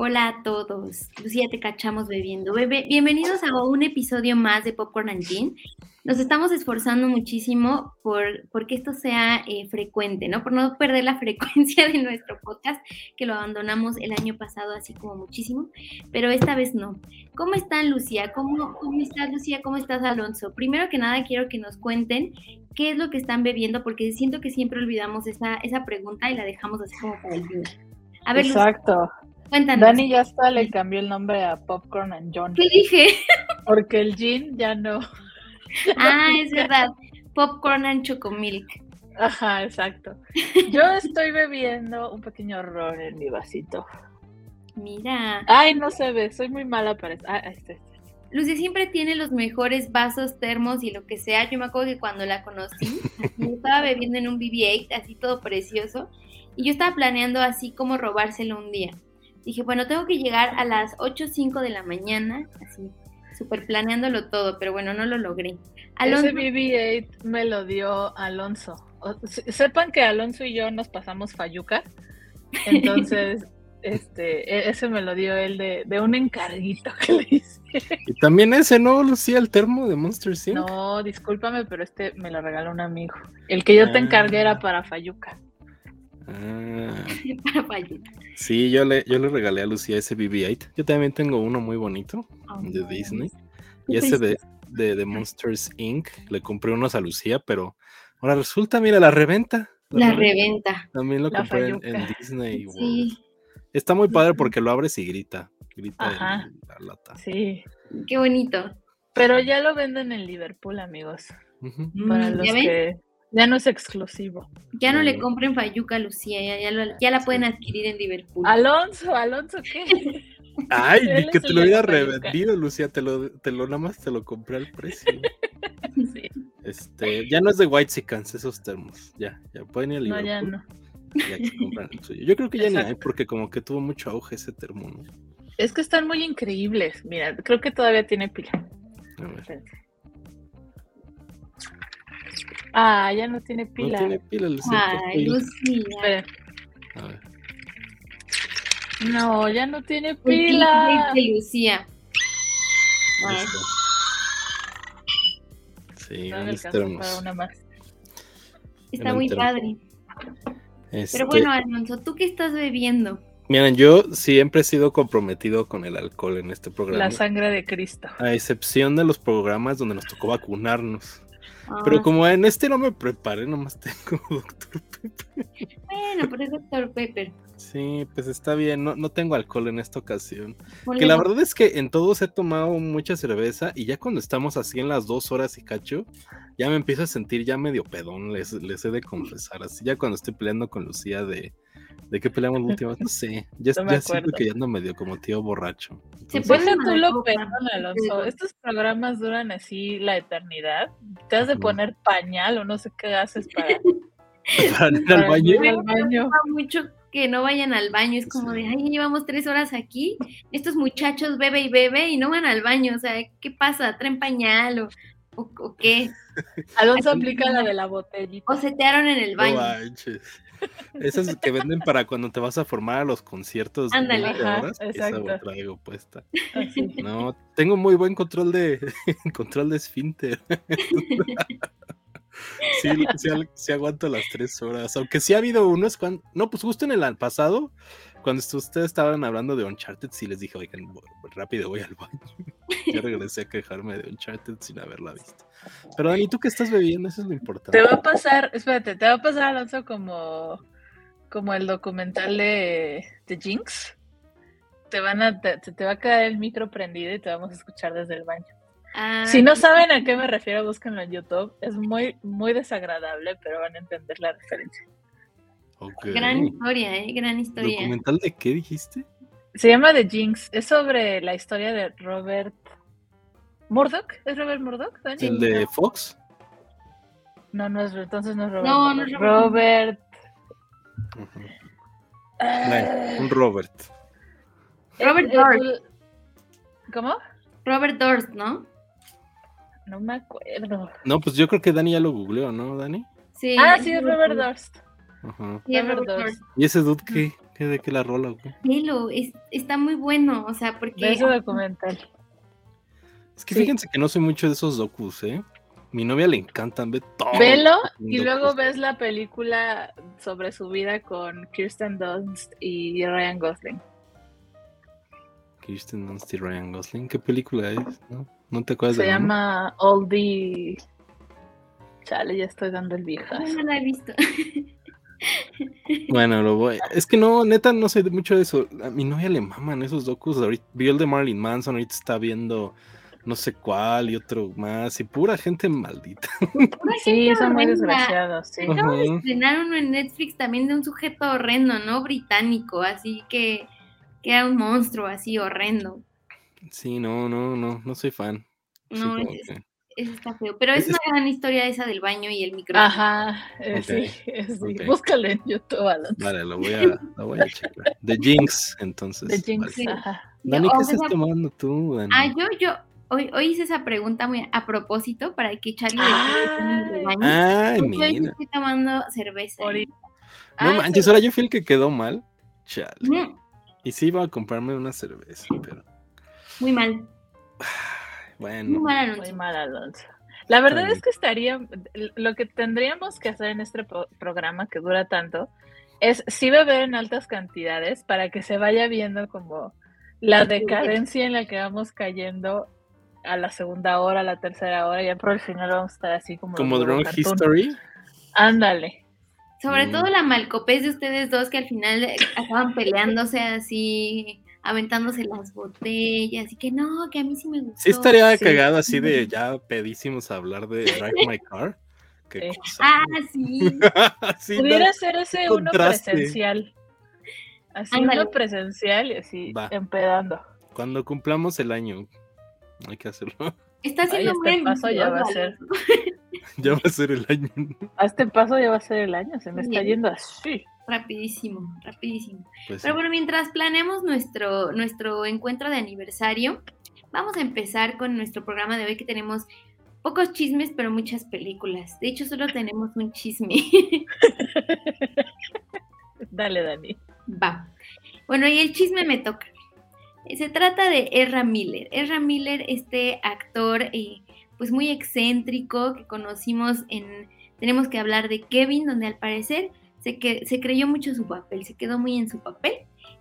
Hola a todos. Lucía, te cachamos bebiendo. Bebé, bienvenidos a un episodio más de Popcorn and Gin. Nos estamos esforzando muchísimo por porque esto sea eh, frecuente, ¿no? Por no perder la frecuencia de nuestro podcast, que lo abandonamos el año pasado así como muchísimo, pero esta vez no. ¿Cómo están, Lucía? ¿Cómo, cómo estás, Lucía? ¿Cómo estás, Alonso? Primero que nada, quiero que nos cuenten qué es lo que están bebiendo, porque siento que siempre olvidamos esa, esa pregunta y la dejamos así como para el final. A ver, Exacto. Cuéntanos. Dani ya hasta le cambió el nombre a Popcorn and John. ¿Qué dije? Porque el gin ya no. Ah, es verdad. Popcorn and Chocomilk. Ajá, exacto. Yo estoy bebiendo un pequeño horror en mi vasito. Mira. Ay, no se ve, soy muy mala para eso. Ah, este, este. Lucy siempre tiene los mejores vasos, termos y lo que sea. Yo me acuerdo que cuando la conocí, estaba bebiendo en un BB-8, así todo precioso. Y yo estaba planeando así como robárselo un día dije, bueno, tengo que llegar a las 8 o 5 de la mañana, así, súper planeándolo todo, pero bueno, no lo logré. Ese BB-8 me lo dio Alonso. sepan que Alonso y yo nos pasamos Fayuca, entonces este, e, ese me lo dio él de, de, un encarguito que le hice. Y también ese, ¿no, Lucía, el termo de Monster Inc? No, discúlpame, pero este me lo regaló un amigo. El que yo te encargué era ah. para Fayuca. Ah. sí, yo le, yo le regalé a Lucía ese BB-8. Yo también tengo uno muy bonito de Disney. Y ese de, de, Monsters Inc. Le compré unos a Lucía, pero ahora resulta, mira, la reventa. La, reventa. También lo compré en, Disney. Está muy padre porque lo abres y grita. Grita la lata. Sí. Qué bonito. Pero ya lo venden en Liverpool, amigos. Para los que ya no es exclusivo. Ya no le compren Fayuca Lucía, ya, la pueden adquirir en Liverpool. Alonso, Alonso, ¿qué? Ay, que te lo hubiera revendido, Lucía, te lo, te lo nada más te lo compré al precio. sí. Este, ya no es de White Sicans esos termos, ya, ya pueden ir a Liverpool. No, ya no. Ya compran el suyo. Yo creo que ya ni hay, porque como que tuvo mucho auge ese termo, ¿no? Es que están muy increíbles. Mira, creo que todavía tiene pila. A ver. Ah, ya no tiene pila. No tiene pila, Lucía. Ay, Lucía. A ver. No, ya no tiene pila. De Lucía. Sí, no para una más. Está muy padre. Pero bueno, Alonso, ¿tú qué estás bebiendo? Miren, yo siempre he sido comprometido con el alcohol en este programa. La sangre de Cristo. A excepción de los programas donde nos tocó vacunarnos. Pero como en este no me preparé, nomás tengo Dr. Pepper. Bueno, pero es Dr. Pepper. Sí, pues está bien, no, no tengo alcohol en esta ocasión. Que la verdad es que en todos he tomado mucha cerveza y ya cuando estamos así en las dos horas y cacho, ya me empiezo a sentir ya medio pedón, les, les he de confesar. Así ya cuando estoy peleando con Lucía de ¿De qué peleamos la última? No sé. Ya, ya siento que ya ando medio como tío borracho. Se puede tú lo Alonso. Estos programas duran así la eternidad. Te has de poner pañal o no sé qué haces para. para ir al baño. Me baño. mucho que no vayan al baño. Es como de, ay, llevamos tres horas aquí. Estos muchachos bebe y bebe y no van al baño. O sea, ¿qué pasa? ¿Traen pañal o, o, qué? Alonso aplica la de la botellita. O setearon en el baño. Esas que venden para cuando te vas a formar a los conciertos. Ándale, esa traigo puesta. No, tengo muy buen control de control de esfínter. sí, sí, aguanto las tres horas. Aunque sí ha habido unos cuando. No, pues justo en el pasado, cuando ustedes estaban hablando de Uncharted, sí les dije, oigan, rápido voy al baño. ya regresé a quejarme de Uncharted sin haberla visto. Pero Dani, ¿tú qué estás bebiendo? Eso es lo importante. Te va a pasar, espérate, te va a pasar, Alonso, como, como el documental de, de Jinx. Te, van a, te, te, va a quedar el micro prendido y te vamos a escuchar desde el baño. Ah, si no saben a qué me refiero, búsquenlo en YouTube. Es muy, muy desagradable, pero van a entender la referencia. Gran historia, ¿eh? Gran historia. ¿Documental de qué dijiste? Se llama The Jinx. Es sobre la historia de Robert Murdoch. ¿Es Robert Murdoch? ¿El de Fox? No, no es, entonces no es Robert. No, no es Robert. Robert. un Robert. Robert Dorst. ¿Cómo? Robert Dorst, ¿no? No me acuerdo. No, pues yo creo que Dani ya lo googleó, ¿no, Dani? Sí. Ah, sí, es Robert Durst. Ajá. Y ese dude qué, ¿Qué de qué la rola? Velo, es, está muy bueno, o sea, porque... De ese documental. Es que fíjense que no soy mucho de esos docus, ¿eh? Mi novia le encantan, ve todo. Velo y luego ves la película sobre su vida con Kirsten Dunst y Ryan Gosling. Kirsten Dunst y Ryan Gosling, ¿qué película es? ¿No, ¿No te acuerdas Se llama Oldie. Chale, ya estoy dando el viejo. No la he visto. Bueno, lo voy. Es que no, neta, no sé mucho de eso. A mi novia le maman esos docus. Ahorita vio el de Marilyn Manson, ahorita está viendo no sé cuál y otro más, y pura gente maldita. sí, son muy desgraciados. Sí. Acabo de estrenar uno en Netflix también de un sujeto horrendo, ¿no? Británico, así que, que era un monstruo así horrendo. Sí, no, no, no, no soy fan. No, es, que... eso está feo. Pero es, es, una gran historia esa del baño y el micrófono. Ajá, eh, okay. sí, sí. Okay. búscale en YouTube. Alonso. Vale, lo voy a, lo voy a checar. The Jinx, entonces. The Jinx, vale. ajá. Dani, ¿qué estás tomando tú, Dani? Ah, yo, yo, Hoy, hoy, hice esa pregunta muy a propósito para que Charlie Ay, ay mira. Hoy estoy tomando cerveza. No ah, manches, sí. ahora yo fui el que quedó mal. Chale. Mm. Y sí iba a comprarme una cerveza, pero. Muy mal. Bueno. Muy mal, Alonso. Muy mal, Alonso. La verdad es que estaría. Lo que tendríamos que hacer en este programa que dura tanto es sí beber en altas cantidades para que se vaya viendo como la decadencia en la que vamos cayendo a la segunda hora, a la tercera hora, ya por el final vamos a estar así como... Como Drunk History. Ándale. Sobre mm. todo la malcopés de ustedes dos que al final acaban peleándose así, aventándose las botellas, y que no, que a mí sí me gustó. Sí estaría sí. cagado así de ya pedísimos a hablar de Drive My Car. ¿Qué sí. Ah, sí. sí Pudiera ser ese contraste. uno presencial. Así Ándale. uno presencial y así Va. empedando. Cuando cumplamos el año, hay que hacerlo. Está haciendo Ay, este paso ya va a ser. ya va a ser el año. A este paso ya va a ser el año, se me Bien. está yendo así. Rapidísimo, rapidísimo. Pues Pero sí. bueno, mientras planeamos nuestro, nuestro encuentro de aniversario, vamos a empezar con nuestro programa de hoy que tenemos pocos chismes, pero muchas películas. De hecho, solo tenemos un chisme. Dale, Dani. Va. Bueno, y el chisme me toca. Se trata de Erra Miller. Erra Miller, este actor eh, pues muy excéntrico que conocimos en Tenemos que hablar de Kevin, donde al parecer se, se creyó mucho su papel, se quedó muy en su papel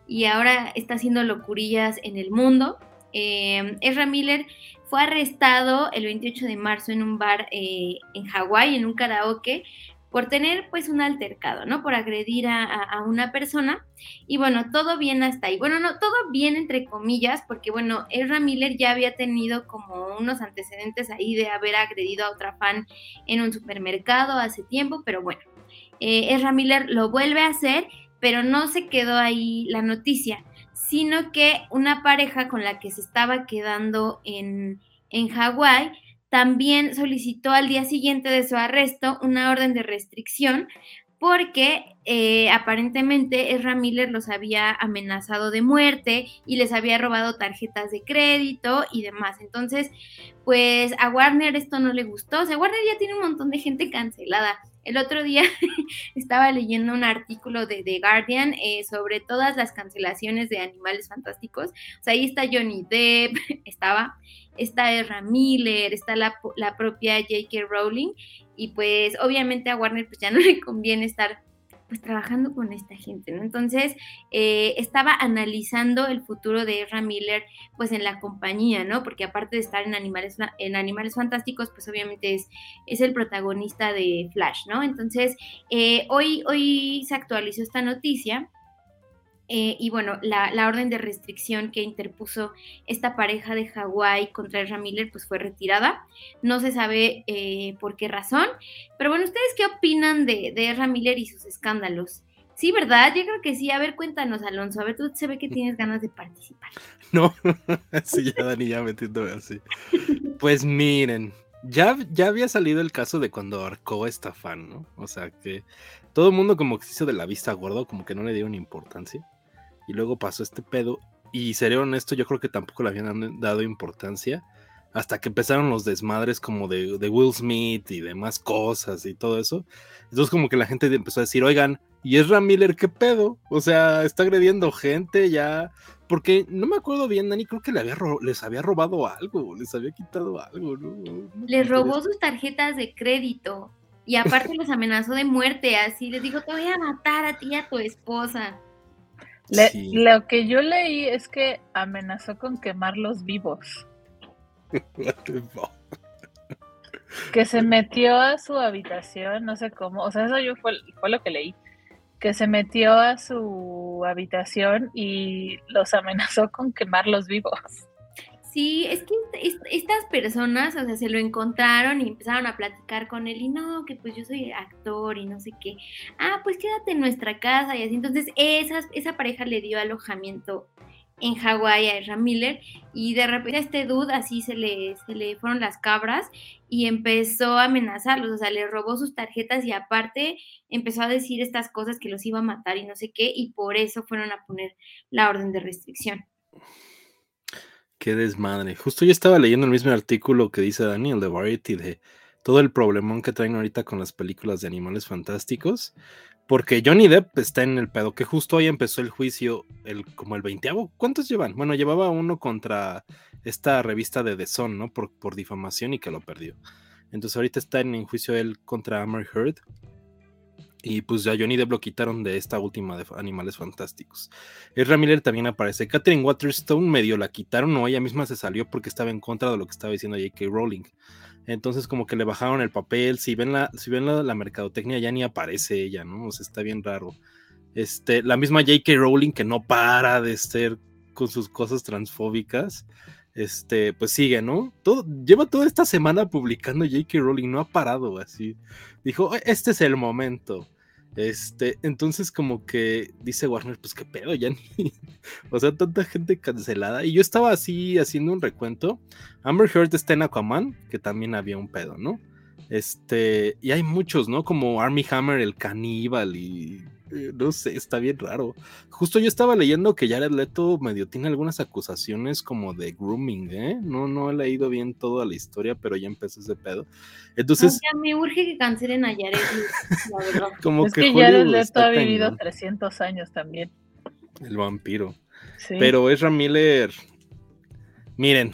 y ahora está haciendo locurillas en el mundo. Eh, Ezra Miller fue arrestado el 28 de marzo en un bar eh, en Hawái, en un karaoke, por tener pues un altercado, ¿no? Por agredir a, a, una persona. Y bueno, todo bien hasta ahí. Bueno, no, todo bien entre comillas, porque bueno, Ezra Miller ya había tenido como unos antecedentes ahí de haber agredido a otra fan en un supermercado hace tiempo, pero bueno, eh, Miller lo vuelve a hacer, pero no se quedó ahí la noticia, sino que una pareja con la que se estaba quedando en, en Hawái, también solicitó al día siguiente de su arresto una orden de restricción porque eh, aparentemente Ezra Miller los había amenazado de muerte y les había robado tarjetas de crédito y demás. Entonces, pues a Warner esto no le gustó. O sea, Warner ya tiene un montón de gente cancelada. El otro día estaba leyendo un artículo de The Guardian eh, sobre todas las cancelaciones de animales fantásticos. O sea, ahí está Johnny Depp, estaba, está Ezra Miller, está la, la propia J.K. Rowling. Y pues obviamente a Warner pues ya no le conviene estar pues trabajando con esta gente, ¿no? Entonces, eh, estaba analizando el futuro de Ezra Miller, pues en la compañía, ¿no? Porque aparte de estar en Animales, en animales Fantásticos, pues obviamente es, es el protagonista de Flash, ¿no? Entonces, eh, hoy, hoy se actualizó esta noticia eh, y bueno, la, la, orden de restricción que interpuso esta pareja de Hawái contra Ezra Miller pues fue retirada. No se sabe eh, por qué razón. Pero bueno, ¿ustedes qué opinan de, de Ezra Miller y sus escándalos? Sí, ¿verdad? Yo creo que sí. A ver, cuéntanos, Alonso. A ver, tú se ve que tienes ganas de participar. No, sí, ya Dani, ya metiéndome así. Pues miren, ya, ya había salido el caso de cuando arcó esta fan, ¿no? O sea, que todo el mundo como que se hizo de la vista gordo, como que no le dieron importancia y luego pasó este pedo. Y seré honesto, yo creo que tampoco le habían dado importancia hasta que empezaron los desmadres como de, de, Will Smith y demás cosas y todo eso. Entonces como que la gente empezó a decir, oigan, ¿y es Ram Miller qué pedo? O sea, está agrediendo gente ya. Porque no me acuerdo bien, Dani, creo que le había les había robado algo, les había quitado algo, ¿no? les robó sus tarjetas de crédito y aparte los amenazó de muerte, así les dijo, te voy a matar a ti y a tu esposa. Lo que yo leí es que amenazó con quemarlos vivos. que se metió a su habitación, no sé cómo, o sea, eso yo fue, fue lo que leí, que se metió a su habitación y los amenazó con quemarlos vivos. Sí, es que estas personas, o sea, se lo encontraron y empezaron a platicar con él y no, que pues yo soy actor y no sé qué. Ah, pues quédate en nuestra casa y así. Entonces, esas, esa pareja le dio alojamiento en Hawái a Ezra Miller y de repente a este dude así se le, se le fueron las cabras y empezó a amenazarlos, o sea, le robó sus tarjetas y aparte empezó a decir estas cosas que los iba a matar y no sé qué y por eso fueron a poner la orden de restricción. Qué desmadre. Justo yo estaba leyendo el mismo artículo que dice Daniel de Variety de todo el problemón que traen ahorita con las películas de animales fantásticos. Porque Johnny Depp está en el pedo, que justo hoy empezó el juicio, el, como el veinteavo. ¿Cuántos llevan? Bueno, llevaba uno contra esta revista de The Sun, ¿no? Por, por difamación y que lo perdió. Entonces ahorita está en, juicio él contra Amber Heard. Y pues ya Johnny Depp lo quitaron de esta última de Animales Fantásticos. Ezra Miller también aparece. Catherine Waterstone medio la quitaron o ella misma se salió porque estaba en contra de lo que estaba diciendo J.K. Rowling. Entonces como que le bajaron el papel. Si ven la, si ven la, mercadotecnia ya ni aparece ella, ¿no? O sea, está bien raro. Este, la misma J.K. Rowling que no para de ser con sus cosas transfóbicas este, pues sigue, ¿no? Todo, lleva toda esta semana publicando J.K. Rowling, no ha parado así. Dijo, este es el momento. Este, entonces como que dice Warner, pues qué pedo, ya ni. o sea, tanta gente cancelada. Y yo estaba así haciendo un recuento. Amber Heard está en Aquaman, que también había un pedo, ¿no? Este, y hay muchos, ¿no? Como Army Hammer, el caníbal y eh, no sé, está bien raro. Justo yo estaba leyendo que Jared Leto medio tiene algunas acusaciones como de grooming, ¿eh? No, no he leído bien toda la historia, pero ya empezó ese pedo. Entonces. me urge que cancelen a Jared, la verdad. como es que, Jared Leto ha vivido 300 años también. El vampiro. Pero Ezra Miller. Miren,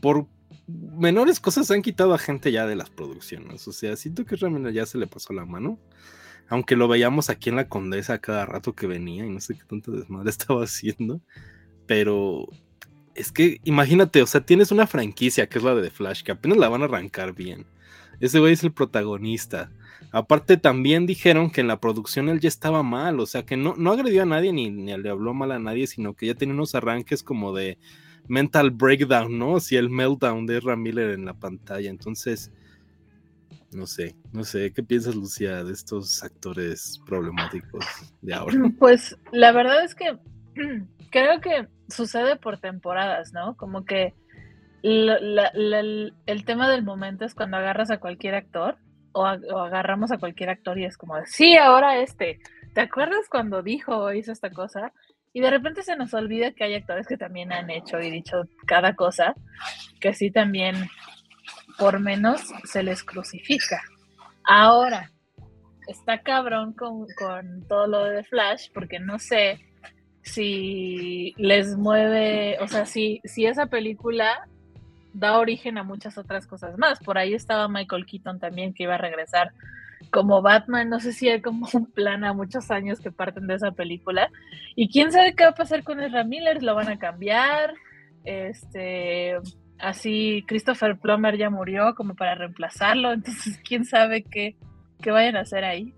por menores cosas han quitado a gente ya de las producciones. O sea, siento que Ezra Miller ya se le pasó la mano. Aunque lo veíamos aquí en la Condesa cada rato que venía y no sé qué tanto desmadre estaba haciendo. Pero es que imagínate, o sea, tienes una franquicia que es la de Flash, que apenas la van a arrancar bien. Ese güey es el protagonista. Aparte, también dijeron que en la producción él ya estaba mal, o sea, que no, no agredió a nadie ni, ni le habló mal a nadie, sino que ya tenía unos arranques como de mental breakdown, ¿no? Si el meltdown de Ram Miller en la pantalla. Entonces, no sé, no sé, ¿qué piensas, Lucía, de estos actores problemáticos de ahora? Pues la verdad es que creo que sucede por temporadas, ¿no? Como que el tema del momento es cuando agarras a cualquier actor o, agarramos a cualquier actor y es como, sí, ahora este, ¿te acuerdas cuando dijo o hizo esta cosa? Y de repente se nos olvida que hay actores que también han hecho y dicho cada cosa, que sí también por menos se les crucifica. Ahora, está cabrón con, todo lo de Flash, porque no sé si les mueve, o sea, si, si esa película da origen a muchas otras cosas más. Por ahí estaba Michael Keaton también, que iba a regresar como Batman. No sé si hay como un plan a muchos años que parten de esa película. Y quién sabe qué va a pasar con Ezra Miller, lo van a cambiar. Este, así Christopher Plummer ya murió como para reemplazarlo, entonces quién sabe qué, qué vayan a hacer ahí.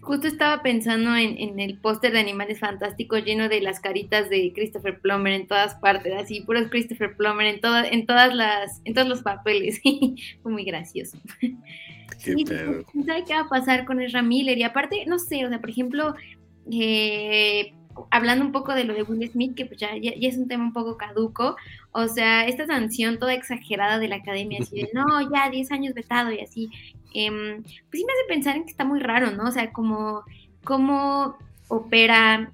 Justo estaba pensando en, el póster de Animales Fantásticos lleno de las caritas de Christopher Plummer en todas partes, así puros Christopher Plummer en, en todas las, en todos los papeles. Fue muy gracioso. ¿Quién sabe qué va a pasar con Ezra Miller? Y aparte, no sé, o sea, por ejemplo, eh, hablando un poco de lo de Will Smith, que pues ya, ya, es un tema un poco caduco, o sea, esta sanción toda exagerada de la academia, así de, no, ya 10 años vetado y así, em, pues sí me hace pensar en que está muy raro, ¿no? O sea, como, como opera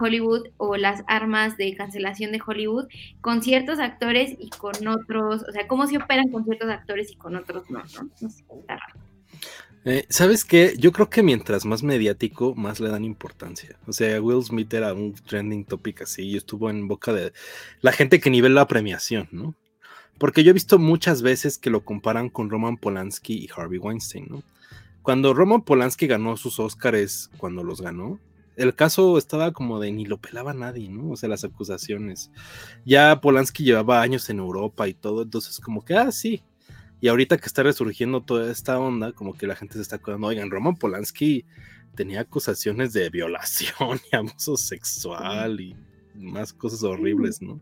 Hollywood o las armas de cancelación de Hollywood con ciertos actores y con otros, o sea, cómo se operan con ciertos actores y con otros no, ¿no? no sé, está raro. Eh, ¿Sabes qué? Yo creo que mientras más mediático, más le dan importancia. O sea, Will Smith era un trending topic así y estuvo en boca de la gente que nivela la premiación, ¿no? Porque yo he visto muchas veces que lo comparan con Roman Polanski y Harvey Weinstein, ¿no? Cuando Roman Polanski ganó sus Oscars, cuando los ganó, el caso estaba como de ni lo pelaba nadie, ¿no? O sea, las acusaciones. Ya Polanski llevaba años en Europa y todo, entonces como que, ah, sí, y ahorita que está resurgiendo toda esta onda, como que la gente se está acordando, oigan, Roman Polanski tenía acusaciones de violación y abuso sexual y más cosas horribles, ¿no?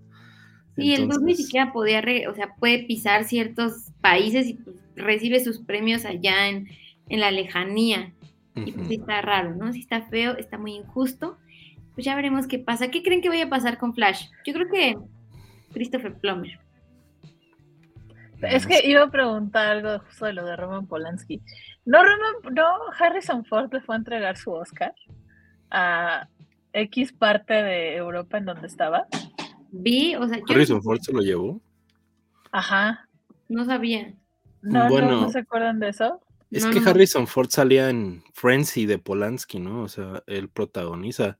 Sí, el dos ni siquiera podía, o sea, puede pisar ciertos países y pues, recibe sus premios allá en, la lejanía. Y pues sí está raro, ¿no? Sí está feo, está muy injusto. Pues ya veremos qué pasa. ¿Qué creen que vaya a pasar con Flash? Yo creo que Christopher Plummer. Es que iba a preguntar algo justo de lo de Roman Polanski. ¿No, Roman, no Harrison Ford le fue a entregar su Oscar a X parte de Europa en donde estaba? Vi, o sea, Harrison Ford se lo llevó. Ajá. No sabía. No, bueno, no, se acuerdan de eso? Es que Harrison Ford salía en Frenzy de Polanski, ¿no? O sea, él protagoniza.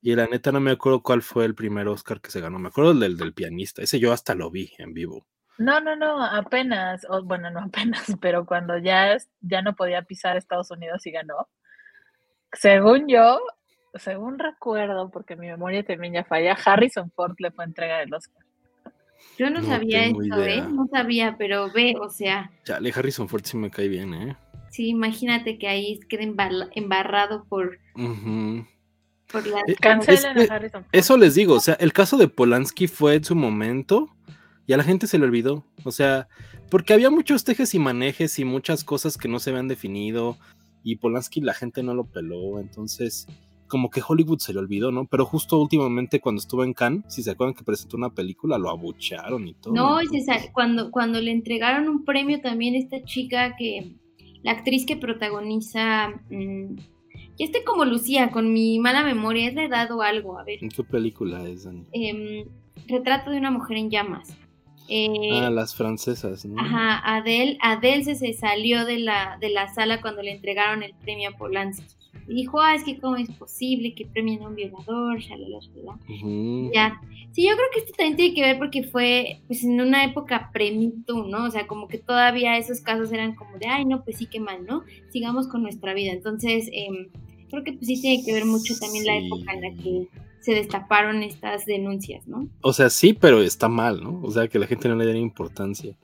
Y la neta no me acuerdo cuál fue el primer Oscar que se ganó. Me acuerdo del del pianista. Ese yo hasta lo vi en vivo. No, no, no, apenas, o, bueno, no apenas, pero cuando ya, ya no podía pisar Estados Unidos y ganó, según yo, según recuerdo, porque mi memoria también ya falla, Harrison Ford le fue a entregar el Oscar. Yo no, sabía eso, ¿eh? No sabía, pero ve, o sea. Ya, le Harrison Ford sí me cae bien, ¿eh? Sí, imagínate que ahí quede embarrado por. por la... Eh, Cancelen a Harrison Ford. Eso les digo, o sea, el caso de Polanski fue en su momento y a la gente se le olvidó. O sea, porque había muchos tejes y manejes y muchas cosas que no se habían definido. Y Polanski la gente no lo peló. Entonces, como que Hollywood se le olvidó, ¿no? Pero justo últimamente cuando estuvo en Cannes, si se acuerdan que presentó una película, lo abucharon y todo. No, César, cuando, cuando le entregaron un premio también esta chica que, la actriz que protagoniza, mmm, esté como Lucía, con mi mala memoria, es de edad o algo, a ver. ¿En qué película es, Dani? Em, retrato de una mujer en llamas. Eh, ah, las francesas, ¿no? Ajá, Adele, Adele se, salió de la, de la sala cuando le entregaron el premio a Polanski. Y dijo, ah, es que cómo es posible que premien a un violador, shalala, shalala. Ya. Sí, yo creo que esto también tiene que ver porque fue, pues, en una época premito, ¿no? O sea, como que todavía esos casos eran como de, ay, no, pues sí, qué mal, ¿no? Sigamos con nuestra vida. Entonces, eh, creo que pues sí tiene que ver mucho también la época en la que se destaparon estas denuncias, ¿no? O sea, sí, pero está mal, ¿no? O sea, que la gente no le dé importancia.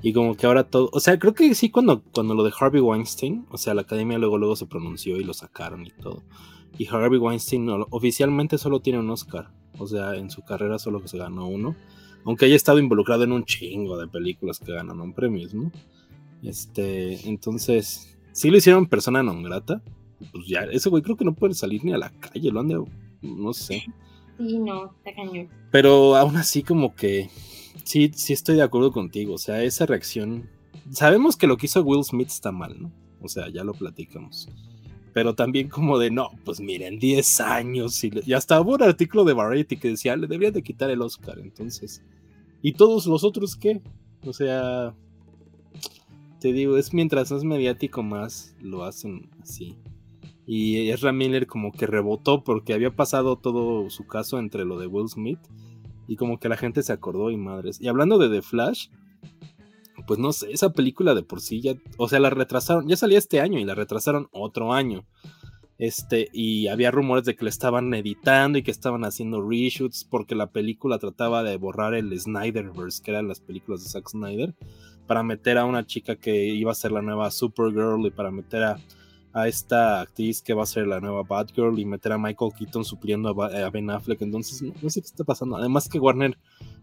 Y como que ahora todo, o sea, creo que sí cuando, cuando lo de Harvey Weinstein, o sea, la academia luego luego se pronunció y lo sacaron y todo. Y Harvey Weinstein oficialmente solo tiene un Oscar, o sea, en su carrera solo se ganó uno, aunque haya estado involucrado en un chingo de películas que ganaron premios, ¿no? Este, entonces, sí lo hicieron persona non grata, pues ya, ese güey creo que no puede salir ni a la calle, lo han de no sé. Sí, no, está cañón. Pero aún así como que sí, sí estoy de acuerdo contigo, o sea, esa reacción, sabemos que lo que hizo Will Smith está mal, ¿no? O sea, ya lo platicamos. Pero también como de, no, pues miren, 10 años y, y hasta hubo un artículo de Variety que decía, le deberían de quitar el Oscar, entonces. ¿Y todos los otros qué? O sea, te digo, es mientras más mediático más lo hacen así. Y Ezra Miller como que rebotó porque había pasado todo su caso entre lo de Will Smith. Y como que la gente se acordó y madres. Y hablando de The Flash, pues no sé, esa película de por sí ya, o sea, la retrasaron, ya salía este año y la retrasaron otro año. Este, y había rumores de que le estaban editando y que estaban haciendo reshoots porque la película trataba de borrar el Snyderverse, que eran las películas de Zack Snyder, para meter a una chica que iba a ser la nueva Supergirl y para meter a a esta actriz que va a ser la nueva Batgirl y meter a Michael Keaton supliendo a, Ben Affleck. Entonces, no, sé qué está pasando. Además que Warner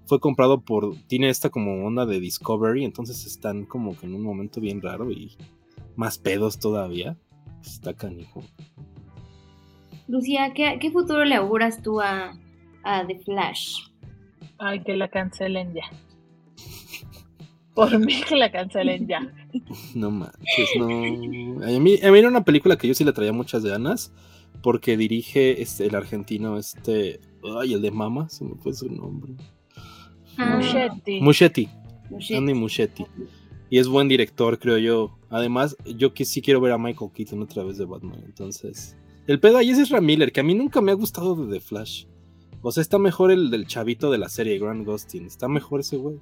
fue comprado por, tiene esta como onda de Discovery, entonces están como que en un momento bien raro y más pedos todavía. Está canijo. Lucía, ¿qué, ¿qué, futuro le auguras tú a, a The Flash? Ay, que la cancelen ya. Por mí que la cancelen ya. No manches, no. A mí, a mí era una película que yo sí le traía muchas ganas, porque dirige este, el argentino, este, ay, el de Mama, se me fue su nombre. Ah. Muschetti. Muschetti. Andy Muschetti. Y es buen director, creo yo. Además, yo que sí quiero ver a Michael Keaton otra vez de Batman. Entonces, el pedo ahí es Ezra Miller, que a mí nunca me ha gustado de The Flash. O sea, está mejor el del chavito de la serie, Grant Gustin. Está mejor ese güey.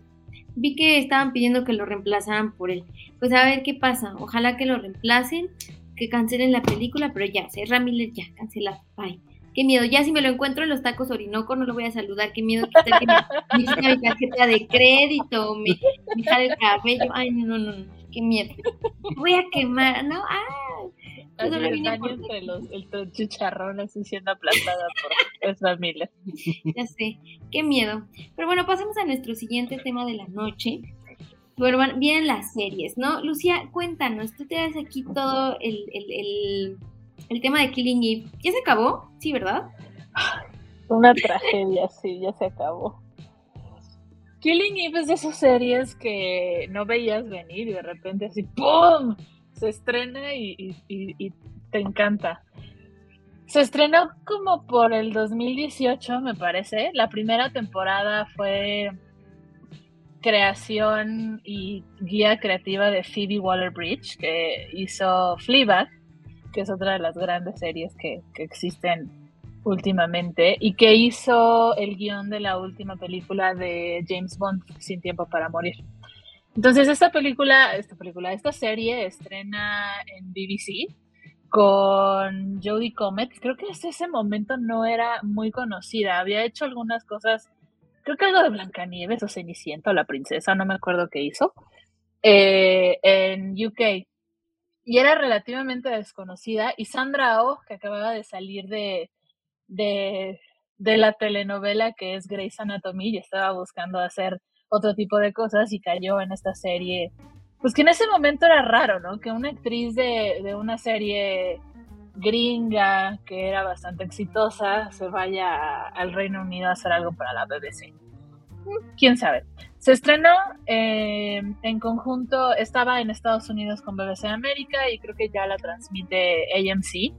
Vi que estaban pidiendo que lo reemplazaran por él. Pues a ver qué pasa. Ojalá que lo reemplacen, que cancelen la película, pero ya, Ezra Miller ya, cancelado. Bye. Qué miedo. Ya si me lo encuentro en los tacos Orinoco, no lo voy a saludar. Qué miedo que, me, me mi tarjeta de crédito, me, me jale el cabello. Ay, no, no, no. Qué miedo. Voy a quemar, ¿no? Ah. El baño entre los el chicharrón así siendo aplastada por esa mila. Ya sé, qué miedo. Pero bueno, pasemos a nuestro siguiente tema de la noche. Bueno, bien las series, ¿no? Lucía, cuéntanos, tú te das aquí todo el, el, el el tema de Killing Eve. ¿Ya se acabó? Sí, ¿verdad? Una tragedia, sí, ya se acabó. Killing Eve es de esas series que no veías venir y de repente así ¡pum! Se estrena y, te encanta. Se estrenó como por el 2018, me parece. La primera temporada fue creación y guía creativa de Phoebe Waller-Bridge, que hizo Fleabag que es otra de las grandes series que, existen últimamente y que hizo el guion de la última película de James Bond, Sin Tiempo para Morir. Entonces esta película, esta película, esta serie estrena en BBC con Jodie Comet. Creo que hasta ese momento no era muy conocida. Había hecho algunas cosas, creo que algo de Blancanieves o Cenicienta o la princesa, no me acuerdo qué hizo, eh, en UK y era relativamente desconocida. Y Sandra Oh, que acababa de salir de, de, la telenovela que es Grey's Anatomy y estaba buscando hacer otro tipo de cosas y cayó en esta serie. Pues que en ese momento era raro, ¿no? Que una actriz de, de una serie gringa que era bastante exitosa se vaya al Reino Unido a hacer algo para la BBC. ¿Quién sabe? Se estrenó eh, en conjunto, estaba en Estados Unidos con BBC América y creo que ya la transmite AMC.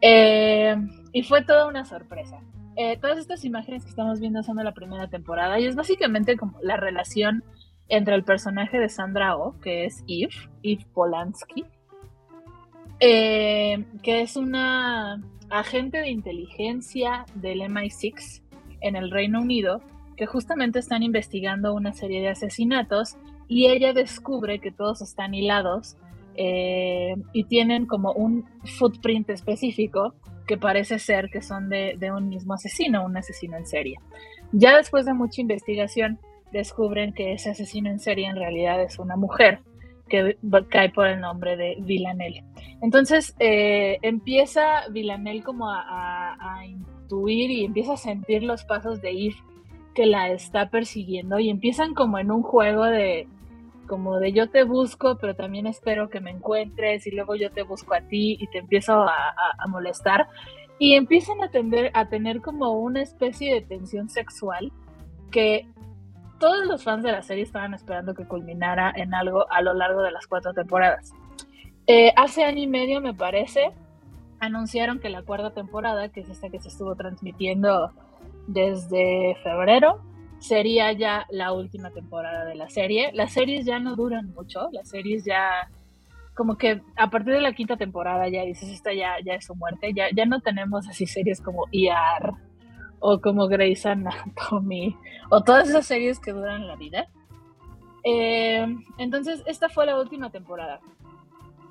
Eh, y fue toda una sorpresa. Eh, todas estas imágenes que estamos viendo son de la primera temporada y es básicamente como la relación entre el personaje de Sandra Oh, que es Eve, Eve Polanski, que es una agente de inteligencia del MI6 en el Reino Unido que justamente están investigando una serie de asesinatos y ella descubre que todos están hilados eh, y tienen como un footprint específico que parece ser que son de, un mismo asesino, un asesino en serie. Ya después de mucha investigación, descubren que ese asesino en serie en realidad es una mujer que cae por el nombre de Villanelle. Entonces eh, empieza Villanelle como a, a, intuir y empieza a sentir los pasos de Eve que la está persiguiendo y empiezan como en un juego de como de yo te busco, pero también espero que me encuentres y luego yo te busco a ti y te empiezo a, molestar y empiezan a, tener, a tener como una especie de tensión sexual que todos los fans de la serie estaban esperando que culminara en algo a lo largo de las cuatro temporadas. Eh, hace año y medio, me parece, anunciaron que la cuarta temporada, que es esta que se estuvo transmitiendo desde febrero. Sería ya la última temporada de la serie. Las series ya no duran mucho, las series ya como que a partir de la quinta temporada ya dices, esta ya, ya es su muerte, ya, ya no tenemos así series como ER o como Grey's Anatomy o todas esas series que duran la vida. Eh, entonces, esta fue la última temporada.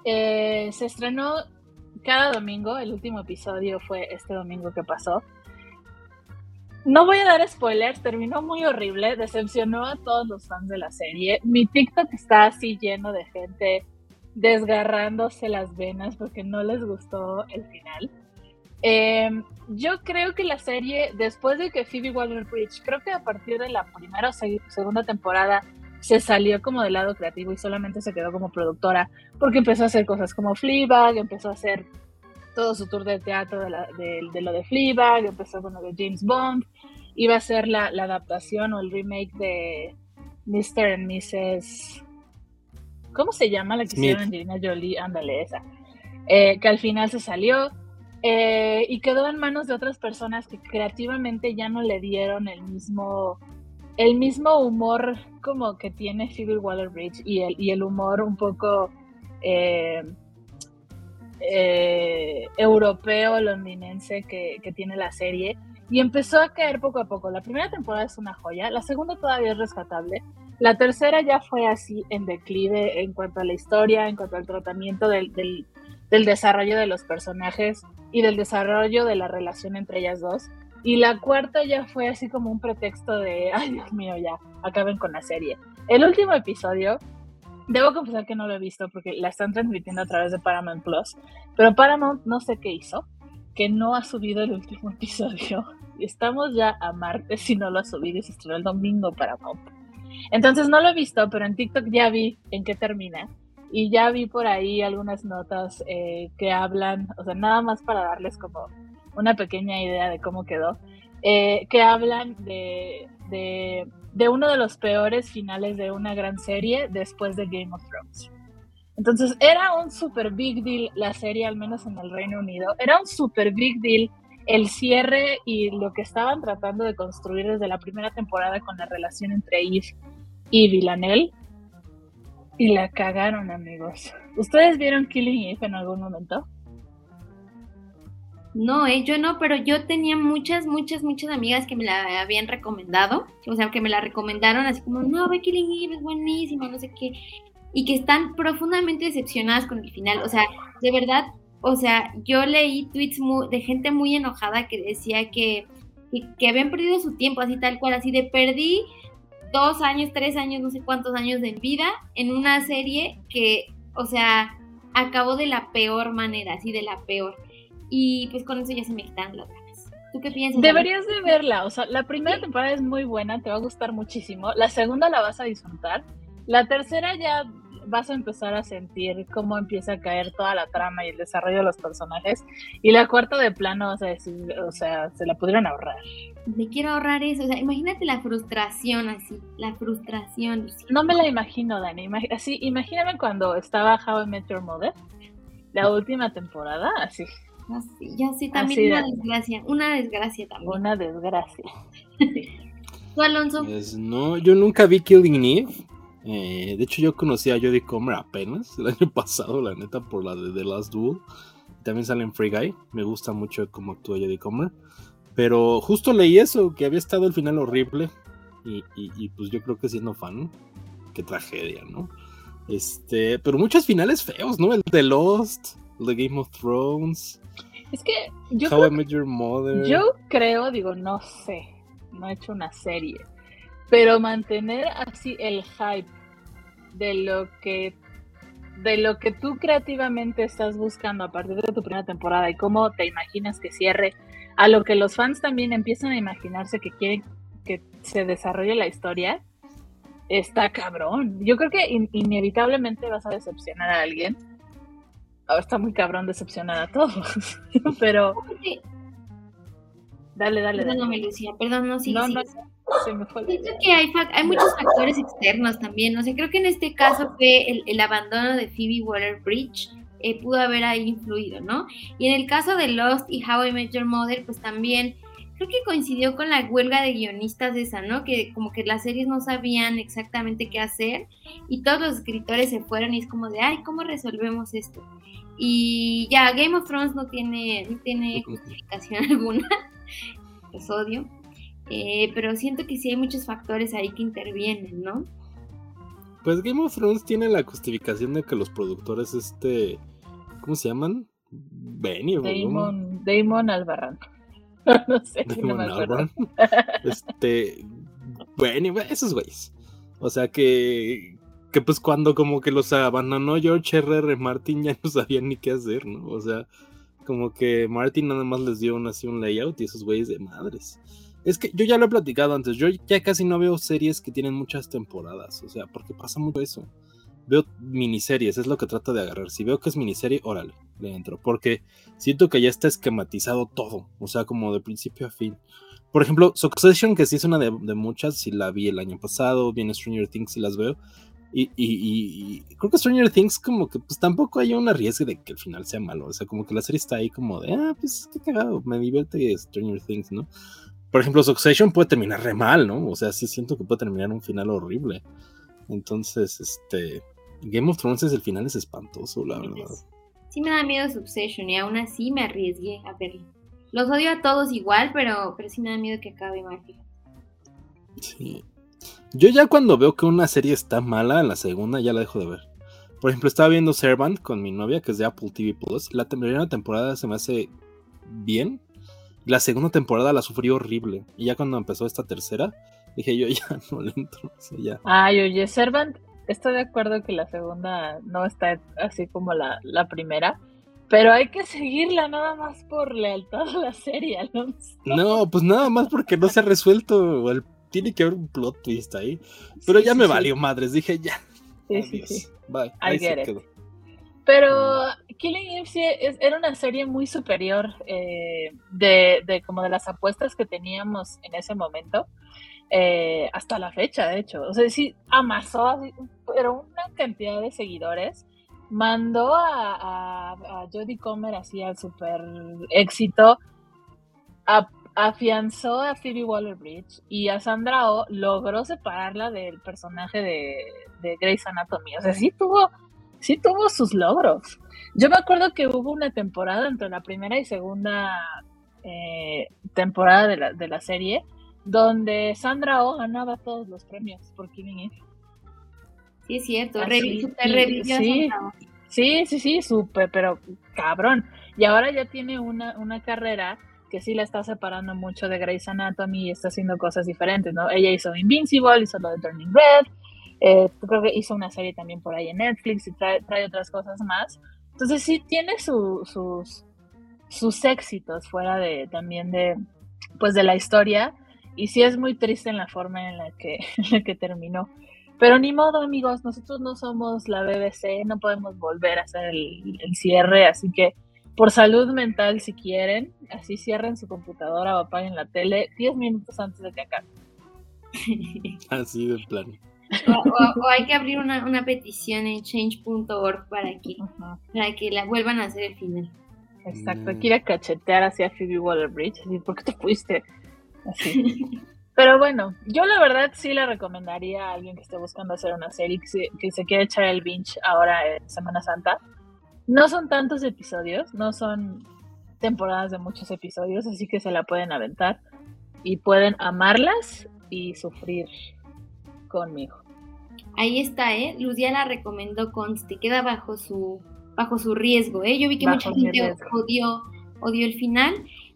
Eh, se estrenó cada domingo, el último episodio fue este domingo que pasó. No voy a dar spoilers, terminó muy horrible, decepcionó a todos los fans de la serie. Mi TikTok está así lleno de gente desgarrándose las venas porque no les gustó el final. Em, yo creo que la serie, después de que Phoebe Waller-Bridge, creo que a partir de la primera o segunda temporada, se salió como del lado creativo y solamente se quedó como productora, porque empezó a hacer cosas como Fleabag, empezó a hacer todo su tour de teatro de, lo de Fleabag, empezó con lo de James Bond, iba a ser la, adaptación o el remake de Mr. and Mrs. ¿Cómo se llama la que hicieron Angelina Jolie? Ándale, esa. Eh, que al final se salió. eh, y quedó en manos de otras personas que creativamente ya no le dieron el mismo el mismo humor como que tiene Phoebe Waller-Bridge y el, y el humor un poco eh, eh, europeo, londinense que, que, tiene la serie. Y empezó a caer poco a poco. La primera temporada es una joya, la segunda todavía es rescatable. La tercera ya fue así en declive en cuanto a la historia, en cuanto al tratamiento del, del, desarrollo de los personajes y del desarrollo de la relación entre ellas dos. Y la cuarta ya fue así como un pretexto de, ay Dios mío, ya, acaben con la serie. El último episodio, debo confesar que no lo he visto porque la están transmitiendo a través de Paramount Plus, pero Paramount no sé qué hizo, que no ha subido el último episodio. Estamos ya a martes y no lo ha subido y se estrenó el domingo Paramount. Entonces no lo he visto, pero en TikTok ya vi en qué termina. Y ya vi por ahí algunas notas eh, que hablan, o sea, nada más para darles como una pequeña idea de cómo quedó, eh, que hablan de, de, uno de los peores finales de una gran serie después de Game of Thrones. Entonces era un super big deal la serie, al menos en el Reino Unido, era un super big deal el cierre y lo que estaban tratando de construir desde la primera temporada con la relación entre Eve y Villanelle. Y la cagaron, amigos. ¿Ustedes vieron Killing Eve en algún momento? No, eh, yo no, pero yo tenía muchas, muchas, muchas amigas que me la habían recomendado, o sea, que me la recomendaron así como, no, ve Killing Eve es buenísima, no sé qué, y que están profundamente decepcionadas con el final, o sea, de verdad, o sea, yo leí tweets de gente muy enojada que decía que, que, habían perdido su tiempo, así tal cual, así de perdí dos años, tres años, no sé cuántos años de vida en una serie que, o sea, acabó de la peor manera, así de la peor. Y pues con eso ya se me quitan las ganas. ¿Tú qué piensas? Deberías de verla. O sea, la primera temporada es muy buena, te va a gustar muchísimo. La segunda la vas a disfrutar. La tercera ya vas a empezar a sentir cómo empieza a caer toda la trama y el desarrollo de los personajes. Y la cuarta de plano, o sea, o sea se la pudieron ahorrar. Me quiero ahorrar eso. O sea, imagínate la frustración así, la frustración. No me la imagino, Dani. así, imagíname cuando estaba How I Met Your Mother, la última temporada, así. Así, ya sí, también una desgracia, una desgracia también. Una desgracia. ¿Tú, Alonso? Pues no, yo nunca vi Killing Eve. Eh, de hecho, yo conocí a Jodie Comer apenas el año pasado, la neta, por la de The Last Duel. También sale en Free Guy. Me gusta mucho cómo actúa Jodie Comer. Pero justo leí eso, que había estado el final horrible. Y, y, pues yo creo que siendo fan, qué tragedia, ¿no? Este, pero muchos finales feos, ¿no? El de Lost, el de Game of Thrones. Es que yo creo, Yo creo, digo, no sé, no he hecho una serie, pero mantener así el hype de lo que de lo que tú creativamente estás buscando a partir de tu primera temporada y cómo te imaginas que cierre, a lo que los fans también empiezan a imaginarse que quieren que se desarrolle la historia, está cabrón. Yo creo que inevitablemente vas a decepcionar a alguien ahora está muy cabrón decepcionar a todos. Pero. Dale, dale. Perdóname, Lucía, perdón, no, sí, no, No, se me fue que hay, hay muchos factores externos también, no sé, creo que en este caso fue el, el abandono de Phoebe Waller-Bridge, eh, pudo haber ahí influido, ¿no? Y en el caso de Lost y How I Met Your Mother, pues también creo que coincidió con la huelga de guionistas esa, ¿no? Que como que las series no sabían exactamente qué hacer y todos los escritores se fueron y es como de, ay, ¿cómo resolvemos esto? Y ya, Game of Thrones no tiene, no tiene justificación alguna, episodio, eh, pero siento que sí hay muchos factores ahí que intervienen, ¿no? Pues Game of Thrones tiene la justificación de que los productores, este, ¿cómo se llaman? Benny Damon, Damon Albarrán. no sé. Damon este, Benny, esos güeyes. O sea que que pues cuando como que los abandonó George R.R. Martin ya no sabían ni qué hacer, ¿no? O sea, como que Martin nada más les dio un, así un layout y esos güeyes de madres. Es que yo ya lo he platicado antes, yo ya casi no veo series que tienen muchas temporadas, o sea, porque pasa mucho eso. Veo miniseries, es lo que trato de agarrar. Si veo que es miniserie, órale, le entro. Porque siento que ya está esquematizado todo, o sea, como de principio a fin. Por ejemplo, Succession, que sí es una de, de muchas, si la vi el año pasado, viene Stranger Things, si las veo, Y, creo que Stranger Things como que pues tampoco hay un riesgo de que el final sea malo. O sea, como que la serie está ahí como de, ah, pues qué cagado, me divierte Stranger Things, ¿no? Por ejemplo, Succession puede terminar re mal, ¿no? O sea, sí siento que puede terminar un final horrible. Entonces, este, Game of Thrones es el final es espantoso, la verdad. Sí me da miedo Succession y aún así me arriesgué a verlo. Los odio a todos igual, pero, pero sí me da miedo que acabe mal. Sí. Yo ya cuando veo que una serie está mala, la segunda ya la dejo de ver. Por ejemplo, estaba viendo Servant con mi novia, que es de Apple TV Plus. La primera temporada se me hace bien. La segunda temporada la sufrí horrible. Y ya cuando empezó esta tercera, dije yo ya no le entro. ya. Ay, oye, Servant, estoy de acuerdo que la segunda no está así como la, la primera. Pero hay que seguirla nada más por lealtad a la serie, Alonso. No, pues nada más porque no se ha resuelto el tiene que haber un plot twist ahí. Pero ya me valió madres, dije ya. Sí, sí, sí. Bye. Ahí se quedó. Pero Killing Eve era una serie muy superior eh, de, de, como de las apuestas que teníamos en ese momento. Eh, hasta la fecha, de hecho. O sea, sí, amasó, pero una cantidad de seguidores. Mandó a, a, Jodie Comer así al super éxito. Afianzó a Phoebe Waller-Bridge y a Sandra Oh logró separarla del personaje de, de Grey's Anatomy. O sea, sí tuvo, sí tuvo sus logros. Yo me acuerdo que hubo una temporada entre la primera y segunda eh, temporada de la, de la serie donde Sandra Oh ganaba todos los premios por Killing Eve. Sí, es cierto, sí, sí, sí, sí, supe, pero cabrón. Y ahora ya tiene una, una carrera que sí la está separando mucho de Grey's Anatomy y está haciendo cosas diferentes, ¿no? Ella hizo Invincible, hizo lo de Turning Red, eh, creo que hizo una serie también por ahí en Netflix y trae, otras cosas más. Entonces sí tiene sus, sus éxitos fuera de también de, pues de la historia y sí es muy triste en la forma en la que, que terminó. Pero ni modo, amigos, nosotros no somos la BBC, no podemos volver a hacer el, el cierre, así que por salud mental si quieren, así cierren su computadora o apaguen la tele 10 minutos antes de que acabe. Así de plan. O, hay que abrir una, una petición en change.org para que, para que la vuelvan a hacer el final. Exacto, hay que ir a cachetear hacia Phoebe Waller-Bridge, así, ¿por qué te fuiste? Así. Pero bueno, yo la verdad sí le recomendaría a alguien que esté buscando hacer una serie que se, que se quiera echar el binge ahora en Semana Santa no son tantos episodios, no son temporadas de muchos episodios, así que se la pueden aventar y pueden amarlas y sufrir conmigo. Ahí está, ¿eh? Luz ya la recomendó Conste, queda bajo su bajo su riesgo, ¿eh? Yo vi que mucha gente odió, odió el final,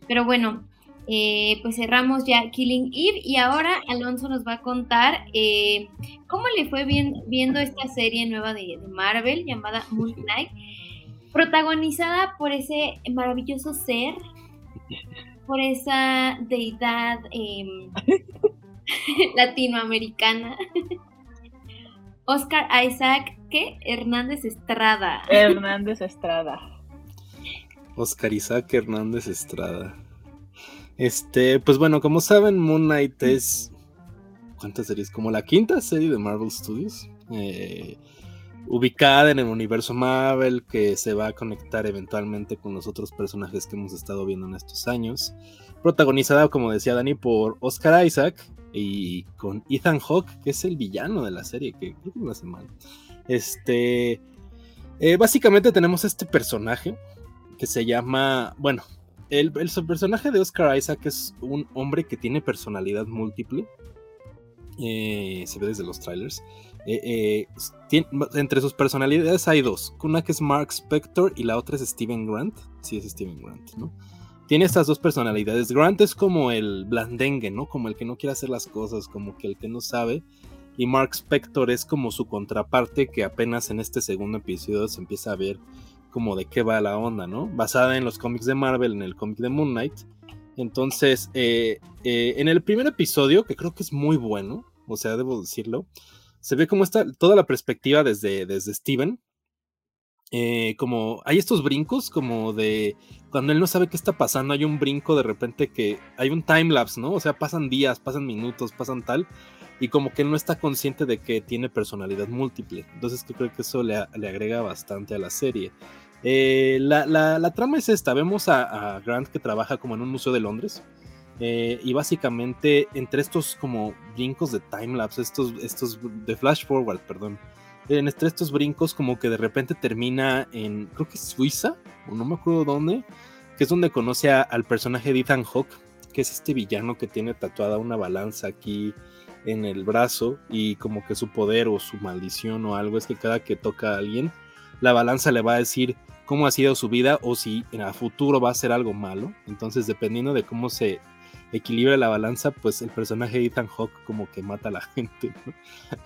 pero bueno, eh, pues cerramos ya Killing Eve y ahora Alonso nos va a contar eh, cómo le fue viendo esta serie nueva de, de Marvel llamada Moon Knight protagonizada por ese maravilloso ser, por esa deidad em, latinoamericana. Oscar Isaac, ¿qué? Hernández Estrada. Hernández Estrada. Oscar Isaac Hernández Estrada. Este, pues bueno, como saben, Moon Knight es. ¿Cuántas series? Como la quinta serie de Marvel Studios. Eh, ubicada en el universo Marvel que se va a conectar eventualmente con los otros personajes que hemos estado viendo en estos años. Protagonizada, como decía Dani, por Oscar Isaac y con Ethan Hawke, que es el villano de la serie, que creo que hace mal. Este. Eh, básicamente tenemos este personaje que se llama. Bueno, el, el, personaje de Oscar Isaac es un hombre que tiene personalidad múltiple. Eh, se ve desde los trailers. Eh, eh, entre sus personalidades hay dos. Una que es Mark Spector y la otra es Steven Grant. Sí, es Steven Grant, ¿no? Tiene estas dos personalidades. Grant es como el blandengue, ¿no? Como el que no quiere hacer las cosas, como que el que no sabe. Y Mark Spector es como su contraparte que apenas en este segundo episodio se empieza a ver como de qué va la onda, ¿no? Basada en los cómics de Marvel, en el cómic de Moon Knight. Entonces, eh, en el primer episodio, que creo que es muy bueno, o sea, debo decirlo, se ve como está toda la perspectiva desde, desde Steven. Eh, como hay estos brincos, como de cuando él no sabe qué está pasando, hay un brinco de repente que hay un time lapse, ¿no? O sea, pasan días, pasan minutos, pasan tal. y como que no está consciente de que tiene personalidad múltiple. Entonces creo que eso le, agrega bastante a la serie. Eh, la, trama es esta, vemos a, Grant que trabaja como en un museo de Londres. Eh, y básicamente entre estos como brincos de timelapse, estos, estos de flash forward, perdón, entre estos brincos como que de repente termina en, creo que es Suiza, o no me acuerdo dónde, que es donde conoce al personaje de Ethan Hawke, que es este villano que tiene tatuada una balanza aquí en el brazo y como que su poder o su maldición o algo es que cada que toca a alguien, la balanza le va a decir cómo ha sido su vida o si en el futuro va a ser algo malo. Entonces, dependiendo de cómo se equilibra la balanza, pues el personaje de Ethan Hawke como que mata a la gente.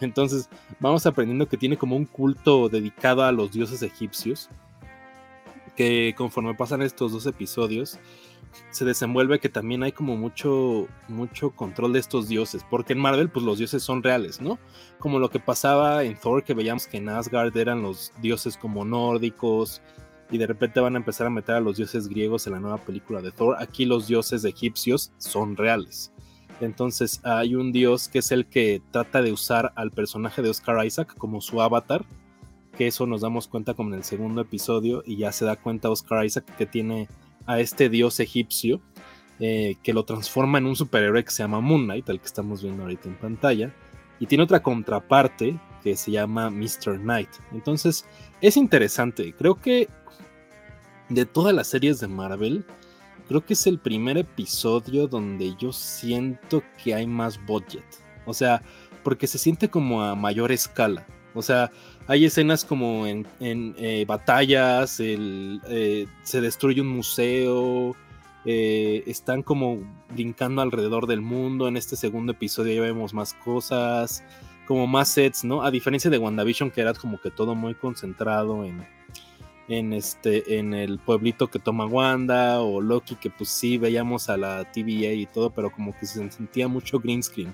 Entonces, vamos aprendiendo que tiene como un culto dedicado a los dioses egipcios, que conforme pasan estos dos episodios, se desenvuelve que también hay como mucho, mucho control de estos dioses, porque en Marvel pues los dioses son reales, ¿no? Como lo que pasaba en Thor, que veíamos que en Asgard eran los dioses como nórdicos, y de repente van a empezar a meter a los dioses griegos en la nueva película de Thor. Aquí los dioses egipcios son reales. Entonces hay un dios que es el que trata de usar al personaje de Oscar Isaac como su avatar, que eso nos damos cuenta como en el segundo episodio y ya se da cuenta Oscar Isaac que tiene a este dios egipcio eh, que lo transforma en un superhéroe que se llama Moon Knight, el que estamos viendo ahorita en pantalla, y tiene otra contraparte que se llama Mr. Knight. Entonces es interesante, creo que de todas las series de Marvel, creo que es el primer episodio donde yo siento que hay más budget. O sea, porque se siente como a mayor escala. O sea, hay escenas como en, eh, batallas, eh, se destruye un museo, eh, están como brincando alrededor del mundo. En este segundo episodio ya vemos más cosas, como más sets, ¿no? A diferencia de WandaVision, que era como que todo muy concentrado en, en, este, en el pueblito que toma Wanda, o Loki, que pues sí veíamos a la TVA y todo, pero como que se sentía mucho green screen.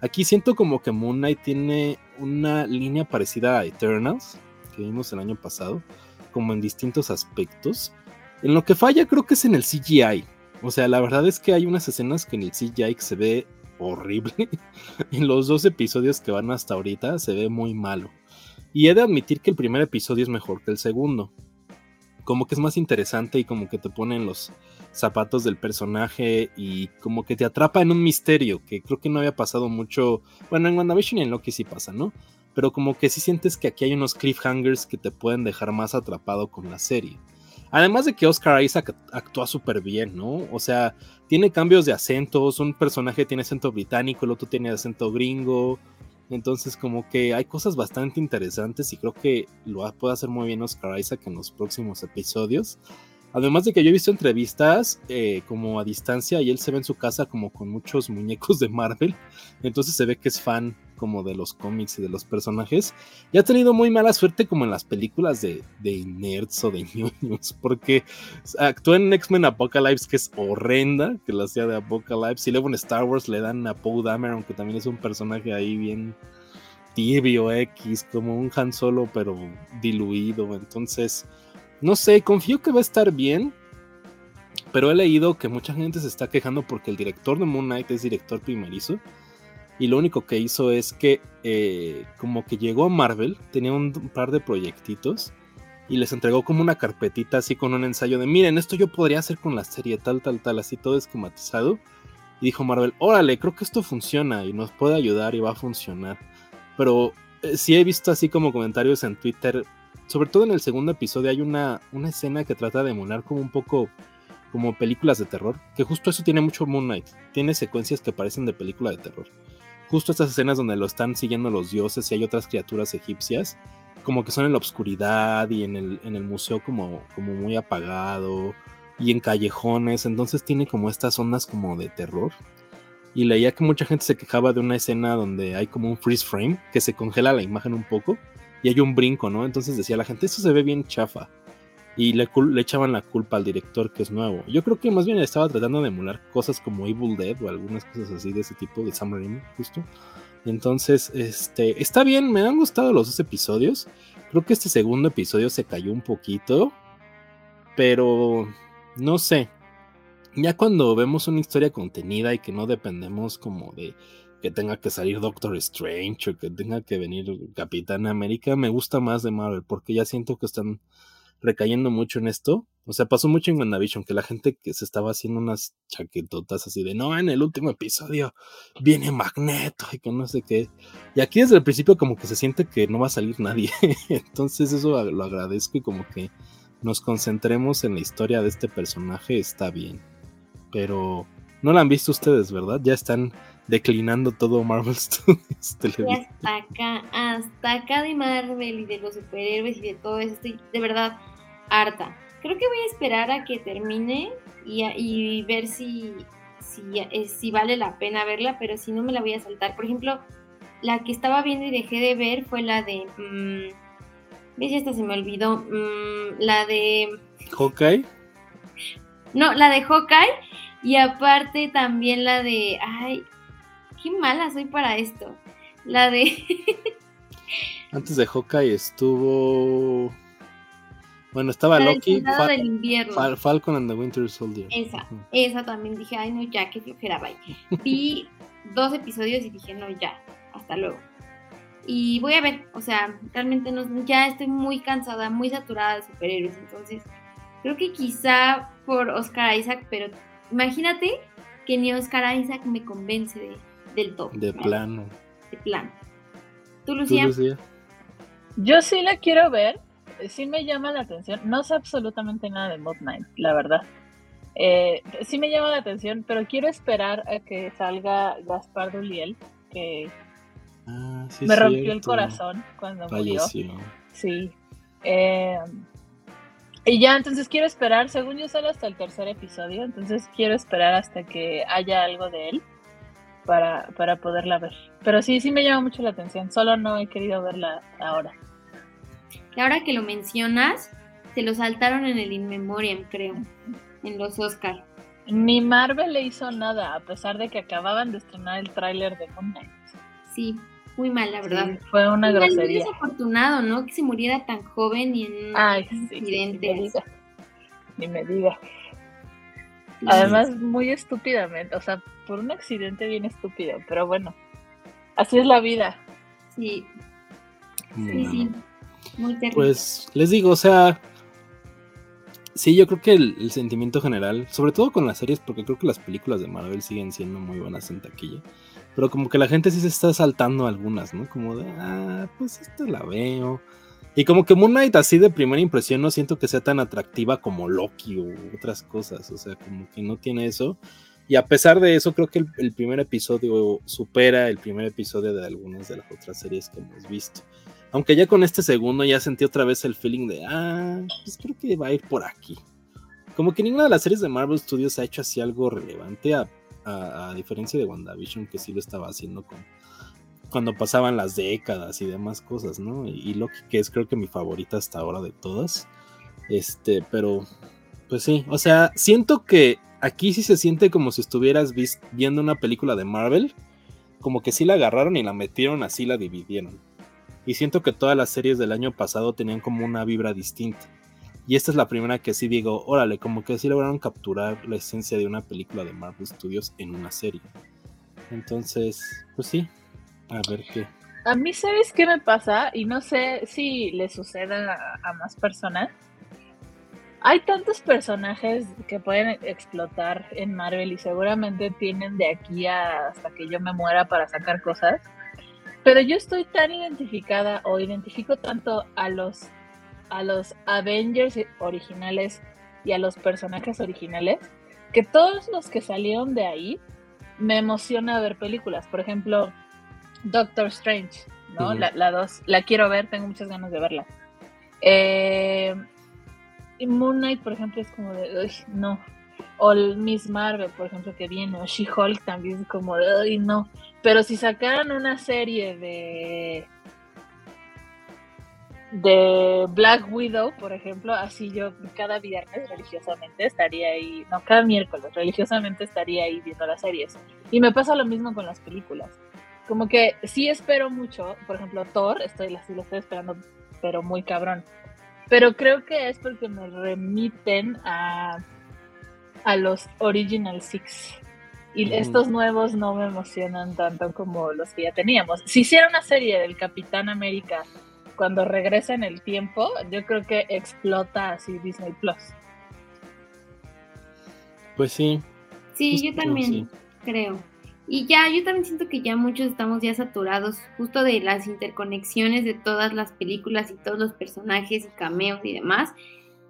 Aquí siento como que Moon Knight tiene una línea parecida a Eternals, que vimos el año pasado, como en distintos aspectos. En lo que falla creo que es en el CGI. O sea, la verdad es que hay unas escenas que en el CGI se ve horrible. en los dos episodios que van hasta ahorita se ve muy malo. Y he de admitir que el primer episodio es mejor que el segundo. Como que es más interesante y como que te pone en los zapatos del personaje y como que te atrapa en un misterio que creo que no había pasado mucho. Bueno, en WandaVision y en Loki sí pasa, ¿no? Pero como que sí sientes que aquí hay unos cliffhangers que te pueden dejar más atrapado con la serie. Además de que Oscar Isaac actúa súper bien, ¿no? O sea, tiene cambios de acentos, un personaje tiene acento británico, el otro tiene acento gringo. Entonces como que hay cosas bastante interesantes y creo que lo puede hacer muy bien Oscar Isaac en los próximos episodios. Además de que yo he visto entrevistas eh, como a distancia y él se ve en su casa como con muchos muñecos de Marvel. Entonces se ve que es fan como de los cómics y de los personajes. Y ha tenido muy mala suerte como en las películas de, de nerds o de niños. Porque actúa en X-Men Apocalypse que es horrenda, que la hacía de Apocalypse. Y luego en Star Wars le dan a Poe Dameron, que también es un personaje ahí bien tibio X, como un Han Solo pero diluido. Entonces no sé, confío que va a estar bien. Pero he leído que mucha gente se está quejando porque el director de Moon Knight es director primerizo. Y lo único que hizo es que, eh, como que llegó a Marvel, tenía un par de proyectitos. Y les entregó como una carpetita así con un ensayo de, miren, esto yo podría hacer con la serie tal, tal, tal, así todo esquematizado. Y dijo Marvel, órale, creo que esto funciona y nos puede ayudar y va a funcionar. Pero eh, sí he visto así como comentarios en Twitter sobre todo en el segundo episodio hay una, una escena que trata de emular como un poco como películas de terror, que justo eso tiene mucho Moon Knight, tiene secuencias que parecen de película de terror. Justo estas escenas donde lo están siguiendo los dioses y hay otras criaturas egipcias, como que son en la oscuridad y en el, en el museo como, como muy apagado y en callejones, entonces tiene como estas ondas como de terror. Y leía que mucha gente se quejaba de una escena donde hay como un freeze frame, que se congela la imagen un poco, y hay un brinco, ¿no? Entonces decía la gente, esto se ve bien chafa. Y le, echaban la culpa al director que es nuevo. Yo creo que más bien estaba tratando de emular cosas como Evil Dead o algunas cosas así de ese tipo de Sam Raimi, justo. Entonces, este, está bien, me han gustado los dos episodios. Creo que este segundo episodio se cayó un poquito, pero no sé. Ya cuando vemos una historia contenida y que no dependemos como de que tenga que salir Doctor Strange o que tenga que venir Capitán América, me gusta más de Marvel porque ya siento que están recayendo mucho en esto. O sea, pasó mucho en WandaVision que la gente que se estaba haciendo unas chaquetotas así de no, en el último episodio viene Magneto y que no sé qué. Y aquí desde el principio como que se siente que no va a salir nadie. Entonces eso lo agradezco y como que nos concentremos en la historia de este personaje está bien. Pero no la han visto ustedes, ¿verdad? Ya están declinando todo Marvel Studios. hasta acá, hasta acá de Marvel y de los superhéroes y de todo eso, estoy de verdad harta. Creo que voy a esperar a que termine y, ver si, si, eh, si, vale la pena verla, pero si no me la voy a saltar. Por ejemplo, la que estaba viendo y dejé de ver fue la de... Mmm, ¿Ves? Esta se me olvidó. Mm, la de... Hawkeye. No, la de Hawkeye. Y aparte también la de... Ay, qué mala soy para esto. La de... Antes de Hawkeye estuvo... Bueno, estaba Loki, Falcon and the Winter Soldier. Esa, esa también dije, ay no, ya, qué flojera, vaya. Vi dos episodios y dije, no, ya, hasta luego. Y voy a ver, o sea, realmente no, ya estoy muy cansada, muy saturada de superhéroes, entonces creo que quizá por Oscar Isaac, pero imagínate que ni Oscar Isaac me convence de, del todo. De plano. De plano. ¿Tú, Lucía? Yo sí la quiero ver, sí me llama la atención. No sé absolutamente nada de Mod Knight, la verdad. Eh, sí me llama la atención, pero quiero esperar a que salga Gaspar Duliel, que ah, me rompió el corazón cuando murió. Sí. Eh, y ya, entonces quiero esperar, según yo sale hasta el tercer episodio, entonces quiero esperar hasta que haya algo de él para, para poderla ver. Pero sí, sí me llama mucho la atención, solo no he querido verla ahora. Y ahora que lo mencionas, se lo saltaron en el In Memoriam, creo, en los Oscar. Ni Marvel le hizo nada, a pesar de que acababan de estrenar el tráiler de Moon Knight. Sí, muy mal, la verdad. fue una grosería. Muy desafortunado, ¿no? Que se muriera tan joven y en Ay, accidentes. ni me diga. Además, muy estúpidamente, o sea, por un accidente bien estúpido, pero bueno, así es la vida. Sí. Sí, sí. Pues les digo, o sea, sí, yo creo que el, sentimiento general, sobre todo con las series, porque creo que las películas de Marvel siguen siendo muy buenas en taquilla, pero como que la gente sí se está saltando algunas, ¿no? Como de, ah, pues esto la veo. Y como que Moon Knight así de primera impresión no siento que sea tan atractiva como Loki o otras cosas, o sea, como que no tiene eso. Y a pesar de eso, creo que el primer episodio supera el primer episodio de algunas de las otras series que hemos visto. Aunque ya con este segundo ya sentí otra vez el feeling de, ah, pues creo que va a ir por aquí. Como que ninguna de las series de Marvel Studios ha hecho así algo relevante, a, diferencia de WandaVision, que sí lo estaba haciendo con, cuando pasaban las décadas y demás cosas, ¿no? Y, Loki, que es creo que mi favorita hasta ahora de todas. Este, pero, pues sí, o sea, siento que aquí sí se siente como si estuvieras viendo una película de Marvel, como que sí la agarraron y la metieron así, la dividieron. Y siento que todas las series del año pasado tenían como una vibra distinta. Y esta es la primera que sí digo, órale, como que sí lograron capturar la esencia de una película de Marvel Studios en una serie. Entonces, pues sí, a ver qué. A mí, ¿sabes qué me pasa? Y no sé si le sucede a, más personas. Hay tantos personajes que pueden explotar en Marvel y seguramente tienen de aquí hasta que yo me muera para sacar cosas pero yo estoy tan identificada o identifico tanto a los a los Avengers originales y a los personajes originales que todos los que salieron de ahí me emociona ver películas. Por ejemplo, Doctor Strange, ¿no? la, dos, la quiero ver, tengo muchas ganas de verla. Eh, Moon Knight, por ejemplo, es como de, uy, no, o Miss Marvel, por ejemplo, que viene, o She-Hulk también como de, ay, no. Pero si sacaran una serie de de Black Widow, por ejemplo, así yo cada viernes religiosamente estaría ahí, no, cada miércoles religiosamente estaría ahí viendo las series. Y me pasa lo mismo con las películas. Como que sí espero mucho, por ejemplo, Thor, estoy, así lo estoy esperando, pero muy cabrón. Pero creo que es porque me remiten a a los Original Six. Y estos nuevos no me emocionan tanto como los que ya teníamos. Si hiciera una serie del Capitán América cuando regresa en el tiempo, yo creo que explota así Disney Plus. Pues sí. Sí, yo también creo. Y ya, yo también siento que ya muchos estamos ya saturados justo de las interconexiones de todas las películas y todos los personajes y cameos y demás.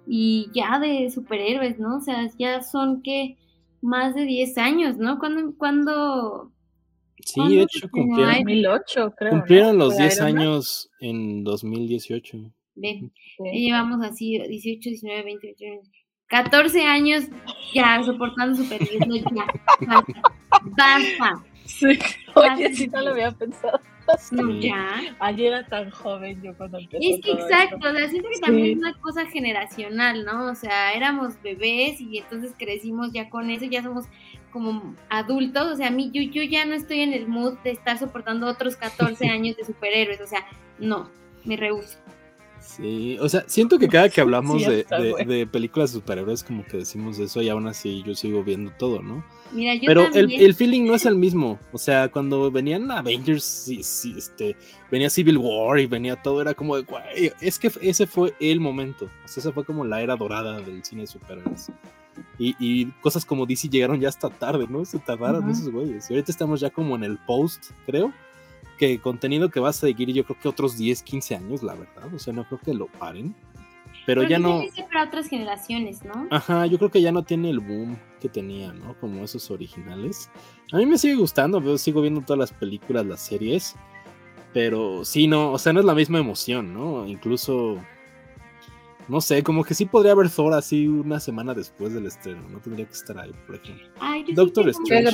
Y ya de superhéroes, ¿no? O sea, ya son que más de 10 años, ¿no? ¿Cuándo? cuando sí, de hecho cumplieron, 2008, creo, cumplieron los 10 años en 2018. Ven, llevamos así 18, 19, 20, 21, 14 años ya soportando superhéroes, ya, basta, basta. Sí, oye, si no lo había pensado. No, ya. Ayer era tan joven yo cuando empecé. Es que exacto, o sea, siento que también es una cosa generacional, ¿no? O sea, éramos bebés y entonces crecimos ya con eso, ya somos como adultos, o sea, a mí yo, yo ya no estoy en el mood de estar soportando otros 14 años de superhéroes, o sea, no, me rehuso. Sí, o sea, siento que cada que hablamos de, de, películas de superhéroes como que decimos eso y aún así yo sigo viendo todo, ¿no? Mira, yo Pero el, el, feeling no es el mismo, o sea, cuando venían Avengers, sí, sí, este, venía Civil War y venía todo, era como de, guay, es que ese fue el momento, o sea, esa fue como la era dorada del cine de superhéroes. Y, y, cosas como DC llegaron ya hasta tarde, ¿no? Se tardaron esos güeyes. Y ahorita estamos ya como en el post, creo que contenido que va a seguir yo creo que otros 10, 15 años, la verdad. O sea, no creo que lo paren. Pero, ya no... para otras generaciones, ¿no? Ajá, yo creo que ya no tiene el boom que tenía, ¿no? Como esos originales. A mí me sigue gustando, veo, sigo viendo todas las películas, las series. Pero sí, no, o sea, no es la misma emoción, ¿no? Incluso no sé, como que sí podría haber Thor así una semana después del estreno, no tendría que estar ahí, por ejemplo. Doctor Strange.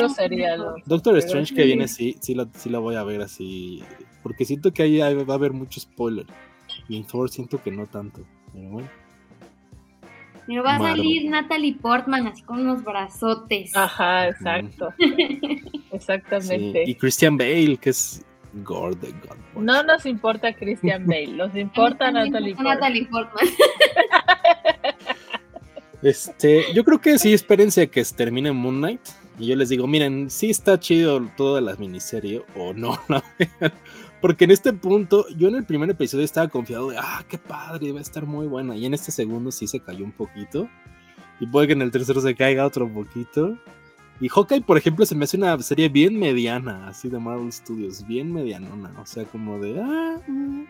Doctor Strange que viene sí, sí la, sí la voy a ver así, porque siento que ahí va a haber mucho spoiler. Y en Thor siento que no tanto, pero bueno. Pero va a salir Natalie Portman así con unos brazotes. Ajá, exacto. Exactamente. Y Christian Bale, que es no nos importa Christian Bale, nos importa Natalie Portman. Este, yo creo que sí, espérense a que se termine Moon Knight. Y yo les digo, miren, sí está chido toda la miniserie, o no, Porque en este punto, yo en el primer episodio estaba confiado de, ah, qué padre, va a estar muy buena. Y en este segundo sí se cayó un poquito. Y puede que en el tercero se caiga otro poquito. Y Hawkeye, por ejemplo, se me hace una serie bien mediana, así de Marvel Studios, bien medianona, o sea, como de... Ah, mm".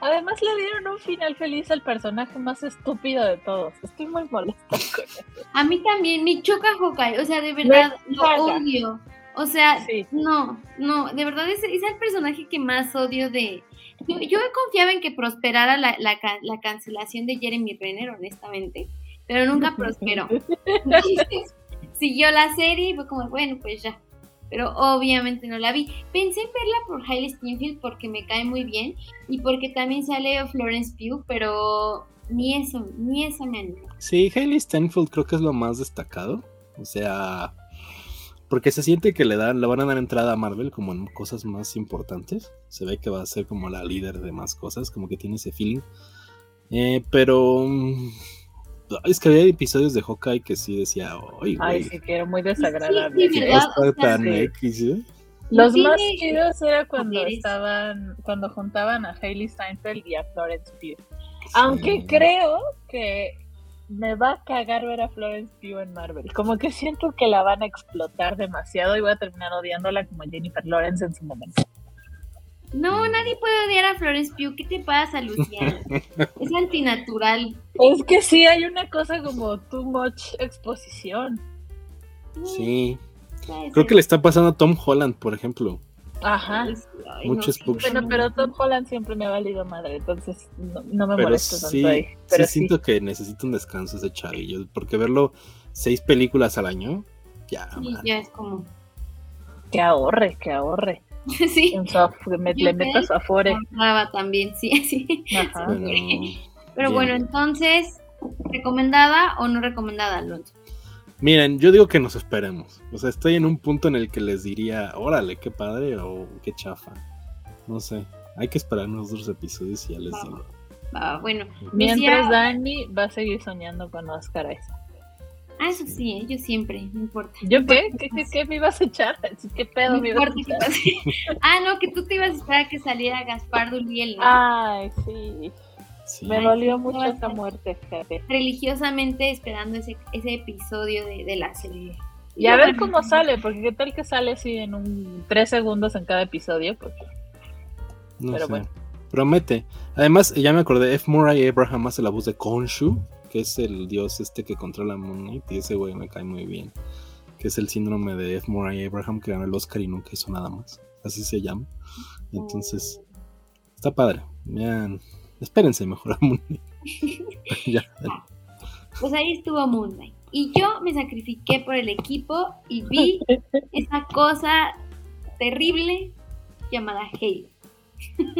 Además le dieron un final feliz al personaje más estúpido de todos. Estoy muy molesta con eso. A mí también me choca Hawkeye, o sea, de verdad lo odio. O sea, no, no, de verdad es, es, el personaje que más odio de... Yo, yo confiaba en que prosperara la, la, la cancelación de Jeremy Renner, honestamente, pero nunca prosperó siguió la serie y fue como, bueno, pues ya. Pero obviamente no la vi. Pensé en verla por Hailey Steinfeld porque me cae muy bien y porque también sale Florence Pugh, pero ni eso, ni eso me anima. Sí, Hailey Steinfeld creo que es lo más destacado. O sea, porque se siente que le dan, le van a dar entrada a Marvel como en cosas más importantes. Se ve que va a ser como la líder de más cosas, como que tiene ese feeling. Eh, pero mm, es que había episodios de Hawkeye que sí decía, Ay, Ay, sí, que era muy desagradable. Sí, tan X, ¿eh? Los más chidos era cuando estaban, cuando juntaban a Hailey Steinfeld y a Florence Pugh. Aunque creo que me va a cagar ver a Florence Pugh en Marvel. Como que siento que la van a explotar demasiado y voy a terminar odiándola como Jennifer Lawrence en su momento. No, nadie puede odiar a Florence Pugh. ¿Qué te pasa, Luciana? es antinatural. Es que sí, hay una cosa como too much exposición. Sí. Creo que le está pasando a Tom Holland, por ejemplo. Ajá. Muchos no, bueno, pero Tom Holland siempre me ha valido madre, entonces no, me molesto tanto ahí. Pero sí, siento que necesito un descanso ese chavillo, porque verlo seis películas al año, ya. Sí, ya es como. Que ahorre, que ahorre. Sí. me, le meto su afore. también, sí, sí. Pero, bueno, entonces, ¿recomendada o no recomendada, Alonso? Miren, yo digo que nos esperemos. O sea, estoy en un punto en el que les diría, órale, qué padre o qué chafa. No sé, hay que esperar unos dos episodios y ya les digo. bueno. Mientras Dani va a seguir soñando con Oscar Ah, eso sí, ¿eh? yo siempre, no importa. ¿Yo qué? ¿Qué, qué, me ibas a echar? ¿Qué pedo me ibas a echar? ah, no, que tú te ibas a esperar a que saliera Gaspar Dulviel, ¿no? Ay, sí. Me dolió mucho esa muerte, fíjate. Religiosamente esperando ese, ese episodio de, de la serie. Y a ver cómo sale, porque qué tal que sale así en un tres segundos en cada episodio, pues. No Pero bueno. Promete. Además, ya me acordé, F. Murray Abraham hace la voz de Konshu, que es el dios este que controla Moon Knight, y ese güey me cae muy bien. Que es el síndrome de F. Murray Abraham que ganó el Oscar y nunca hizo nada más. Así se llama. Entonces, está padre. Vean, espérense mejor a Moon Knight. ya. Pues ahí estuvo Moon Knight. Y yo me sacrifiqué por el equipo y vi esa cosa terrible llamada Halo.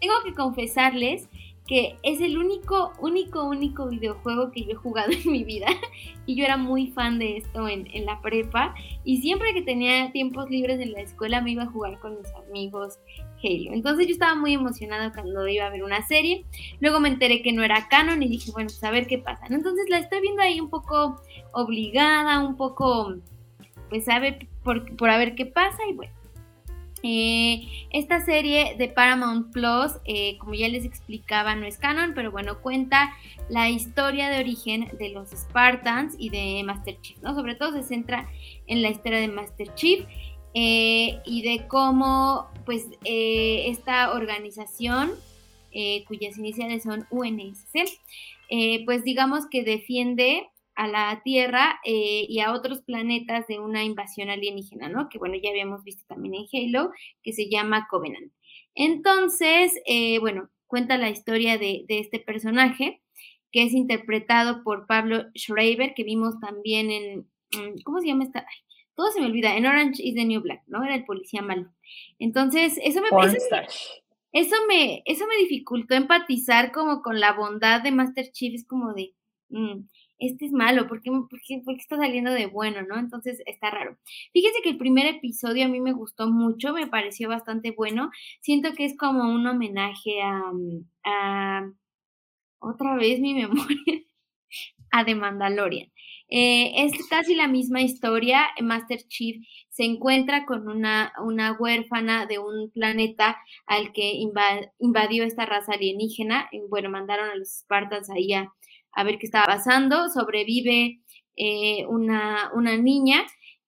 Tengo que confesarles que es el único, único, único videojuego que yo he jugado en mi vida. Y yo era muy fan de esto en, en, la prepa. Y siempre que tenía tiempos libres en la escuela me iba a jugar con mis amigos Halo. Entonces yo estaba muy emocionada cuando iba a ver una serie. Luego me enteré que no era canon y dije, bueno, pues a ver qué pasa. Entonces la estoy viendo ahí un poco obligada, un poco, pues ver, por, por a ver qué pasa. Y bueno, eh, esta serie de Paramount Plus, eh, como ya les explicaba, no es canon, pero bueno, cuenta la historia de origen de los Spartans y de Master Chief, ¿no? Sobre todo se centra en la historia de Master Chief eh, y de cómo, pues, esta organización, cuyas iniciales son UNSC, pues digamos que defiende a la Tierra eh, y a otros planetas de una invasión alienígena, ¿no? Que bueno, ya habíamos visto también en Halo, que se llama Covenant. Entonces, eh, bueno, cuenta la historia de, este personaje, que es interpretado por Pablo Schreiber, que vimos también en, ¿cómo se llama esta? todo se me olvida, en Orange is the New Black, ¿no? Era el policía malo. Entonces, eso me, eso eso me, eso me dificultó empatizar como con la bondad de Master Chief, es como de, mm, este es malo, ¿por qué, está saliendo de bueno, no? Entonces está raro. Fíjense que el primer episodio a mí me gustó mucho, me pareció bastante bueno. Siento que es como un homenaje a, otra vez mi memoria, a The Mandalorian. Eh, es casi la misma historia. Master Chief se encuentra con una, una huérfana de un planeta al que invadió esta raza alienígena. Bueno, mandaron a los Spartans ahí a, a ver qué estaba pasando, sobrevive eh, una, una niña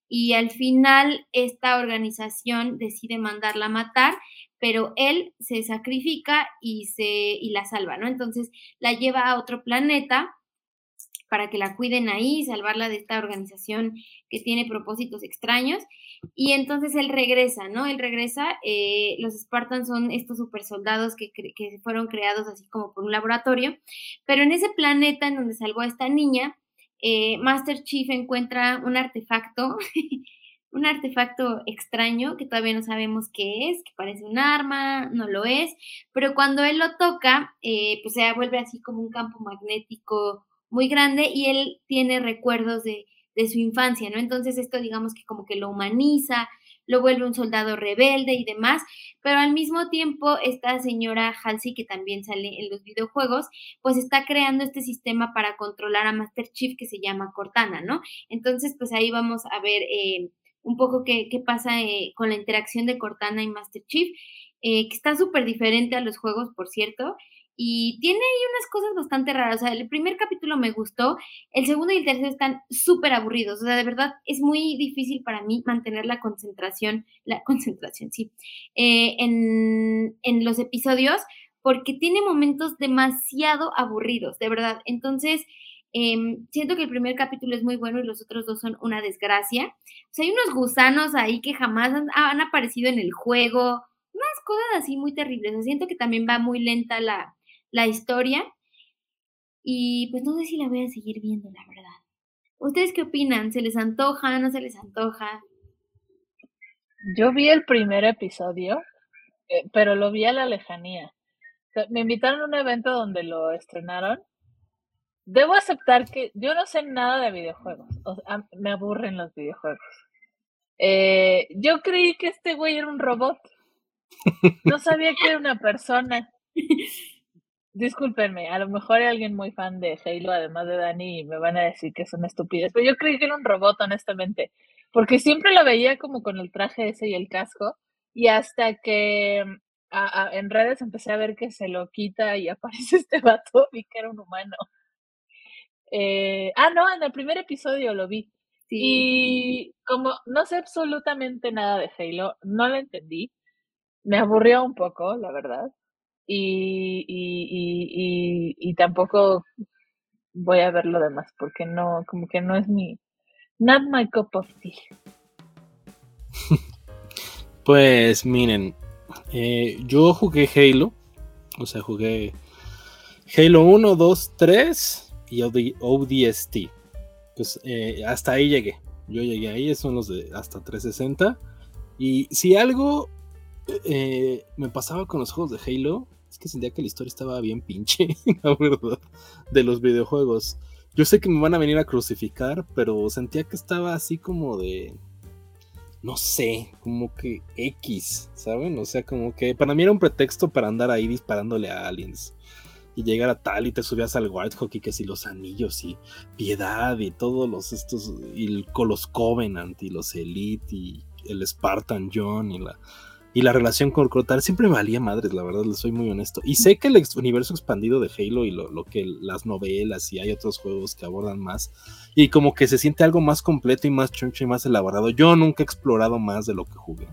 y al final esta organización decide mandarla a matar, pero él se sacrifica y, se, y la salva, ¿no? Entonces la lleva a otro planeta para que la cuiden ahí, salvarla de esta organización que tiene propósitos extraños. Y entonces él regresa, ¿no? Él regresa, eh, los Spartans son estos super soldados que, que, fueron creados así como por un laboratorio, pero en ese planeta en donde salvó a esta niña, eh, Master Chief encuentra un artefacto, un artefacto extraño que todavía no sabemos qué es, que parece un arma, no lo es, pero cuando él lo toca, eh, pues se vuelve así como un campo magnético muy grande y él tiene recuerdos de, su infancia, ¿no? Entonces esto digamos que como que lo humaniza, lo vuelve un soldado rebelde y demás, pero al mismo tiempo esta señora Halsey, que también sale en los videojuegos, pues está creando este sistema para controlar a Master Chief que se llama Cortana, ¿no? Entonces pues ahí vamos a ver eh, un poco qué, qué pasa eh, con la interacción de Cortana y Master Chief, eh, que está súper diferente a los juegos, por cierto, y tiene ahí unas cosas bastante raras. O sea, el primer capítulo me gustó, el segundo y el tercero están súper aburridos. O sea, de verdad es muy difícil para mí mantener la concentración, la concentración, sí, eh, en, en los episodios porque tiene momentos demasiado aburridos, de verdad. Entonces, em, siento que el primer capítulo es muy bueno y los otros dos son una desgracia. O sea, hay unos gusanos ahí que jamás han, aparecido en el juego, unas cosas así muy terribles. Siento que también va muy lenta la, la historia. Y pues no sé si la voy a seguir viendo, la verdad. ¿Ustedes qué opinan? ¿Se les antoja? ¿No se les antoja? Yo vi el primer episodio, eh, pero lo vi a la lejanía. me invitaron a un evento donde lo estrenaron. Debo aceptar que yo no sé nada de videojuegos. me aburren los videojuegos. Eh, yo creí que este güey era un robot. No sabía que era una persona. discúlpenme, a lo mejor hay alguien muy fan de Halo, además de Dani, y me van a decir que es una estupidez, pero yo creí que era un robot, honestamente, porque siempre lo veía como con el traje ese y el casco, y hasta que en redes empecé a ver que se lo quita y aparece este vato, vi que era un humano. Eh, ah, no, en el primer episodio lo vi. Y como no sé absolutamente nada de Halo, no lo entendí. Me aburrió un poco, la verdad. Y, y, y, y, tampoco voy a ver lo demás porque no, como que no es mi, not my cup of tea. pues miren, eh, yo jugué Halo, o sea, jugué Halo 1, 2, 3 y ODST. Pues eh, hasta ahí llegué. Yo llegué ahí, son los de hasta 360. Y si algo eh, me pasaba con los juegos de Halo, es que sentía que la historia estaba bien pinche, la verdad, de los videojuegos. Yo sé que me van a venir a crucificar, pero sentía que estaba así como de no sé, como que X, ¿saben? O sea, como que para mí era un pretexto para andar ahí disparándole a aliens. Y llegar a tal y te subías al Warthog y que si los anillos y piedad y todos los estos, y con los Covenant y los Elite y el Spartan John y la y la relación con Crotar siempre valía madres, la verdad, les soy muy honesto. Y sé que el universo expandido de Halo y lo, que las novelas y hay otros juegos que abordan más, y como que se siente algo más completo y más chuncho y más elaborado. Yo nunca he explorado más de lo que jugué.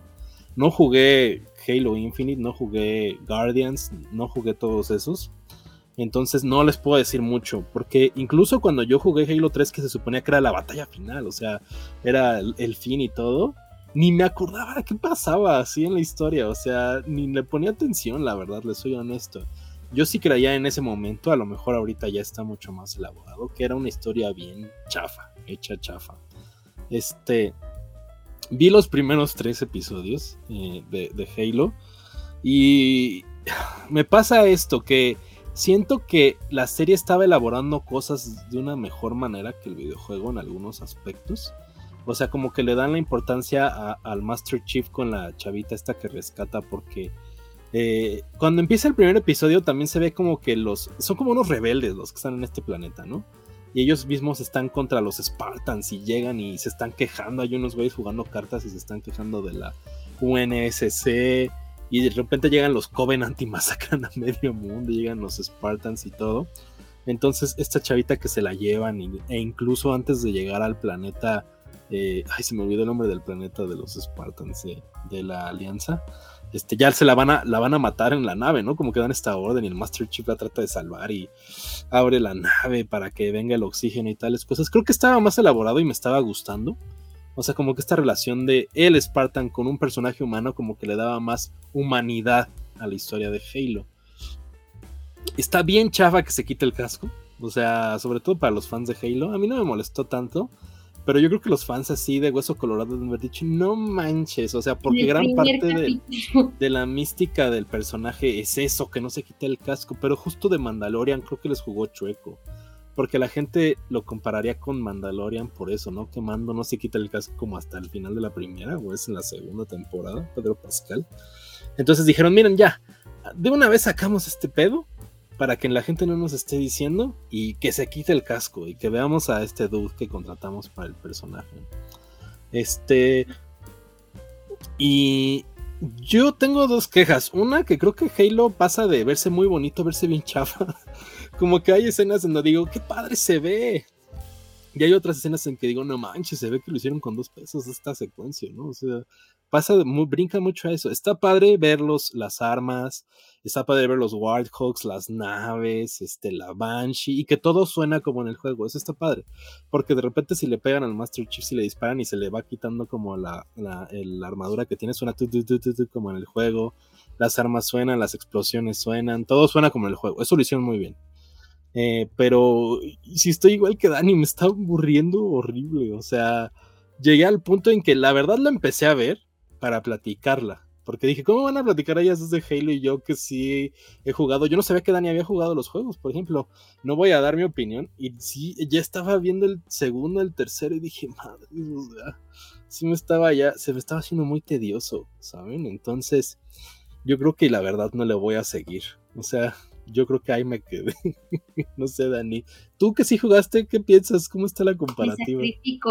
No jugué Halo Infinite, no jugué Guardians, no jugué todos esos. Entonces no les puedo decir mucho, porque incluso cuando yo jugué Halo 3, que se suponía que era la batalla final, o sea, era el fin y todo, ni me acordaba qué pasaba así en la historia, o sea, ni le ponía atención, la verdad, le soy honesto. Yo sí creía en ese momento, a lo mejor ahorita ya está mucho más elaborado, que era una historia bien chafa, hecha chafa. Este, vi los primeros tres episodios eh, de Halo y me pasa esto, que siento que la serie estaba elaborando cosas de una mejor manera que el videojuego en algunos aspectos. O sea, como que le dan la importancia al Master Chief con la chavita esta que rescata porque eh, cuando empieza el primer episodio también se ve como que los... Son como unos rebeldes los que están en este planeta, ¿no? Y ellos mismos están contra los Spartans y llegan y se están quejando. Hay unos güeyes jugando cartas y se están quejando de la UNSC. Y de repente llegan los Covenant y masacran a medio mundo. Llegan los Spartans y todo. Entonces esta chavita que se la llevan e incluso antes de llegar al planeta eh, ay, se me olvidó el nombre del planeta de los Spartans de la Alianza. Este, ya se la van, a, la van a matar en la nave, ¿no? Como que dan esta orden y el Master Chief la trata de salvar y abre la nave para que venga el oxígeno y tales cosas. Creo que estaba más elaborado y me estaba gustando. O sea, como que esta relación de el Spartan con un personaje humano como que le daba más humanidad a la historia de Halo. Está bien chafa que se quite el casco. O sea, sobre todo para los fans de Halo. A mí no me molestó tanto. Pero yo creo que los fans así de Hueso Colorado haber dicho, no manches, o sea, porque gran parte de, la mística del personaje es eso, que no se quite el casco, pero justo de Mandalorian creo que les jugó chueco. Porque la gente lo compararía con Mandalorian por eso, ¿no? Que Mando no se quita el casco como hasta el final de la primera, o es en la segunda temporada, Pedro Pascal. Entonces dijeron, miren, ya, de una vez sacamos este pedo para que la gente no nos esté diciendo y que se quite el casco y que veamos a este dude que contratamos para el personaje. Este. Y yo tengo dos quejas. Una que creo que Halo pasa de verse muy bonito a verse bien chafa. Como que hay escenas donde digo, qué padre se ve. Y hay otras escenas en que digo, no manches, se ve que lo hicieron con dos pesos esta secuencia, ¿no? O sea, pasa, muy, brinca mucho a eso. Está padre ver las armas, está padre ver los Warthogs, las naves, este, la Banshee, y que todo suena como en el juego. Eso está padre. Porque de repente si le pegan al Master Chief, si le disparan y se le va quitando como la, la, armadura que tiene, suena como en el juego. Las armas suenan, las explosiones suenan, todo suena como en el juego. Eso lo hicieron muy bien. Eh, pero si estoy igual que Dani, me está aburriendo horrible. O sea, llegué al punto en que la verdad la empecé a ver para platicarla. Porque dije, ¿cómo van a platicar ellas desde Halo y yo que sí he jugado? Yo no sabía que Dani había jugado los juegos, por ejemplo. No voy a dar mi opinión. Y sí, ya estaba viendo el segundo, el tercero y dije, madre, o sí me estaba ya, se me estaba haciendo muy tedioso, ¿saben? Entonces, yo creo que la verdad no le voy a seguir. O sea, yo creo que ahí me quedé. no sé, Dani. Tú que sí jugaste, ¿qué piensas? ¿Cómo está la comparativa?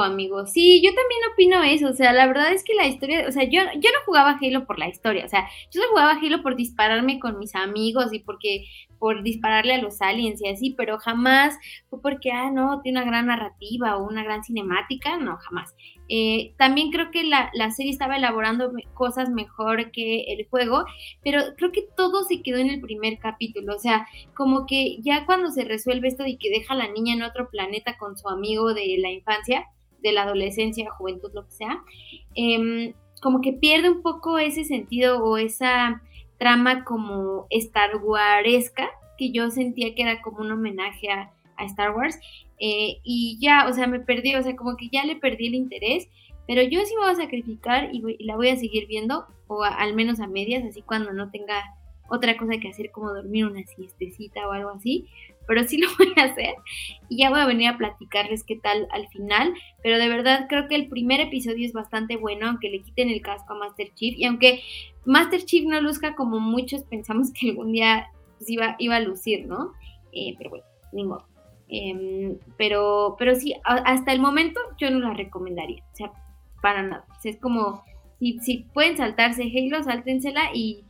Amigo. Sí, yo también opino eso. O sea, la verdad es que la historia, o sea, yo, yo no jugaba Halo por la historia. O sea, yo no jugaba Halo por dispararme con mis amigos y porque por dispararle a los aliens y así, pero jamás fue porque, ah, no, tiene una gran narrativa o una gran cinemática. No, jamás. Eh, también creo que la, la, serie estaba elaborando cosas mejor que el juego, pero creo que todo se quedó en el primer capítulo. O sea, como que ya cuando se resuelve esto de que deja a la niña en otro planeta con su amigo de la infancia, de la adolescencia, juventud, lo que sea, eh, como que pierde un poco ese sentido o esa trama como Star Warsesca, que yo sentía que era como un homenaje a, a Star Wars. Eh, y ya, o sea, me perdí, o sea, como que ya le perdí el interés, pero yo sí me voy a sacrificar y, la voy a seguir viendo, o al menos a medias, así cuando no tenga otra cosa que hacer como dormir una siestecita o algo así, pero sí lo voy a hacer y ya voy a venir a platicarles qué tal al final, pero de verdad creo que el primer episodio es bastante bueno, aunque le quiten el casco a Master Chief y aunque Master Chief no luzca como muchos pensamos que algún día pues, iba, iba a lucir, ¿no? Eh, pero bueno, ni. Em, pero, pero sí, hasta el momento yo no la recomendaría, o sea, para nada. es como, si, si pueden saltarse Halo, sáltensela y,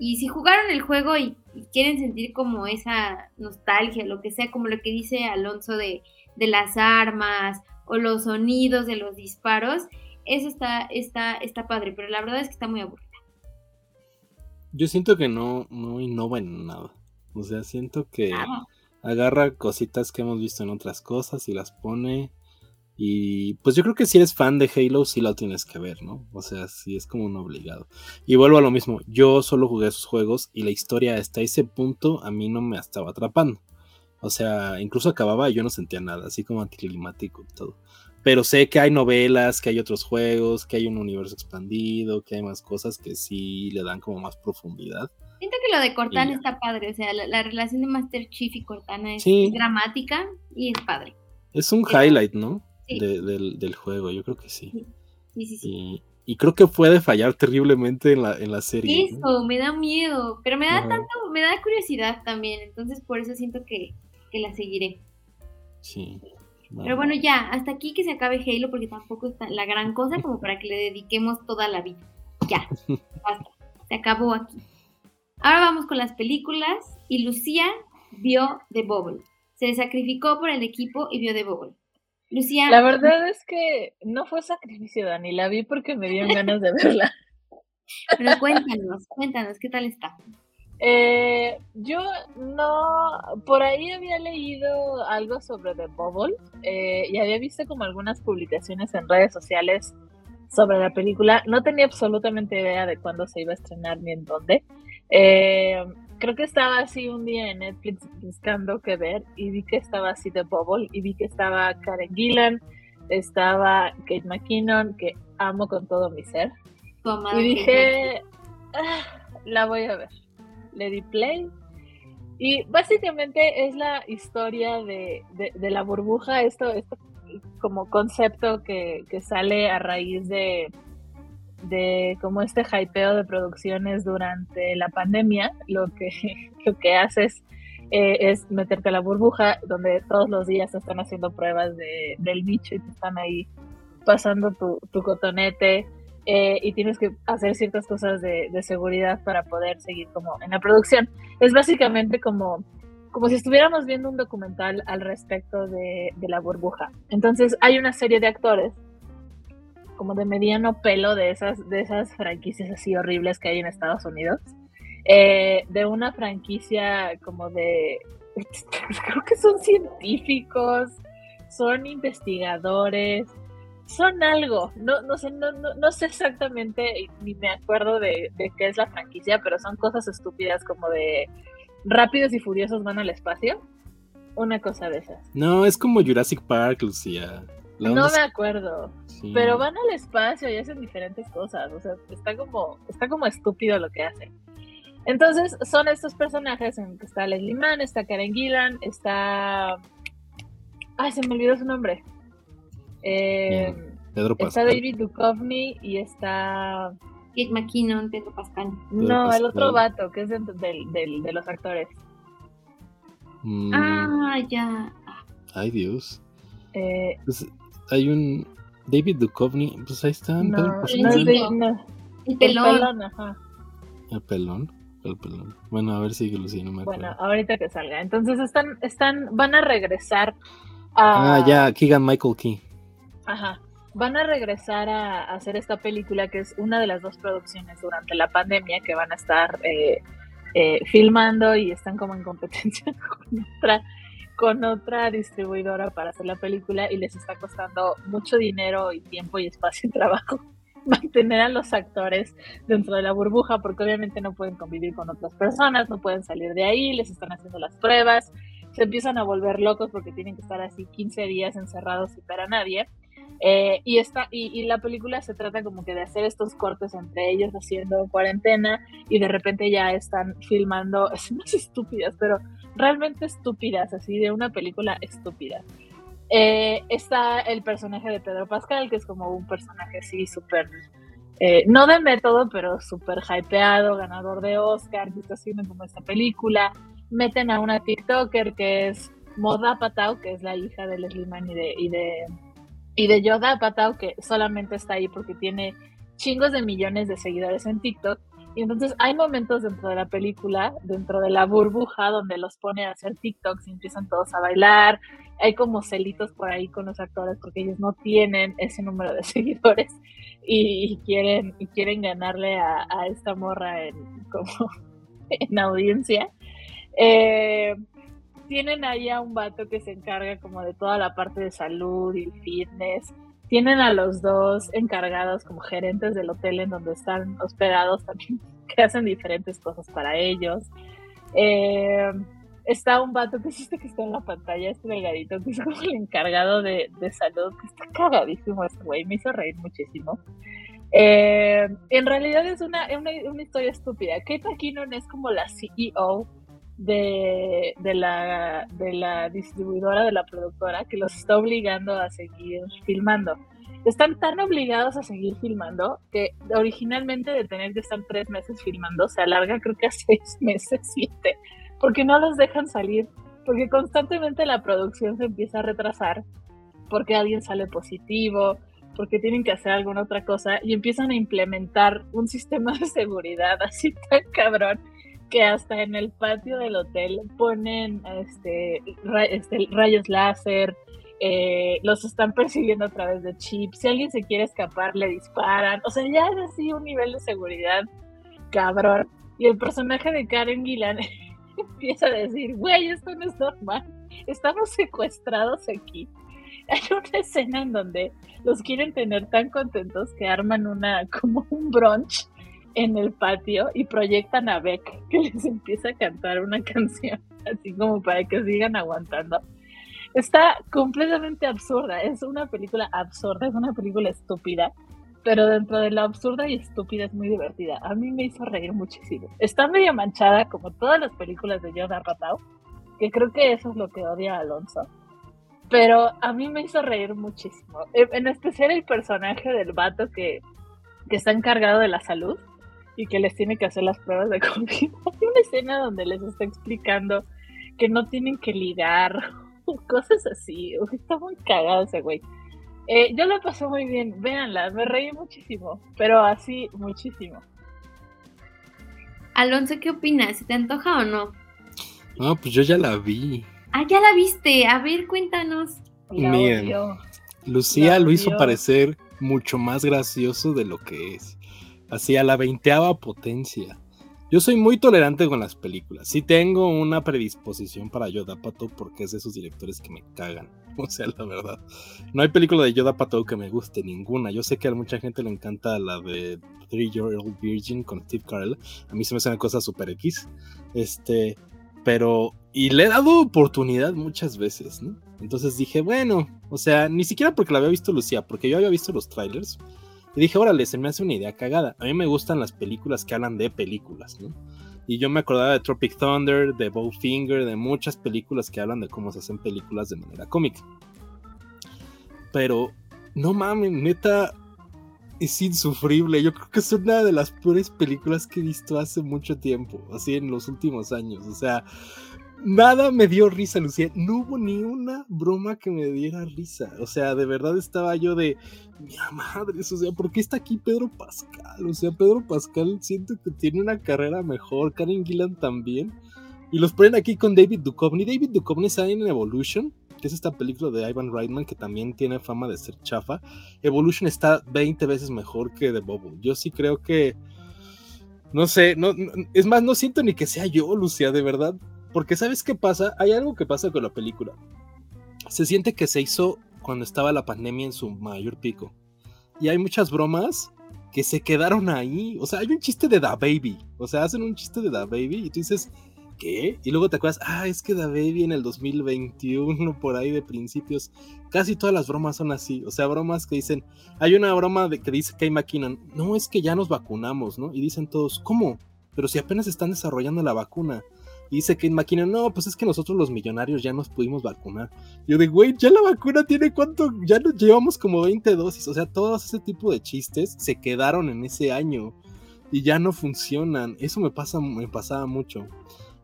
y si jugaron el juego y, quieren sentir como esa nostalgia, lo que sea, como lo que dice Alonso de, de las armas o los sonidos de los disparos, eso está, está, está padre, pero la verdad es que está muy aburrida. Yo siento que no, no innova en nada. O sea, siento que agarra cositas que hemos visto en otras cosas y las pone. Y pues yo creo que si eres fan de Halo, sí lo tienes que ver, ¿no? O sea, sí es como un obligado. Y vuelvo a lo mismo, yo solo jugué esos juegos y la historia hasta ese punto a mí no me estaba atrapando. O sea, incluso acababa y yo no sentía nada, así como anticlimático y todo. Pero sé que hay novelas, que hay otros juegos, que hay un universo expandido, que hay más cosas que sí le dan como más profundidad. Siento que lo de Cortana está padre, o sea, la, relación de Master Chief y Cortana es, dramática y es padre. Es un highlight, ¿no? Del, juego, yo creo que sí. Sí, sí, sí. Y, creo que puede fallar terriblemente en la, en la serie. Eso, me da miedo, pero me da tanto, me da curiosidad también, entonces por eso siento que, la seguiré. Sí. Pero bueno, ya, hasta aquí que se acabe Halo, porque tampoco es la gran cosa como para que le dediquemos toda la vida. Ya, basta, se acabó aquí. Ahora vamos con las películas y Lucía vio The Bubble. Se sacrificó por el equipo y vio The Bubble. Lucía. La verdad es que no fue sacrificio, Dani. La vi porque me dieron ganas de verla. Pero cuéntanos, cuéntanos, ¿qué tal está? Eh, yo no, por ahí había leído algo sobre The Bubble eh, y había visto como algunas publicaciones en redes sociales sobre la película. No tenía absolutamente idea de cuándo se iba a estrenar ni en dónde. Eh, creo que estaba así un día en Netflix buscando qué ver y vi que estaba así de Bubble y vi que estaba Karen Gillan, estaba Kate McKinnon, que amo con todo mi ser. y dije, ah, la voy a ver. Le di play. Y básicamente es la historia de, de, la burbuja, esto, esto como concepto que, que sale a raíz de, de como este hypeo de producciones durante la pandemia, lo que, lo que haces eh, es meterte a la burbuja donde todos los días te están haciendo pruebas de, del bicho y te están ahí pasando tu, tu cotonete eh, y tienes que hacer ciertas cosas de, de, seguridad para poder seguir como en la producción. Es básicamente como, como si estuviéramos viendo un documental al respecto de, de la burbuja. Entonces hay una serie de actores como de mediano pelo de esas, de esas franquicias así horribles que hay en Estados Unidos. Eh, de una franquicia como de, creo que son científicos, son investigadores, son algo, no, no, sé, no, no, sé exactamente, ni me acuerdo de, de, qué es la franquicia, pero son cosas estúpidas como de rápidos y furiosos van al espacio. Una cosa de esas. No, es como Jurassic Park, Lucía. No me acuerdo. Pero van al espacio y hacen diferentes cosas. O sea, está como, está como estúpido lo que hacen. Entonces, son estos personajes en que está Leslie Mann, está Karen Gillan, está. Ay, se me olvidó su nombre. Eh, Pedro Pascal. Está David Duchovny y está. Kate McKinnon, Pedro Pascal. no, el otro vato, que es de, de los actores. Mm. Ah, ya. Ay, Dios. Eh, pues, hay un David Duchovny, pues ahí está. No, no, El pelón. ajá. El pelón. El pelón. Bueno, a ver si Lucía no me acuerdo. Bueno, ahorita que salga. Entonces están, están, van a regresar a. Ah, ya, Keegan Michael Key. Ajá. Van a regresar a, hacer esta película que es una de las dos producciones durante la pandemia que van a estar eh, eh, filmando y están como en competencia con otra con otra distribuidora para hacer la película y les está costando mucho dinero y tiempo y espacio y trabajo mantener a los actores dentro de la burbuja porque obviamente no pueden convivir con otras personas, no pueden salir de ahí, les están haciendo las pruebas, se empiezan a volver locos porque tienen que estar así 15 días encerrados sin ver a nadie. Eh, y, esta, y, la película se trata como que de hacer estos cortes entre ellos haciendo cuarentena y de repente ya están filmando escenas estúpidas, pero realmente estúpidas, así de una película estúpida. Eh, está el personaje de Pedro Pascal, que es como un personaje así súper, eh, no de método, pero súper hypeado, ganador de Oscar, que está haciendo como esta película. Meten a una TikToker que es Moda Patau, que es la hija de Leslie Mann y de, y de, y de Yoda que solamente está ahí porque tiene chingos de millones de seguidores en TikTok y entonces hay momentos dentro de la película, dentro de la burbuja, donde los pone a hacer TikToks y empiezan todos a bailar. Hay como celitos por ahí con los actores porque ellos no tienen ese número de seguidores y, quieren, y quieren ganarle a, esta morra en, como, en audiencia. Eh, tienen ahí a un vato que se encarga como de toda la parte de salud y fitness tienen a los dos encargados como gerentes del hotel en donde están hospedados también, que hacen diferentes cosas para ellos. Eh, está un vato que existe que está en la pantalla, este delgadito, que es como el encargado de, salud, que está cagadísimo este güey, me hizo reír muchísimo. Eh, en realidad es una, una, historia estúpida. Kate McKinnon es como la CEO de, la, de la distribuidora, de la productora, que los está obligando a seguir filmando. Están tan obligados a seguir filmando que originalmente de tener que estar tres meses filmando se alarga creo que a seis meses, siete, porque no los dejan salir, porque constantemente la producción se empieza a retrasar, porque alguien sale positivo, porque tienen que hacer alguna otra cosa y empiezan a implementar un sistema de seguridad así tan cabrón que hasta en el patio del hotel ponen este, este rayos láser, eh, los están persiguiendo a través de chips, si alguien se quiere escapar le disparan, o sea, ya es así un nivel de seguridad cabrón. Y el personaje de Karen Gillan empieza a decir, güey, esto no es normal, estamos secuestrados aquí. Hay una escena en donde los quieren tener tan contentos que arman una como un brunch en el patio y proyectan a Beck que les empieza a cantar una canción, así como para que sigan aguantando. Está completamente absurda, es una película absurda, es una película estúpida, pero dentro de la absurda y estúpida es muy divertida. A mí me hizo reír muchísimo. Está medio manchada como todas las películas de Yoda Ratao, que creo que eso es lo que odia a Alonso. Pero a mí me hizo reír muchísimo. En especial el personaje del vato que, que está encargado de la salud y que les tiene que hacer las pruebas de COVID. Hay una escena donde les está explicando que no tienen que ligar, cosas así. Está muy cagado ese güey. Eh, yo lo pasé muy bien, véanla, me reí muchísimo, pero así muchísimo. Alonso, ¿qué opinas? ¿Se te antoja o no? No, pues yo ya la vi. Ah, ya la viste. A ver, cuéntanos. Bien. Lucía lo hizo parecer mucho más gracioso de lo que es así a la veinteava potencia. Yo soy muy tolerante con las películas. Sí tengo una predisposición para Yoda Pato porque es de esos directores que me cagan. O sea, la verdad. No hay película de Yoda Pato que me guste, ninguna. Yo sé que a mucha gente le encanta la de Three Year Old Virgin con Steve Carell. A mí se me hacen cosas super X. Este, pero... Y le he dado oportunidad muchas veces, ¿no? Entonces dije, bueno, o sea, ni siquiera porque la había visto Lucía, porque yo había visto los trailers. Y dije, órale, se me hace una idea cagada. A mí me gustan las películas que hablan de películas, ¿no? Y yo me acordaba de Tropic Thunder, de Bowfinger, de muchas películas que hablan de cómo se hacen películas de manera cómica. Pero, no mames, neta, es insufrible. Yo creo que es una de las peores películas que he visto hace mucho tiempo, así en los últimos años. O sea, Nada me dio risa, Lucía. No hubo ni una broma que me diera risa. O sea, de verdad estaba yo de, mi madre, o sea, ¿por qué está aquí Pedro Pascal? O sea, Pedro Pascal siento que tiene una carrera mejor, Karen Gillan también. Y los ponen aquí con David Duchovny. David Duchovny sale en Evolution, que es esta película de Ivan Reitman que también tiene fama de ser chafa. Evolution está 20 veces mejor que The Bubble. Yo sí creo que no sé, es más, no siento ni que sea yo, Lucía, de verdad. Porque ¿sabes qué pasa? Hay algo que pasa con la película. Se siente que se hizo cuando estaba la pandemia en su mayor pico. Y hay muchas bromas que se quedaron ahí. O sea, hay un chiste de Da Baby. O sea, hacen un chiste de Da Baby y tú dices, ¿qué? Y luego te acuerdas, ah, es que Da Baby en el 2021, por ahí de principios, casi todas las bromas son así. O sea, bromas que dicen, hay una broma de, que dice Kay McKinnon, no es que ya nos vacunamos, ¿no? Y dicen todos, ¿cómo? Pero si apenas están desarrollando la vacuna. Y dice Kate McKinnon, no, pues es que nosotros los millonarios ya nos pudimos vacunar. Yo de, güey, ya la vacuna tiene cuánto, ya nos llevamos como 20 dosis. O sea, todos ese tipo de chistes se quedaron en ese año y ya no funcionan. Eso me pasa, me pasaba mucho.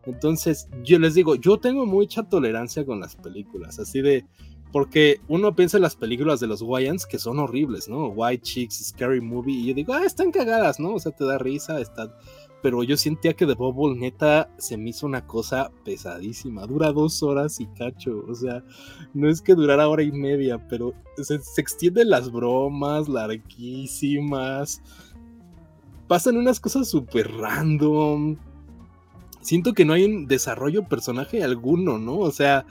Entonces, yo les digo, yo tengo mucha tolerancia con las películas, así de, porque uno piensa en las películas de los Wayans que son horribles, ¿no? White Chicks, Scary Movie, y yo digo, ah, están cagadas, ¿no? O sea, te da risa, está... Pero yo sentía que The Bubble, neta, se me hizo una cosa pesadísima. Dura dos horas y cacho. O sea, no es que durara hora y media, pero se, extienden las bromas larguísimas. Pasan unas cosas súper random siento que no hay un desarrollo personaje alguno, ¿no? O sea,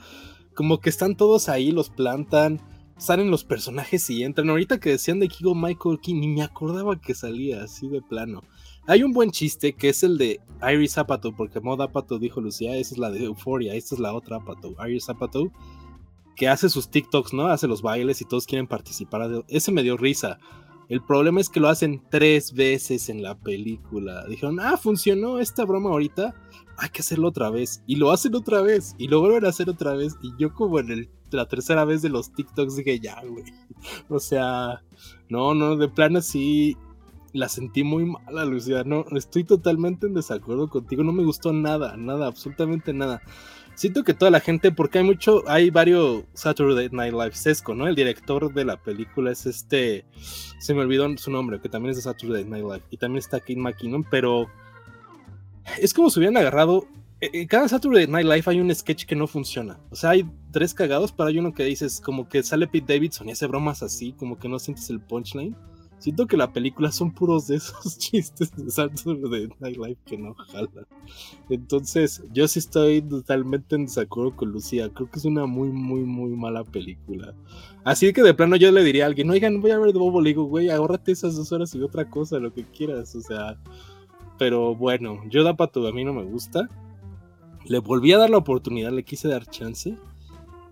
como que están todos ahí, los plantan, salen los personajes y entran. Ahorita que decían de Kigo Michael King, ni me acordaba que salía así de plano. Hay un buen chiste que es el de Iris Zapato, porque Moda Zapato dijo Lucía, esa es la de Euphoria, esta es la otra Zapato, Iris Zapato, que hace sus TikToks, ¿no? Hace los bailes y todos quieren participar. Ese me dio risa. El problema es que lo hacen tres veces en la película. Dijeron, ah, funcionó esta broma ahorita, hay que hacerlo otra vez. Y lo hacen otra vez, y lo vuelven a hacer otra vez. Y yo como en la tercera vez de los TikToks dije, ya, güey. O sea, no, no, de plano sí la sentí muy mala, Lucía. No, estoy totalmente en desacuerdo contigo. No me gustó nada, nada, absolutamente nada siento que toda la gente, porque hay mucho, hay varios Saturday Night Live sesco, ¿no? El director de la película es este, se me olvidó su nombre, que también es de Saturday Night Live, y también está Kate McKinnon, pero es como si hubieran agarrado, en cada Saturday Night Live hay un sketch que no funciona, o sea, hay tres cagados, pero hay uno que dices, como que sale Pete Davidson y hace bromas así, como que no sientes el punchline. Siento que la película son puros de esos chistes de Saturday Night Live que no jalan. Entonces, yo sí estoy totalmente en desacuerdo con Lucía. Creo que es una muy, muy, muy mala película. Así que de plano yo le diría a alguien, oigan, voy a ver de Bobo. Le digo, güey, ahórrate esas dos horas y otra cosa, lo que quieras. O sea, pero bueno, yo da pato, a mí no me gusta. Le volví a dar la oportunidad, le quise dar chance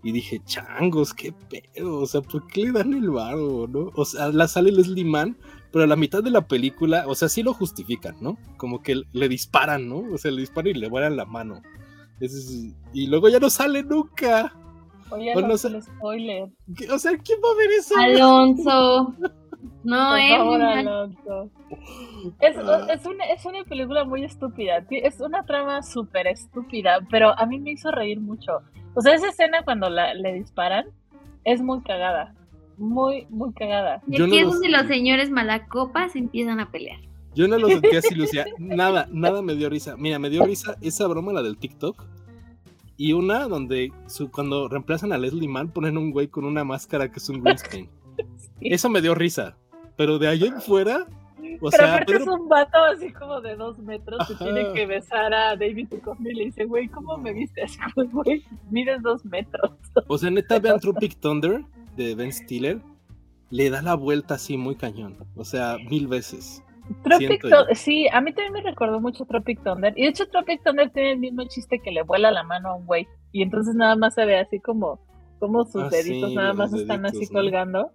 y dije, changos, qué pedo, o sea, ¿por qué le dan el barro, no? O sea, la sale Leslie Mann, pero a la mitad de la película, o sea, sí lo justifican, ¿no? Como que le disparan, ¿no? O sea, le disparan y le vuelan la mano. y luego ya no sale nunca. Oye, no, sé, spoiler. O sea, ¿quién va a ver eso? Alonso. No, es. Alonso. Es, ah. es, una, es una película muy estúpida. Es una trama súper estúpida, pero a mí me hizo reír mucho. O sea, esa escena cuando la, le disparan es muy cagada. Muy, muy cagada. Y aquí es donde los señores malacopas empiezan a pelear. Yo no lo sentí así, Lucía. Nada, nada me dio risa. Mira, me dio risa esa broma, la del TikTok. Y una donde su, cuando reemplazan a Leslie Mann ponen un güey con una máscara que es un green screen. Eso me dio risa. Pero de ahí en fuera, pero aparte es un vato así como de dos metros que tiene que besar a David Duchovny y le dice, güey, ¿cómo me viste así? Güey, mides dos metros. O sea, neta, vean Tropic Thunder de Ben Stiller, le da la vuelta así muy cañón. O sea, mil veces. Tropic Thunder, sí, a mí también me recordó mucho Tropic Thunder. Y de hecho, Tropic Thunder tiene el mismo chiste que le vuela la mano a un güey. Y entonces nada más se ve así como, como sus ah, deditos nada más están así colgando.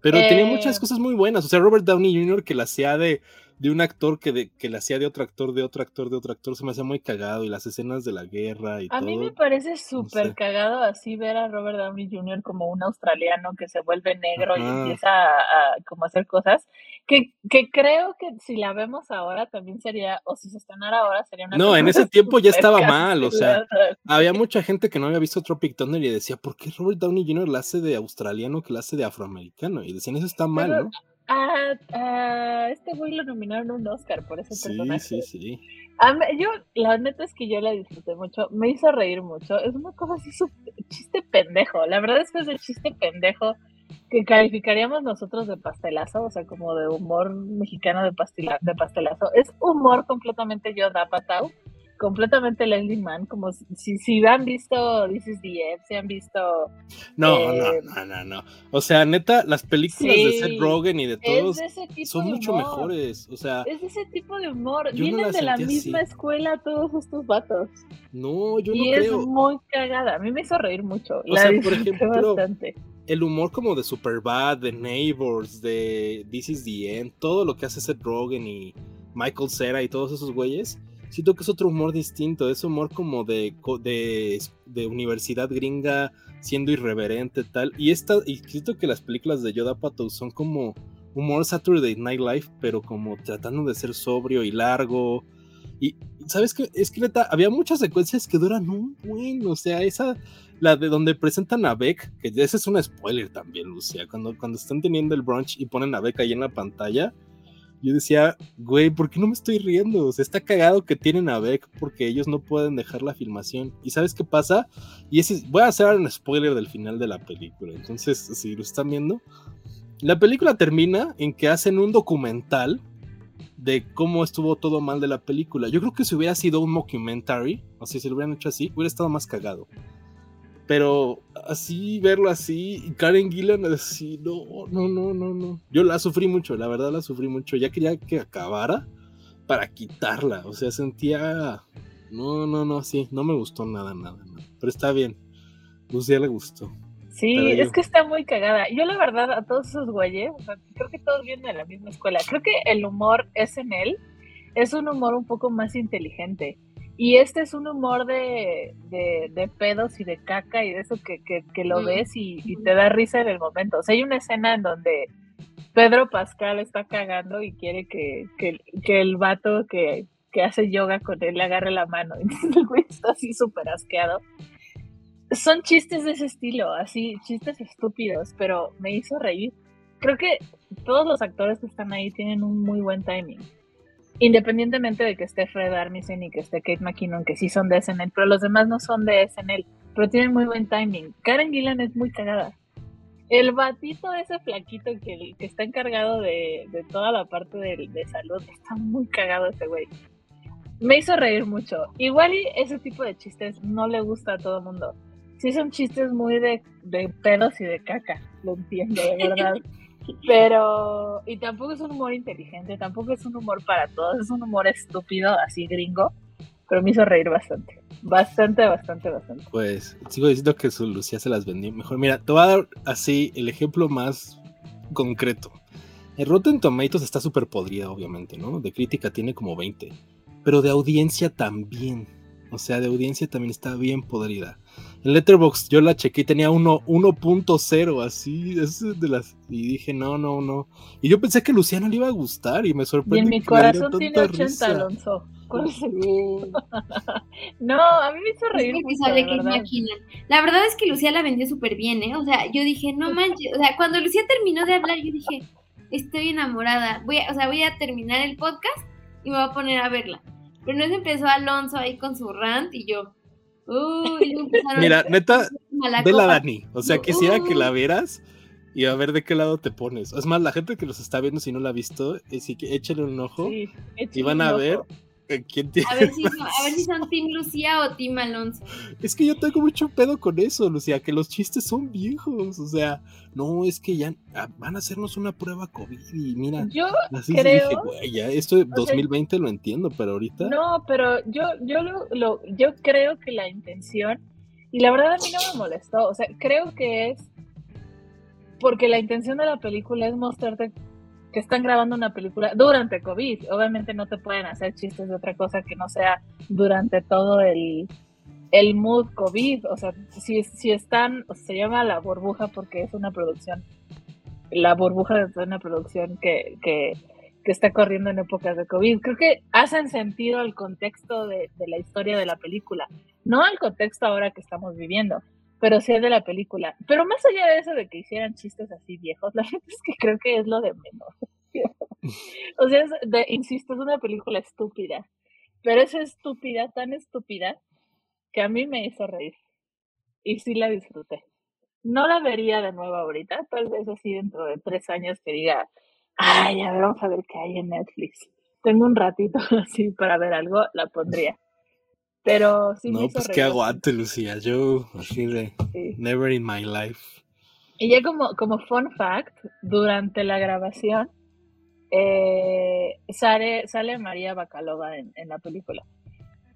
Pero tenía muchas eh. cosas muy buenas. O sea, Robert Downey Jr., que la hacía de, de un actor que, de, que la hacía de otro actor, de otro actor, de otro actor, se me hacía muy cagado. Y las escenas de la guerra y a todo. A mí me parece súper cagado así ver a Robert Downey Jr. como un australiano que se vuelve negro y empieza a, como hacer cosas. Que, que, creo que si la vemos ahora también sería, o si se estrenara ahora sería una... No, en ese tiempo ya estaba mal, o sea, había mucha gente que no había visto Tropic Thunder y decía, ¿por qué Robert Downey Jr. la hace de australiano que la hace de afroamericano? Y decían, eso está mal, ¿no? A, este güey lo nominaron un Oscar por ese sí, personaje. Sí, sí, yo, la neta es que yo la disfruté mucho, me hizo reír mucho. Es una cosa así, chiste pendejo. La verdad es que es el chiste pendejo que calificaríamos nosotros de pastelazo, o sea, como de humor mexicano de, pastela, de pastelazo. Es humor completamente yo da patao completamente Leslie Mann, como si, si han visto This is the End, si han visto... No, eh, no, no, no, O sea, neta, las películas de Seth Rogen y de todos son mucho mejores. O sea... Es ese tipo de humor. Vienen de la misma escuela todos estos vatos. No, yo no creo. Y es muy cagada. A mí me hizo reír mucho. O sea, por ejemplo... Bastante. El humor como de Superbad, de Neighbors, de This is the End, todo lo que hace Seth Rogen y Michael Cera y todos esos güeyes, siento que es otro humor distinto, es humor como de, de, universidad gringa siendo irreverente tal. Y esta, y siento que las películas de Yoda Pato son como humor Saturday Night Live, pero como tratando de ser sobrio y largo. Y sabes que es que había muchas secuencias que duran un buen, o sea, esa, la de donde presentan a Beck, que ese es un spoiler también, Lucia, cuando, cuando están teniendo el brunch y ponen a Beck ahí en la pantalla, yo decía, güey, ¿por qué no me estoy riendo? O sea, está cagado que tienen a Beck porque ellos no pueden dejar la filmación. ¿Y sabes qué pasa? Y ese, voy a hacer un spoiler del final de la película. Entonces, si lo están viendo, la película termina en que hacen un documental de cómo estuvo todo mal de la película. Yo creo que si hubiera sido un mockumentary, o si se lo hubieran hecho así, hubiera estado más cagado. Pero así, verlo así, Karen Gillan así, no, no, no, no, no. Yo la sufrí mucho, la verdad la sufrí mucho. Ya quería que acabara para quitarla. O sea, sentía. No, no, no, sí, no me gustó nada, nada, nada. Pero está bien. Lucía le gustó. Sí, es que está muy cagada. Yo la verdad a todos esos güeyes, o sea, creo que todos vienen de la misma escuela. Creo que el humor es en él, es un humor un poco más inteligente. Y este es un humor de, de, pedos y de caca y de eso que, que, lo mm. ves y, te da risa en el momento. O sea, hay una escena en donde Pedro Pascal está cagando y quiere que, que el vato que, hace yoga con él le agarre la mano. Y el güey está así súper asqueado. Son chistes de ese estilo, así, chistes estúpidos, pero me hizo reír. Creo que todos los actores que están ahí tienen un muy buen timing independientemente de que esté Fred Armisen y que esté Kate McKinnon, que sí son de SNL, pero los demás no son de SNL, pero tienen muy buen timing. Karen Gillan es muy cagada. El batito ese flaquito que, que está encargado de, toda la parte de, de, salud, está muy cagado ese güey. Me hizo reír mucho. Igual y ese tipo de chistes no le gusta a todo el mundo. Sí son chistes muy de, de pedos y de caca, lo entiendo, de verdad. Pero, y tampoco es un humor inteligente, tampoco es un humor para todos, es un humor estúpido, así gringo, pero me hizo reír bastante. Bastante, bastante, bastante. Pues sigo diciendo que su Lucía se las vendió mejor. Mira, te voy a dar así el ejemplo más concreto. El Rotten Tomatoes está súper podrida, obviamente, ¿no? De crítica tiene como 20, pero de audiencia también. O sea, de audiencia también está bien podrida. En Letterboxd yo la chequé y tenía 1.0 así, es de las y dije, "No, no, no." Y yo pensé que Luciano le iba a gustar y me sorprendió. Y en mi corazón tiene 80, Alonso. no, a mí me hizo reír. mucho, la, la verdad es que Lucía la vendió súper bien, ¿eh? O sea, yo dije, no manches. O sea, cuando Lucía terminó de hablar, yo dije, estoy enamorada. Voy a, o sea, voy a terminar el podcast y me voy a poner a verla. Pero no se empezó Alonso ahí con su rant y yo, Mira, neta, ve la Dani. O sea, quisiera que la vieras y a ver de qué lado te pones. Es más, la gente que los está viendo, si no la ha visto, es que échale un ojo y van a ver a, ver si, son Team Lucía o Team Alonso. Es que yo tengo mucho pedo con eso, Lucía, que los chistes son viejos. O sea, no, es que ya ah, van a hacernos una prueba COVID y mira. Yo creo. ya esto de 2020 lo entiendo, pero ahorita. No, pero yo, yo, lo, yo creo que la intención, y la verdad a mí no me molestó, o sea, creo que es porque la intención de la película es mostrarte que están grabando una película durante COVID. Obviamente no te pueden hacer chistes de otra cosa que no sea durante todo el, el mood COVID. O sea, si, si están, se llama La Burbuja porque es una producción la burbuja de una producción que, que, que, está corriendo en épocas de COVID. Creo que hacen sentido al contexto de, de, la historia de la película, no al contexto ahora que estamos viviendo, pero sí de la película. Pero más allá de eso de que hicieran chistes así viejos, la gente es que creo que es lo de menos. o sea, insisto, es una película estúpida, pero es estúpida, tan estúpida, que a mí me hizo reír. Y sí la disfruté. No la vería de nuevo ahorita, tal vez así dentro de tres años que diga, ay, a ver, vamos a ver qué hay en Netflix. Tengo un ratito así para ver algo, la pondría. Pero sí No, pues qué aguante, Lucía. Yo, así de, never in my life. Y ya como, como fun fact, durante la grabación, eh, sale, sale María Bacalova en, en la película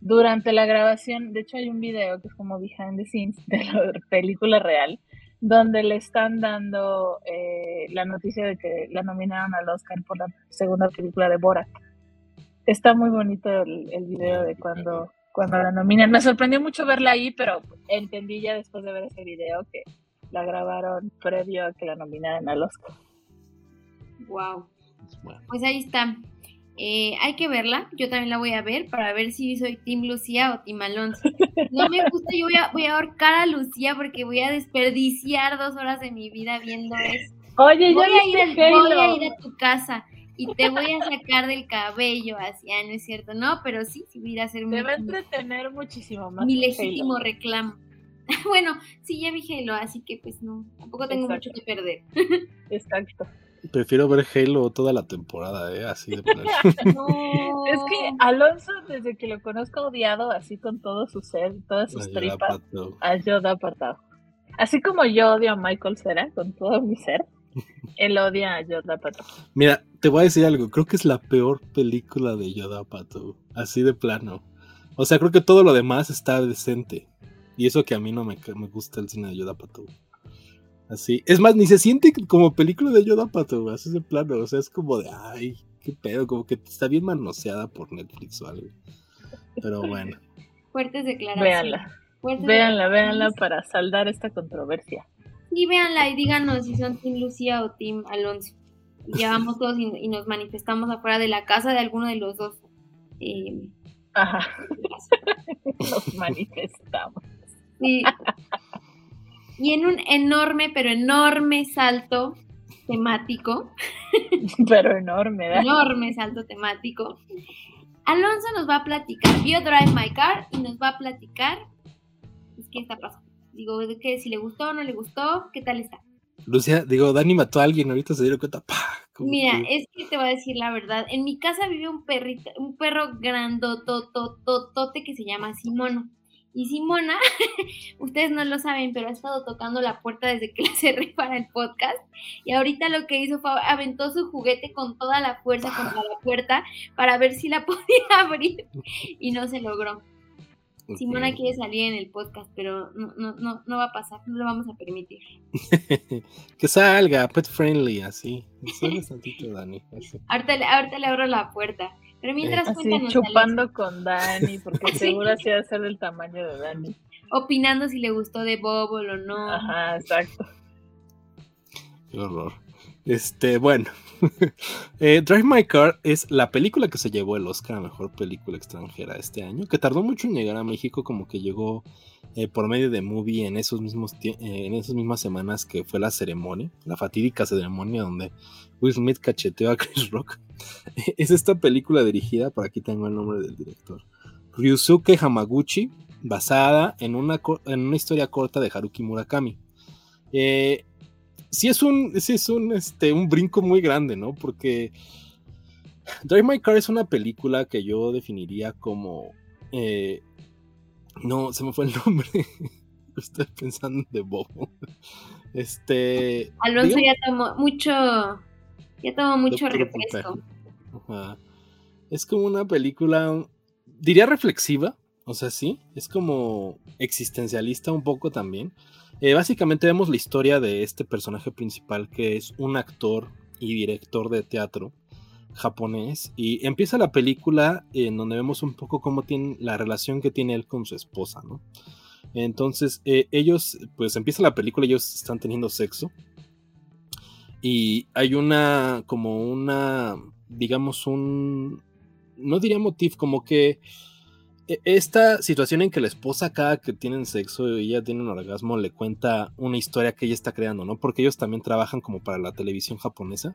durante la grabación, de hecho hay un video que es como behind the scenes de la película real, donde le están dando eh, la noticia de que la nominaron al Oscar por la segunda película de Borat. Está muy bonito el, el video de cuando, cuando la nominan. Me sorprendió mucho verla ahí, pero entendí ya después de ver ese video que la grabaron previo a que la nominaran al Oscar. Wow. Pues ahí está. Eh, hay que verla, yo también la voy a ver para ver si soy Team Lucía o Team Alonso. No me gusta, yo voy a, voy a ahorcar a Lucía porque voy a desperdiciar dos horas de mi vida viendo eso. Oye, voy, a ir, voy a ir a tu casa y te voy a sacar del cabello así, ah, no es cierto, no, pero sí, sí voy a ir a hacer Te va a entretener muchísimo más. Mi legítimo reclamo. bueno, sí, ya vi Halo, así que pues no, tampoco tengo mucho que perder. Exacto. Prefiero ver Halo toda la temporada, ¿eh? Así de poner. Es que Alonso, desde que lo conozco, odiado así con todo su ser, todas sus tripas, a Yoda apartado. Así como yo odio a Michael Cera con todo mi ser, él odia a Yoda Pato. Mira, te voy a decir algo. Creo que es la peor película de Yoda Pato. Así de plano. O sea, creo que todo lo demás está decente. Y eso que a mí no me, me gusta el cine de Yoda Pato. Así. Es más, ni se siente como película de Yoda Pato, así de plano. O sea, es como de, ay, qué pedo, como que está bien manoseada por Netflix o algo. Pero bueno. Fuertes declaraciones. Véanla. véanla, véanla para saldar esta controversia. Sí, véanla y díganos si son Team Lucía o Team Alonso. Y vamos todos y, nos manifestamos afuera de la casa de alguno de los dos. Eh, Ajá. nos manifestamos. Sí. y en un enorme, pero enorme salto temático. Pero enorme, ¿verdad? Enorme salto temático. Alonso nos va a platicar, vio Drive My Car y nos va a platicar pues, qué está pasando. Digo, que si le gustó o no le gustó, qué tal está. Lucia, digo, Dani mató a alguien, ahorita se dieron cuenta. Mira, es que te voy a decir la verdad. En mi casa vive un perrito, un perro grandotototote que se llama Simono. Y Simona, ustedes no lo saben, pero ha estado tocando la puerta desde que la cerré para el podcast. Y ahorita lo que hizo fue aventó su juguete con toda la fuerza contra la puerta para ver si la podía abrir. Y no se logró. Simona quiere salir en el podcast, pero no, no, no, no va a pasar, no lo vamos a permitir. que salga, pet friendly, así. Dani. Ahorita, ahorita le abro la puerta. Pero mientras Así, chupando con Dani, porque seguro así va a ser del tamaño de Dani. Opinando si le gustó de Bobo o no. Ajá, exacto. Qué horror. Este, bueno. eh, Drive My Car es la película que se llevó el Oscar a Mejor Película Extranjera este año, que tardó mucho en llegar a México, como que llegó eh, por medio de Movie en esos mismos eh, en esas mismas semanas que fue la ceremonia, la fatídica ceremonia donde Will Smith cacheteó a Chris Rock. es esta película dirigida, por aquí tengo el nombre del director, Ryusuke Hamaguchi, basada en una, en una historia corta de Haruki Murakami. Eh, sí es un, sí es un, este, un brinco muy grande, ¿no? Porque Drive My Car es una película que yo definiría como... Eh, no, se me fue el nombre. Estoy pensando de Bobo. Este. Alonso ya tomó mucho. Ya tomó mucho refresco. Es como una película. Diría reflexiva. O sea, sí. Es como existencialista un poco también. Eh, básicamente vemos la historia de este personaje principal que es un actor y director de teatro japonés y empieza la película en donde vemos un poco cómo tiene la relación que tiene él con su esposa, ¿no? Entonces eh, ellos, pues empieza la película, ellos están teniendo sexo y hay una, como una, digamos, un, no diría motif, como que esta situación en que la esposa cada que tienen sexo y ella tiene un orgasmo le cuenta una historia que ella está creando, ¿no? Porque ellos también trabajan como para la televisión japonesa.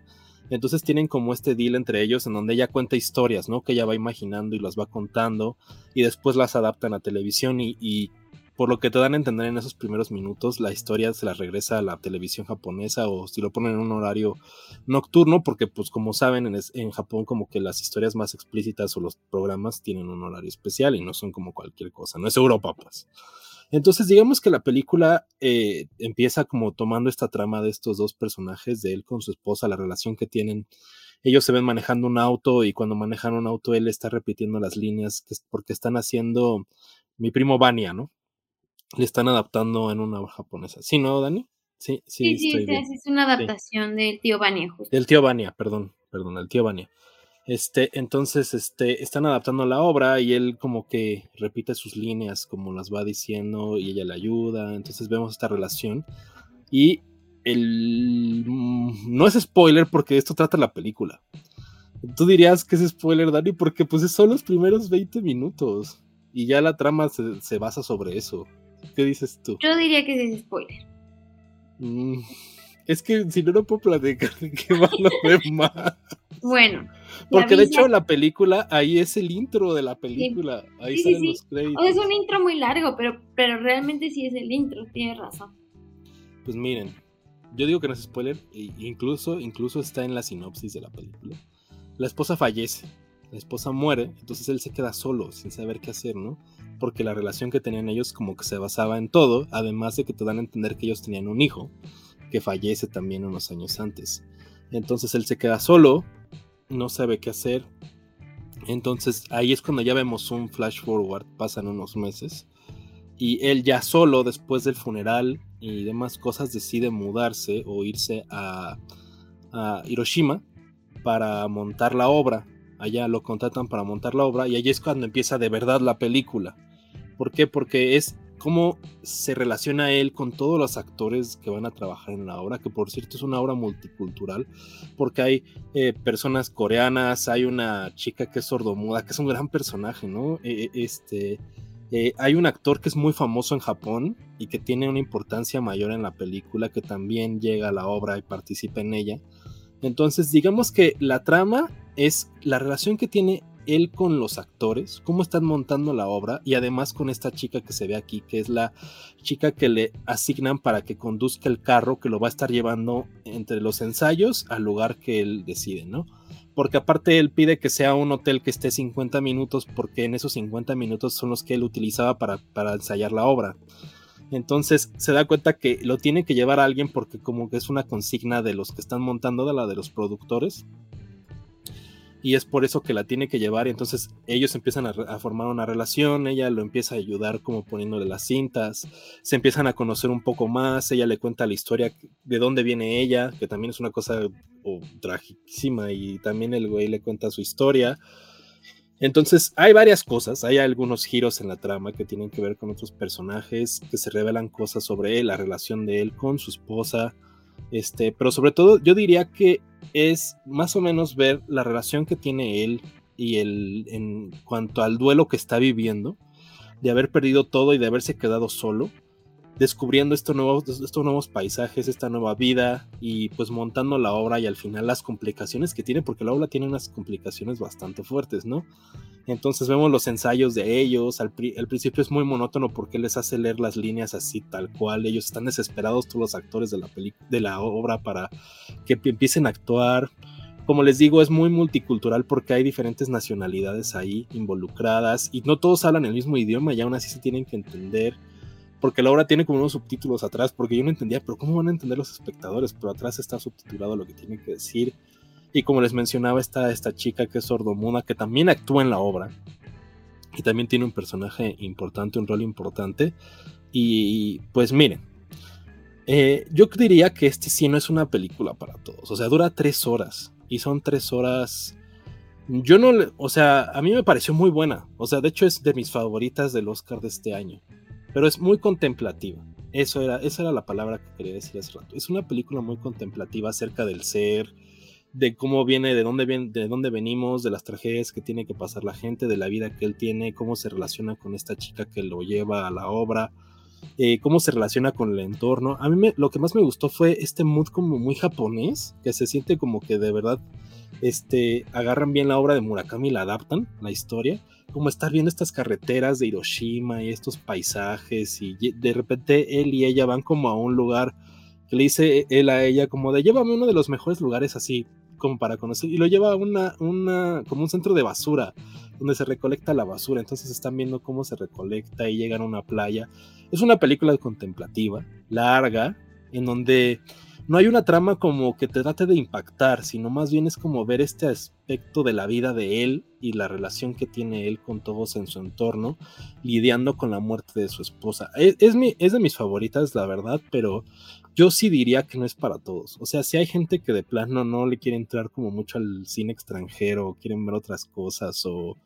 Entonces tienen como este deal entre ellos en donde ella cuenta historias, ¿no? Que ella va imaginando y las va contando y después las adaptan a televisión y, por lo que te dan a entender en esos primeros minutos, la historia se la regresa a la televisión japonesa o si lo ponen en un horario nocturno, porque pues como saben en, en, Japón como que las historias más explícitas o los programas tienen un horario especial y no son como cualquier cosa, no es Europa pues. Entonces digamos que la película eh, empieza como tomando esta trama de estos dos personajes, de él con su esposa, la relación que tienen. Ellos se ven manejando un auto y cuando manejan un auto él está repitiendo las líneas que, porque están haciendo mi primo Vania, ¿no? Le están adaptando en una japonesa. ¿Sí, no, Dani? Sí, sí, sí, sí es una adaptación del tío Vania. Justo. Del tío Vania, perdón, perdón, el tío Vania. Este, entonces, este, están adaptando la obra y él como que repite sus líneas como las va diciendo y ella le ayuda. Entonces vemos esta relación y el mm, no es spoiler porque esto trata la película. Tú dirías que es spoiler, Dani, porque pues son los primeros 20 minutos y ya la trama se, basa sobre eso. ¿Qué dices tú? Yo diría que es spoiler. Mm, es que si no, no puedo platicar de qué va lo demás. Bueno. Porque de hecho la película, ahí es el intro de la película. Ahí salen los créditos. es un intro muy largo, pero, pero realmente sí es el intro, tienes razón. Pues miren, yo digo que no es spoiler, e incluso, incluso está en la sinopsis de la película. La esposa fallece, la esposa muere, entonces él se queda solo, sin saber qué hacer, ¿no? Porque la relación que tenían ellos como que se basaba en todo, además de que te dan a entender que ellos tenían un hijo, que fallece también unos años antes. Entonces él se queda solo, no sabe qué hacer. Entonces ahí es cuando ya vemos un flash forward, pasan unos meses, y él ya solo, después del funeral y demás cosas, decide mudarse o irse a, Hiroshima para montar la obra. Allá lo contratan para montar la obra y ahí es cuando empieza de verdad la película. ¿Por qué? Porque es cómo se relaciona él con todos los actores que van a trabajar en la obra, que por cierto es una obra multicultural, porque hay eh, personas coreanas, hay una chica que es sordomuda, que es un gran personaje, ¿no? E, e, este, eh, hay un actor que es muy famoso en Japón y que tiene una importancia mayor en la película, que también llega a la obra y participa en ella. Entonces, digamos que la trama es la relación que tiene él con los actores, cómo están montando la obra y además con esta chica que se ve aquí, que es la chica que le asignan para que conduzca el carro que lo va a estar llevando entre los ensayos al lugar que él decide, ¿no? Porque aparte él pide que sea un hotel que esté 50 minutos porque en esos 50 minutos son los que él utilizaba para, para ensayar la obra. Entonces se da cuenta que lo tiene que llevar a alguien porque como que es una consigna de los que están montando, de la de los productores y es por eso que la tiene que llevar y entonces ellos empiezan a, formar una relación, ella lo empieza a ayudar como poniéndole las cintas, se empiezan a conocer un poco más, ella le cuenta la historia de dónde viene ella, que también es una cosa oh, trágicísima y también el güey le cuenta su historia. Entonces hay varias cosas, hay algunos giros en la trama que tienen que ver con otros personajes, que se revelan cosas sobre él, la relación de él con su esposa, este, pero sobre todo yo diría que es más o menos ver la relación que tiene él y el en cuanto al duelo que está viviendo, de haber perdido todo y de haberse quedado solo, descubriendo estos nuevos, estos nuevos paisajes, esta nueva vida y pues montando la obra y al final las complicaciones que tiene, porque la obra tiene unas complicaciones bastante fuertes, ¿no? Entonces vemos los ensayos de ellos, al, principio es muy monótono porque les hace leer las líneas así tal cual, ellos están desesperados todos los actores de la, de la obra para que empiecen a actuar. Como les digo, es muy multicultural porque hay diferentes nacionalidades ahí involucradas y no todos hablan el mismo idioma y aún así se tienen que entender porque la obra tiene como unos subtítulos atrás, porque yo no entendía, pero ¿cómo van a entender los espectadores? Pero atrás está subtitulado lo que tienen que decir. Y como les mencionaba, está esta chica que es sordomuda, que también actúa en la obra. Y también tiene un personaje importante, un rol importante. Y pues miren, eh, yo diría que este sí no es una película para todos. O sea, dura tres horas. Y son tres horas... Yo no, o sea, a mí me pareció muy buena. O sea, de hecho es de mis favoritas del Oscar de este año. Pero es muy contemplativa Eso era, esa era la palabra que quería decir hace rato. Es una película muy contemplativa acerca del ser, de cómo viene, de dónde, viene, de dónde venimos, de las tragedias que tiene que pasar la gente, de la vida que él tiene, cómo se relaciona con esta chica que lo lleva a la obra, eh, cómo se relaciona con el entorno. A mí lo que más me gustó fue este mood como muy japonés, que se siente como que de verdad este, agarran bien la obra de Murakami y la adaptan, la historia, como estar viendo estas carreteras de Hiroshima y estos paisajes y de repente él y ella van como a un lugar que le dice él a ella como de llévame uno de los mejores lugares así como para conocer y lo lleva a una, una como un centro de basura donde se recolecta la basura. Entonces están viendo cómo se recolecta y llegan a una playa. Es una película contemplativa larga en donde no hay una trama como que te trate de impactar, sino más bien es como ver este aspecto de la vida de él y la relación que tiene él con todos en su entorno, lidiando con la muerte de su esposa. Es, es de mis favoritas, la verdad, pero yo sí diría que no es para todos. O sea, si hay gente que de plano no le quiere entrar como mucho al cine extranjero, quieren ver otras cosas o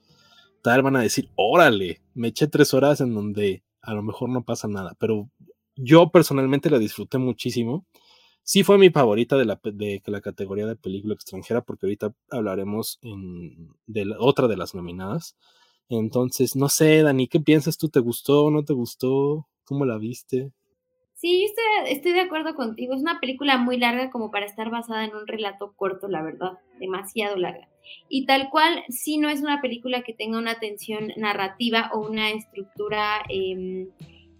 tal, van a decir, órale, me eché tres horas en donde a lo mejor no pasa nada, pero yo personalmente la disfruté muchísimo Sí fue mi favorita de la, de la categoría de película extranjera, porque ahorita hablaremos de la, otra de las nominadas. Entonces, no sé, Dani, ¿qué piensas tú? ¿Te gustó o no te gustó? ¿Cómo la viste? Sí, estoy, estoy, de acuerdo contigo. Es una película muy larga como para estar basada en un relato corto, la verdad, demasiado larga. Y tal cual, sí no es una película que tenga una tensión narrativa o una estructura eh,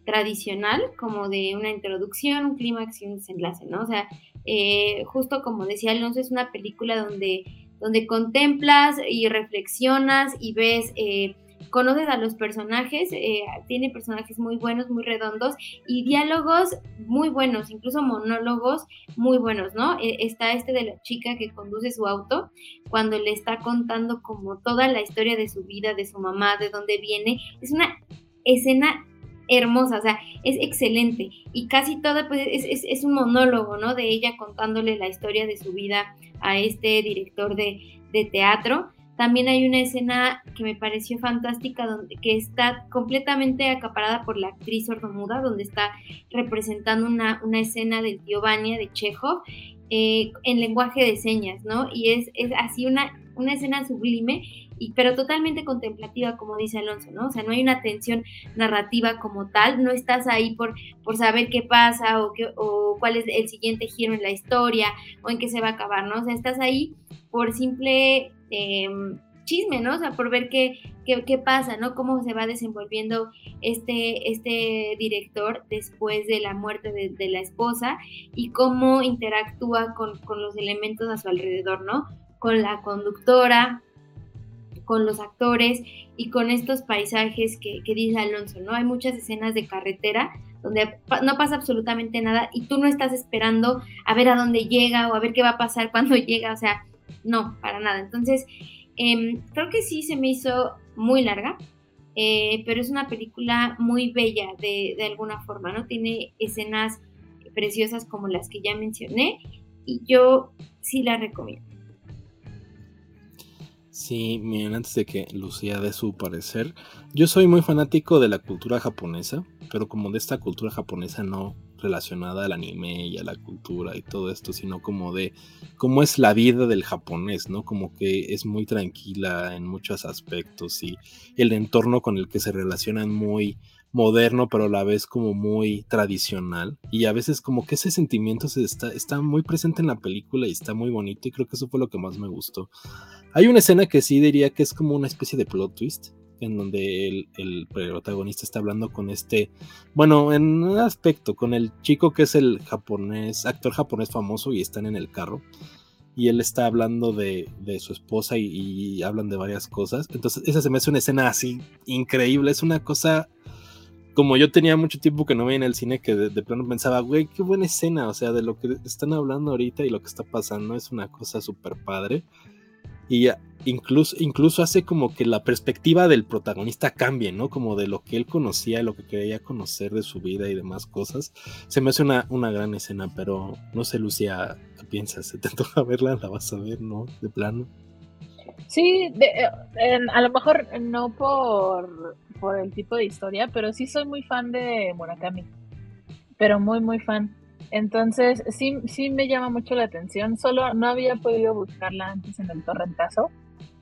tradicional, como de una introducción, un clímax y un desenlace, ¿no? O sea, eh, justo como decía Alonso, es una película donde, donde contemplas y reflexionas y ves, eh, conoces a los personajes, eh, tiene personajes muy buenos, muy redondos y diálogos muy buenos, incluso monólogos muy buenos, ¿no? está este de la chica que conduce su auto, cuando le está contando como toda la historia de su vida, de su mamá, de dónde viene, es una escena hermosa, o sea, es excelente. Y casi toda, pues, es, un monólogo, ¿no? De ella contándole la historia de su vida a este director de, teatro. También hay una escena que me pareció fantástica, donde, que está completamente acaparada por la actriz sordomuda, donde está representando una, una escena del tío Vania de Chekhov eh, en lenguaje de señas, ¿no? Y es, es así una, una escena sublime y, pero totalmente contemplativa, como dice Alonso, ¿no? O sea, no hay una tensión narrativa como tal, no estás ahí por, por saber qué pasa o, qué, o cuál es el siguiente giro en la historia o en qué se va a acabar, ¿no? O sea, estás ahí por simple em, chisme, ¿no? O sea, por ver qué, qué, pasa, ¿no? Cómo se va desenvolviendo este, este director después de la muerte de, de la esposa y cómo interactúa con, con los elementos a su alrededor, ¿no? Con la conductora, con los actores y con estos paisajes que, dice Alonso, ¿no? Hay muchas escenas de carretera donde no pasa absolutamente nada y tú no estás esperando a ver a dónde llega o a ver qué va a pasar cuando llega, o sea, no, para nada. Entonces, em, creo que sí se me hizo muy larga, eh, pero es una película muy bella de, de alguna forma, ¿no? Tiene escenas preciosas como las que ya mencioné y yo sí la recomiendo. Sí, miren, antes de que Lucía dé su parecer, yo soy muy fanático de la cultura japonesa, pero como de esta cultura japonesa no relacionada al anime y a la cultura y todo esto, sino como de cómo es la vida del japonés, ¿no? Como que es muy tranquila en muchos aspectos y el entorno con el que se relacionan muy moderno, pero a la vez como muy tradicional. Y a veces como que ese sentimiento se está, está muy presente en la película y está muy bonito y creo que eso fue lo que más me gustó. Hay una escena que sí diría que es como una especie de plot twist, en donde el, protagonista está hablando con este, bueno, en un aspecto, con el chico que es el japonés, actor japonés famoso y están en el carro. Y él está hablando de, de su esposa y, y, hablan de varias cosas. Entonces, esa se me hace una escena así increíble. Es una cosa como yo tenía mucho tiempo que no veía en el cine, que de, plano pensaba, güey, qué buena escena, o sea, de lo que están hablando ahorita y lo que está pasando es una cosa súper padre. Y incluso, incluso hace como que la perspectiva del protagonista cambie, ¿no? Como de lo que él conocía, lo que quería conocer de su vida y demás cosas. Se me hace una, una gran escena, pero no sé, Lucía, ¿qué piensas? ¿Se te toca verla? ¿La vas a ver, no? De plano. Sí, a lo mejor no por, por el tipo de historia, pero sí soy muy fan de Murakami. pero muy, muy fan. Entonces, sí, sí me llama mucho la atención. Solo no había podido buscarla antes en el torrentazo,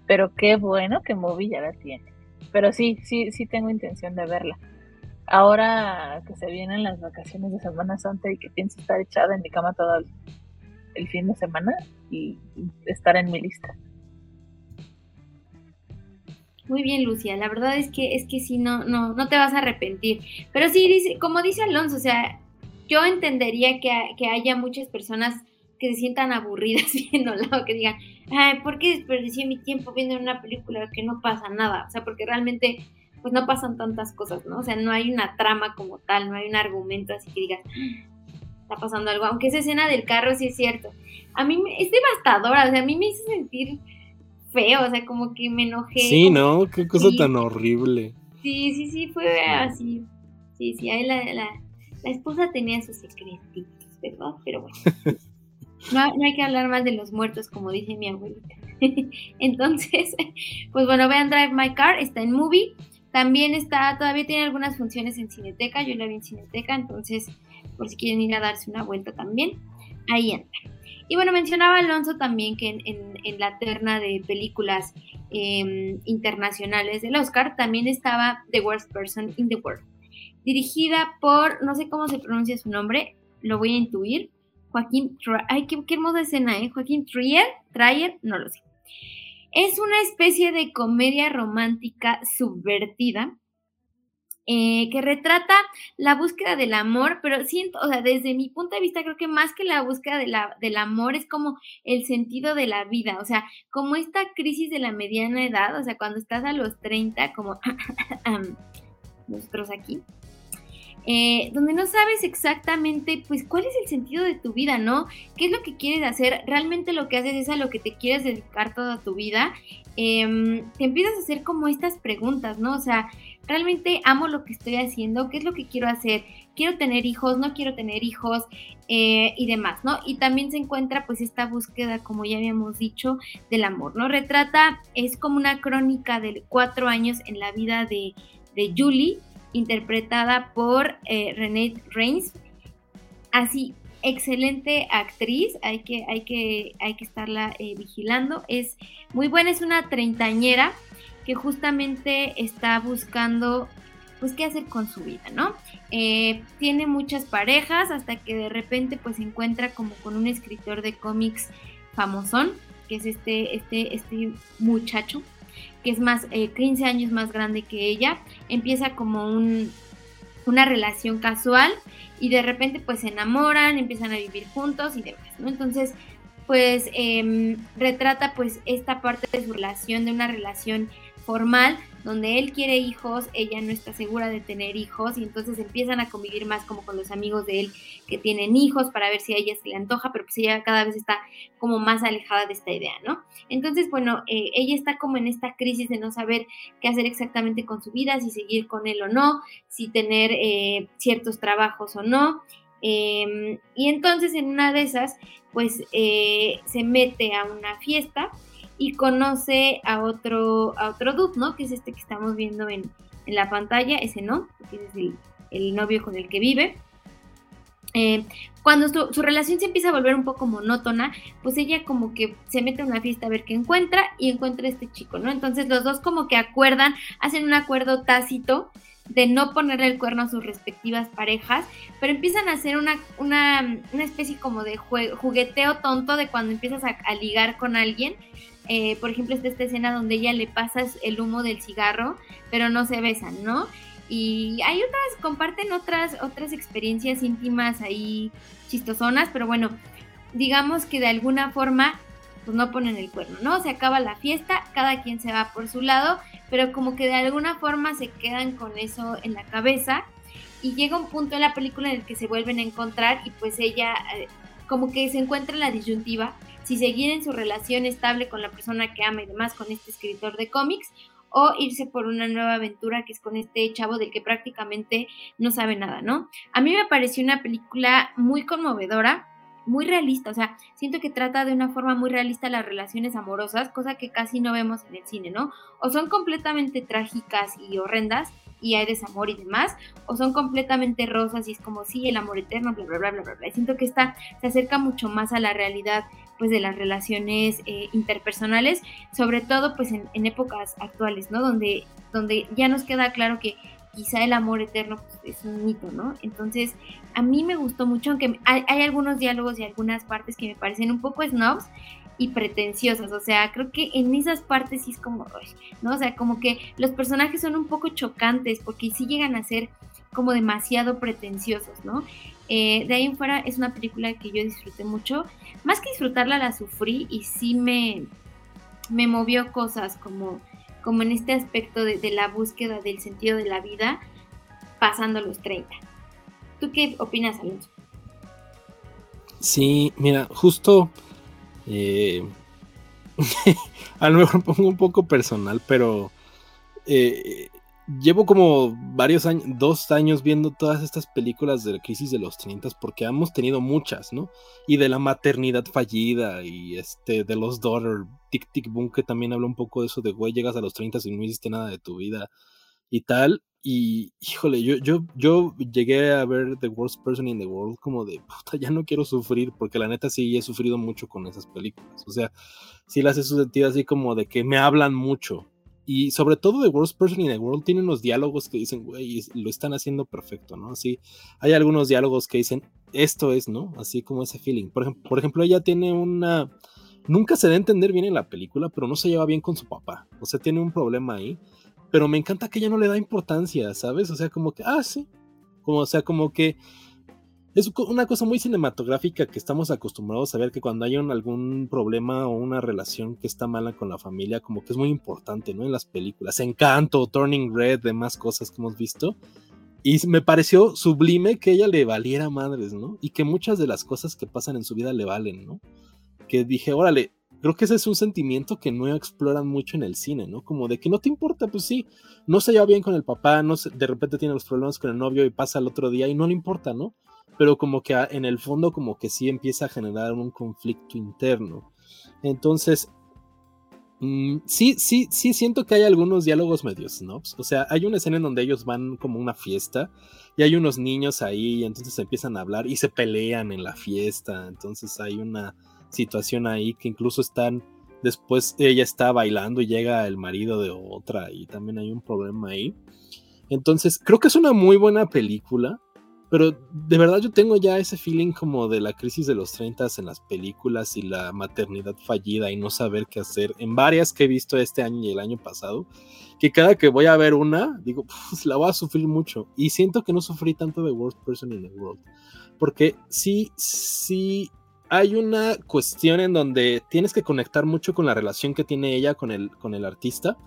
pero qué bueno que Movie ya la tiene. Pero sí, sí, sí tengo intención de verla. Ahora que se vienen las vacaciones de Semana Santa y que pienso estar echada en mi cama todo el, fin de semana y, estar en mi lista. Muy bien, Lucia. La verdad es que es que sí, no, no, no te vas a arrepentir. Pero sí, dice, como dice Alonso, o sea, yo entendería que, que haya muchas personas que se sientan aburridas viéndola o que digan, ay, ¿por qué desperdicié mi tiempo viendo una película que no pasa nada? O sea, porque realmente pues no pasan tantas cosas, ¿no? O sea, no hay una trama como tal, no hay un argumento así que digas, ah, está pasando algo, aunque esa escena del carro sí es cierto. A mí es devastadora, o sea, a mí me hizo sentir feo, o sea, como que me enojé. Sí, ¿no? Qué cosa tan horrible. Sí, sí, sí, fue así. Sí, sí, ahí la, la, la esposa tenía sus secretitos, ¿verdad? Pero bueno. No, hay que hablar más de los muertos, como dice mi abuelita. Entonces, pues bueno, vean Drive My Car, está en movie. También está, todavía tiene algunas funciones en Cineteca, yo la vi en Cineteca, entonces, por si quieren ir a darse una vuelta también, ahí entra. Y bueno, mencionaba Alonso también que en, la terna de películas em, internacionales del Oscar también estaba The Worst Person in the World, dirigida por, no sé cómo se pronuncia su nombre, lo voy a intuir, Joaquín, ay, qué, hermosa escena, ¿eh? Joaquín Trier, Trier, no lo sé. Es una especie de comedia romántica subvertida eh, que retrata la búsqueda del amor, pero siento, o sea, desde mi punto de vista creo que más que la búsqueda de la, del amor es como el sentido de la vida, o sea, como esta crisis de la mediana edad, o sea, cuando estás a los 30, como nosotros aquí, eh, donde no sabes exactamente, pues, cuál es el sentido de tu vida, ¿no? ¿Qué es lo que quieres hacer? ¿Realmente lo que haces es a lo que te quieres dedicar toda tu vida? Em, te empiezas a hacer como estas preguntas, ¿no? O sea, ¿realmente amo lo que estoy haciendo? ¿Qué es lo que quiero hacer? ¿Quiero tener hijos? ¿No quiero tener hijos? Eh, y demás, ¿no? Y también se encuentra pues esta búsqueda, como ya habíamos dicho, del amor, ¿no? Retrata, es como una crónica de cuatro años en la vida de, Julie, interpretada por eh, Renee Reigns. Así, excelente actriz, hay que, hay que, hay que estarla eh, vigilando. Es muy buena, es una treintañera que justamente está buscando pues qué hacer con su vida, ¿no? Eh, tiene muchas parejas hasta que de repente pues se encuentra como con un escritor de cómics famosón, que es este, este, este muchacho, que es más, 15 eh, años más grande que ella, empieza como un, una relación casual y de repente pues se enamoran, empiezan a vivir juntos y demás, ¿no? Entonces, pues em, retrata pues esta parte de su relación, de una relación formal, donde él quiere hijos, ella no está segura de tener hijos y entonces empiezan a convivir más como con los amigos de él que tienen hijos para ver si a ella se le antoja, pero pues ella cada vez está como más alejada de esta idea, ¿no? Entonces, bueno, eh, ella está como en esta crisis de no saber qué hacer exactamente con su vida, si seguir con él o no, si tener eh, ciertos trabajos o no. Em, y entonces en una de esas, pues eh, se mete a una fiesta y conoce a otro, a otro dude, ¿no? Que es este que estamos viendo en, la pantalla, ese no, que es el, novio con el que vive. Eh, cuando su, relación se empieza a volver un poco monótona, pues ella como que se mete a una fiesta a ver qué encuentra y encuentra a este chico, ¿no? Entonces los dos como que acuerdan, hacen un acuerdo tácito de no ponerle el cuerno a sus respectivas parejas, pero empiezan a hacer una, una, especie como de jugueteo tonto de cuando empiezas a ligar con alguien, eh, por ejemplo, está esta escena donde ella le pasa el humo del cigarro, pero no se besan, ¿no? Y hay otras, comparten otras, otras experiencias íntimas ahí chistosonas, pero bueno, digamos que de alguna forma, pues no ponen el cuerno, ¿no? Se acaba la fiesta, cada quien se va por su lado, pero como que de alguna forma se quedan con eso en la cabeza y llega un punto en la película en el que se vuelven a encontrar y pues ella eh, como que se encuentra en la disyuntiva si seguir en su relación estable con la persona que ama y demás con este escritor de cómics o irse por una nueva aventura que es con este chavo del que prácticamente no sabe nada, ¿no? A mí me pareció una película muy conmovedora, muy realista, o sea, siento que trata de una forma muy realista las relaciones amorosas, cosa que casi no vemos en el cine, ¿no? O son completamente trágicas y horrendas y hay desamor y demás, o son completamente rosas y es como, sí, el amor eterno, bla, bla, bla, bla, bla, bla. Siento que esta se acerca mucho más a la realidad, pues, de las relaciones eh, interpersonales, sobre todo, pues, en, en, épocas actuales, ¿no? Donde, donde ya nos queda claro que quizá el amor eterno pues, es un mito, ¿no? Entonces, a mí me gustó mucho, aunque hay, algunos diálogos y algunas partes que me parecen un poco snobs y pretenciosas, o sea, creo que en esas partes sí es como, ¿no? O sea, como que los personajes son un poco chocantes porque sí llegan a ser como demasiado pretenciosos, ¿no? Eh, de ahí en fuera es una película que yo disfruté mucho, más que disfrutarla la sufrí y sí me, me movió cosas como como en este aspecto de, la búsqueda del sentido de la vida pasando los 30. ¿Tú qué opinas, Alonso? Sí, mira, justo eh, a lo mejor pongo un poco personal, pero eh, llevo como varios años, dos años viendo todas estas películas de la crisis de los 30 porque hemos tenido muchas, ¿no? Y de la maternidad fallida y este de los daughter, Tic Tic Boom, que también habla un poco de eso de, güey, llegas a los 30 y no hiciste nada de tu vida y tal. Y híjole, yo, yo, yo llegué a ver The Worst Person in the World como de, puta, ya no quiero sufrir, porque la neta sí he sufrido mucho con esas películas. O sea, sí las he sentido así como de que me hablan mucho, y sobre todo The Worst Person in the World tiene unos diálogos que dicen, güey, lo están haciendo perfecto, ¿no? Así, hay algunos diálogos que dicen, esto es, ¿no? Así como ese feeling. Por, ejemplo, por ejemplo, ella tiene una... Nunca se da a entender bien en la película, pero no se lleva bien con su papá. O sea, tiene un problema ahí. Pero me encanta que ella no le da importancia, ¿sabes? O sea, como que, ah, sí. Como, o sea, como que es una cosa muy cinematográfica que estamos acostumbrados a ver que cuando hay algún problema o una relación que está mala con la familia, como que es muy importante, ¿no? En las películas. Encanto, Turning Red, demás cosas que hemos visto. Y me pareció sublime que ella le valiera madres, ¿no? Y que muchas de las cosas que pasan en su vida le valen, ¿no? Que dije, órale, creo que ese es un sentimiento que no exploran mucho en el cine, ¿no? Como de que no te importa, pues sí, no se lleva bien con el papá, no de repente tiene los problemas con el novio y pasa el otro día y no le importa, ¿no? pero como que en el fondo como que sí empieza a generar un conflicto interno. Entonces, mm, sí, sí, sí siento que hay algunos diálogos medios snobs. O sea, hay una escena en donde ellos van como una fiesta y hay unos niños ahí y entonces empiezan a hablar y se pelean en la fiesta. Entonces hay una situación ahí que incluso están, después ella está bailando y llega el marido de otra y también hay un problema ahí. Entonces, creo que es una muy buena película. Pero de verdad yo tengo ya ese feeling como de la crisis de los 30 en las películas y la maternidad fallida y no saber qué hacer en varias que he visto este año y el año pasado, que cada que voy a ver una, digo, pues la voy a sufrir mucho. Y siento que no sufrí tanto de Worst Person in the World. Porque sí, sí hay una cuestión en donde tienes que conectar mucho con la relación que tiene ella con el, con el artista,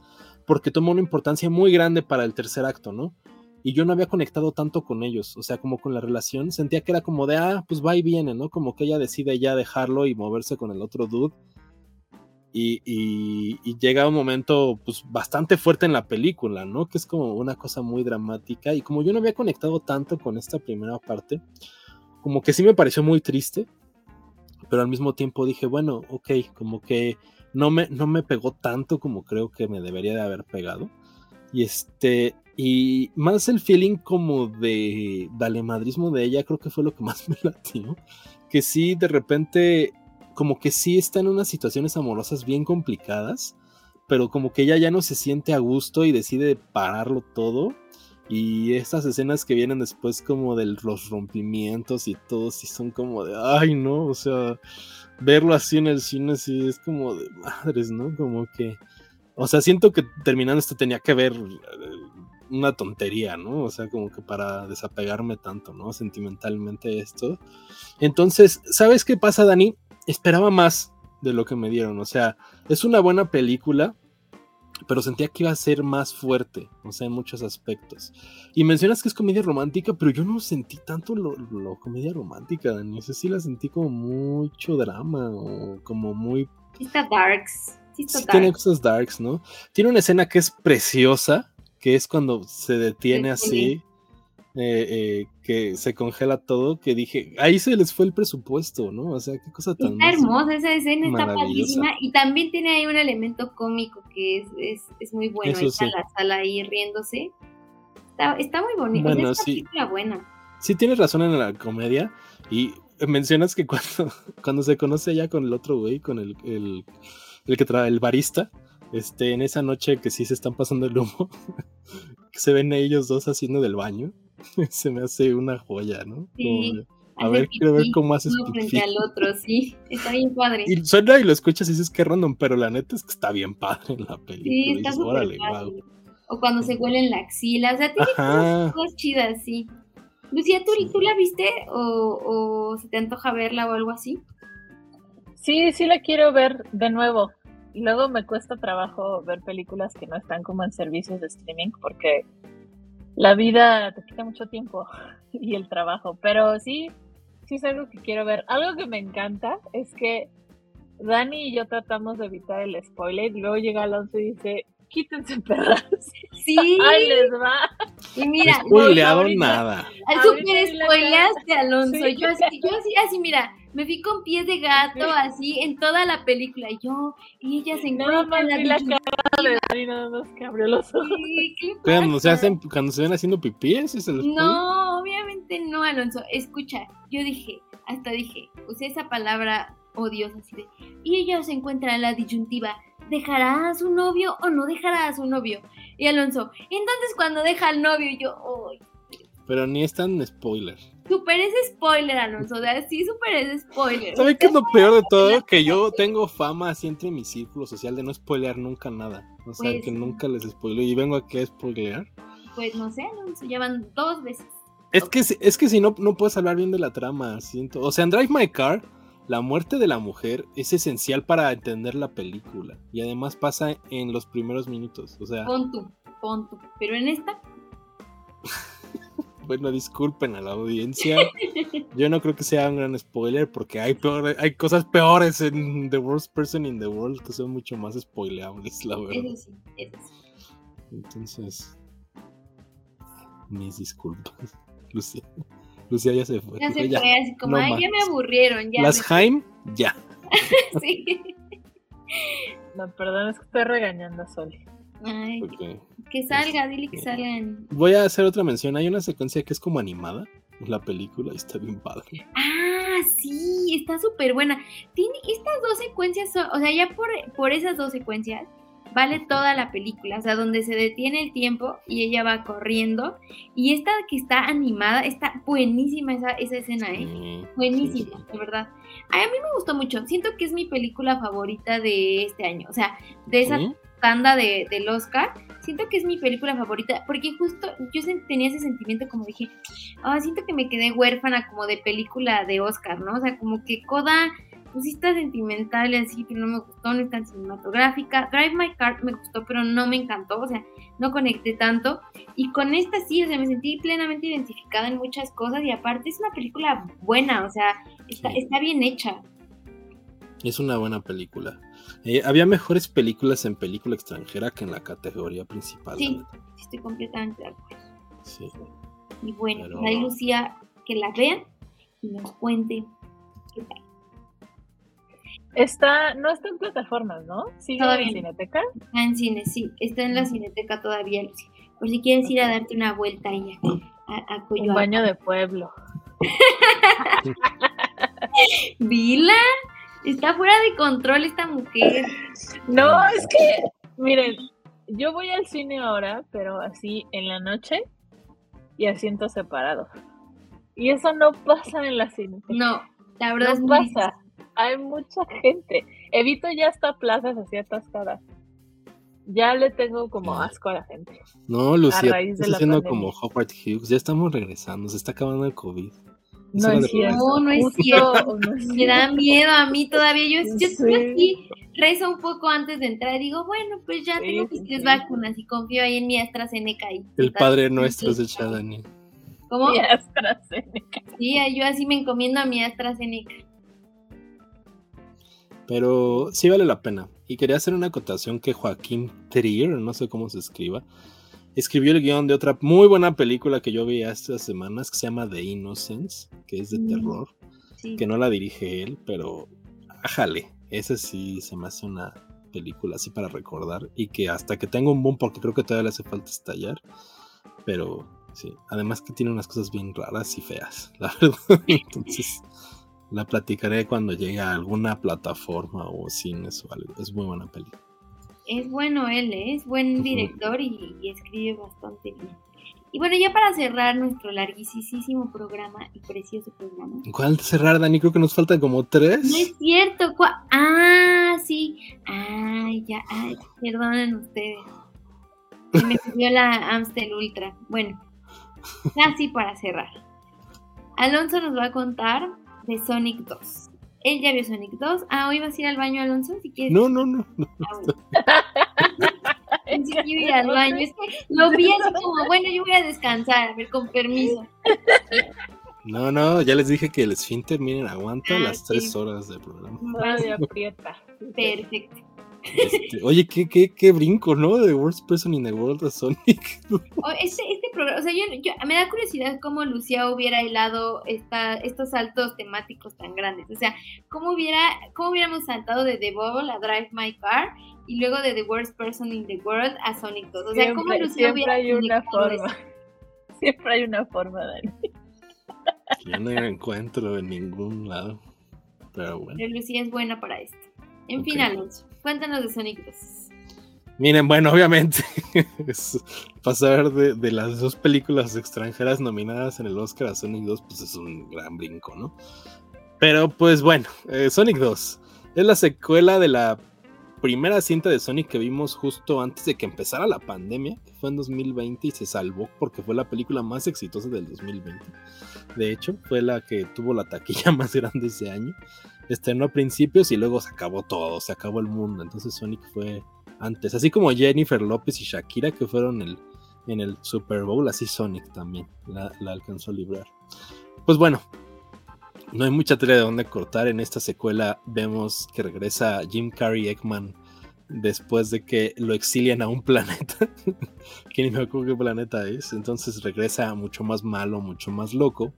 porque toma una importancia muy grande para el tercer acto, ¿no? y yo no había conectado tanto con ellos, o sea, como con la relación, sentía que era como de, ah, pues va y viene, ¿no? Como que ella decide ya dejarlo y moverse con el otro dude. Y, y, llega un momento pues bastante fuerte en la película, ¿no? Que es como una cosa muy dramática y como yo no había conectado tanto con esta primera parte, como que sí me pareció muy triste, pero al mismo tiempo dije, bueno, ok, como que no me, no me pegó tanto como creo que me debería de haber pegado. Y este, y más el feeling como de madrismo de ella, creo que fue lo que más me latió. Que sí, de repente, como que sí está en unas situaciones amorosas bien complicadas, pero como que ella ya no se siente a gusto y decide pararlo todo. Y estas escenas que vienen después como de los rompimientos y todo, sí son como de, ay, no, o sea, verlo así en el cine sí es como de madres, ¿no? Como que, o sea, siento que terminando esto tenía que ver una tontería, ¿no? O sea, como que para desapegarme tanto, ¿no? Sentimentalmente esto. Entonces, ¿sabes qué pasa, Dani? Esperaba más de lo que me dieron. O sea, es una buena película, pero sentía que iba a ser más fuerte, o sea, en muchos aspectos. Y mencionas que es comedia romántica, pero yo no sentí tanto lo, comedia romántica, Dani. O sea, sí la sentí como mucho drama o como muy... Está darks. Sí, tiene cosas darks, ¿no? Tiene una escena que es preciosa, que es cuando se detiene así eh, eh, que se congela todo, que dije, ahí se les fue el presupuesto, ¿no? O sea, qué cosa tan... Está hermosa esa escena, está padrísima y también tiene ahí un elemento cómico que es, es, es muy bueno, está en la sala ahí riéndose. Está, está muy bonita, bueno, es una sí. buena. Sí, tienes razón en la comedia y mencionas que cuando, cuando se conoce ya con el otro güey, con el, el, el que trae el barista, este, en esa noche que sí se están pasando el humo, se ven ellos dos haciendo del baño se me hace una joya, ¿no? Sí. a ver, quiero ver cómo haces uno frente al otro, sí, está bien padre. Y suena y lo escuchas y dices que random, pero la neta es que está bien padre en la película. Sí, está súper padre. O cuando se huelen la axila, o sea, tiene cosas, chidas, sí. Lucía, ¿tú, ¿tú la viste o, o se te antoja verla o algo así? Sí, sí la quiero ver de nuevo. Luego me cuesta trabajo ver películas que no están como en servicios de streaming porque la vida te quita mucho tiempo y el trabajo, pero sí, sí es algo que quiero ver. Algo que me encanta es que Dani y yo tratamos de evitar el spoiler y luego llega Alonso y dice, quítense perras. Sí. Ahí les va. Y mira, no spoileado nada. Al super spoileaste, Alonso. Yo así, yo así, así, mira, me vi con pies de gato así en toda la película. Y yo, y ella se encuentra en la, la cara de Dani nada más que abrió los ojos. cuando se hacen, cuando se ven haciendo pipí, ese es el No, obviamente no, Alonso. Escucha, yo dije, hasta dije, usé esa palabra odiosa así de, y ella se encuentra en la disyuntiva, ¿dejará a su novio o no dejará a su novio? Y Alonso, entonces cuando deja al novio, yo, ¡ay! Pero ni es tan spoiler. Super es spoiler, Alonso. O sea, sí, super es spoiler. ¿Sabes qué es lo peor de todo? Que yo tengo fama así entre mi círculo social de no spoilear nunca nada. O sea, pues que nunca les spoileo. Y vengo aquí a spoilear. Pues no sé, Alonso. Ya van dos veces. Es que, es que si no, no puedes hablar bien de la trama, siento. O sea, en Drive My Car, la muerte de la mujer es esencial para entender la película. Y además pasa en los primeros minutos. O sea. Pon tú, pon tú. Pero en esta. bueno, disculpen a la audiencia. Yo no creo que sea un gran spoiler porque hay, hay cosas peores en The Worst Person in the World que son mucho más spoileables, la verdad. Eso sí, eso sí. Entonces, mis disculpas, Lucía. Lucía ya se fue. Ya se fue, así como, ay, ya me aburrieron. Ya Las Jaime, ya. sí. No, perdón, es que estoy regañando a Sol. Ay, que salga, dile que salga Voy a hacer otra mención. Hay una secuencia que es como animada en la película está bien padre. Ah, sí, está súper buena. Tiene estas dos secuencias, o sea, ya por, por esas dos secuencias vale toda la película, o sea, donde se detiene el tiempo y ella va corriendo. Y esta que está animada, está buenísima esa, esa escena, ¿eh? buenísima, de verdad. a mí me gustó mucho, siento que es mi película favorita de este año, o sea, de esa tanda de, del Oscar, siento que es mi película favorita, porque justo yo tenía ese sentimiento como dije, ah, siento que me quedé huérfana como de película de Oscar, ¿no? O sea, como que Coda, pues sí está sentimental así, pero no me gustó, no es tan cinematográfica. Drive My Car me gustó, pero no me encantó, o sea, no conecté tanto. Y con esta sí, o sea, me sentí plenamente identificada en muchas cosas y aparte es una película buena, o sea, está, está bien hecha. Es una buena película. Eh, había mejores películas en película extranjera que en la categoría principal. Sí, estoy completamente de acuerdo. Sí. Y bueno, Pero... Lucía que la vean y nos cuente qué tal. Está, no está en plataformas, ¿no? ¿Sigue todavía. en Cineteca? Está en cine, sí, está en la Cineteca todavía, Lucía. Por si quieres ir a darte una vuelta ahí a, a, a Un baño de pueblo. ¿Vila? Está fuera de control esta mujer. No, es que, miren, yo voy al cine ahora, pero así en la noche y asientos separados. Y eso no pasa en la cine. No, la verdad no pasa. Hay mucha gente. Evito ya hasta plazas así atascadas. Ya le tengo como asco a la gente. No, Lucía, estás haciendo como Howard Hughes. Ya estamos regresando. Se está acabando el COVID. No es, cierto. No, no es cierto. Me da miedo a mí todavía. Yo, yo estoy aquí, rezo un poco antes de entrar y digo, bueno, pues ya tengo mis tres vacunas y confío ahí en mi AstraZeneca. Y el padre nuestro de Chadani. ¿Cómo? Mi AstraZeneca. Sí, yo así me encomiendo a mi AstraZeneca. Pero sí vale la pena. Y quería hacer una acotación que Joaquín Trier, no sé cómo se escriba, escribió el guion de otra muy buena película que yo vi estas semanas que se llama The Innocence, que es de Mm, terror, Sí. que no la dirige él, pero ájale, ese sí se me hace una película así para recordar y que hasta que tenga un boom, porque creo que todavía le hace falta estallar, pero sí, además que tiene unas cosas bien raras y feas, la verdad, entonces la platicaré cuando llegue a alguna plataforma o cines o algo, es muy buena película. Es bueno él, ¿eh? es buen director y, y escribe bastante bien. Y bueno, ya para cerrar nuestro larguísimo programa y precioso programa. ¿Cuál cerrar, Dani? Creo que nos faltan como tres. No es cierto. Ah, sí. Ay, ya. Ay, perdonen ustedes. Se me subió la Amstel Ultra. Bueno, casi para cerrar. Alonso nos va a contar de Sonic 2. Él ya vio Sonic 2. Ah, hoy vas a ir al baño, Alonso, si quieres. No, no, no. no. Ah, bueno. Pensé que iba a ir al baño. Es que lo vi así como, bueno, yo voy a descansar, a ver, con permiso. No, no, ya les dije que el esfínter, miren, aguanta Ah, las sí. tres horas de programa. Nadie aprieta. Perfecto. Este, oye, ¿qué, qué, qué brinco, ¿no? The worst person in the world a Sonic. O- Este, este programa, o sea, yo, yo- me da curiosidad cómo Lucía hubiera hilado esta, estos saltos temáticos tan grandes. O sea, cómo hubiera, cómo hubiéramos saltado de The Bubble a Drive My Car y luego de The Worst Person in the World a Sonic 2. O sea, cómo Siempre, Lucía siempre hubiera hay una forma. Siempre hay una forma, Dani. Yo no la encuentro en ningún lado. Pero bueno. Pero Lucía es buena para esto. En Ok. fin, Alonso, cuéntanos de Sonic 2. Miren, bueno, obviamente, pasar de, de las dos películas extranjeras nominadas en el Oscar a Sonic 2, pues es un gran brinco, ¿no? Pero pues bueno, eh, Sonic 2 es la secuela de la primera cinta de Sonic que vimos justo antes de que empezara la pandemia, que fue en 2020 y se salvó porque fue la película más exitosa del 2020. De hecho, fue la que tuvo la taquilla más grande ese año. Estrenó a principios y luego se acabó todo, se acabó el mundo. Entonces Sonic fue antes. Así como Jennifer López y Shakira que fueron en el Super Bowl, así Sonic también la, la alcanzó a librar. Pues bueno, no hay mucha tela de dónde cortar. En esta secuela vemos que regresa Jim Carrey Eggman después de que lo exilian a un planeta, que ni me acuerdo qué planeta es. Entonces regresa mucho más malo, mucho más loco.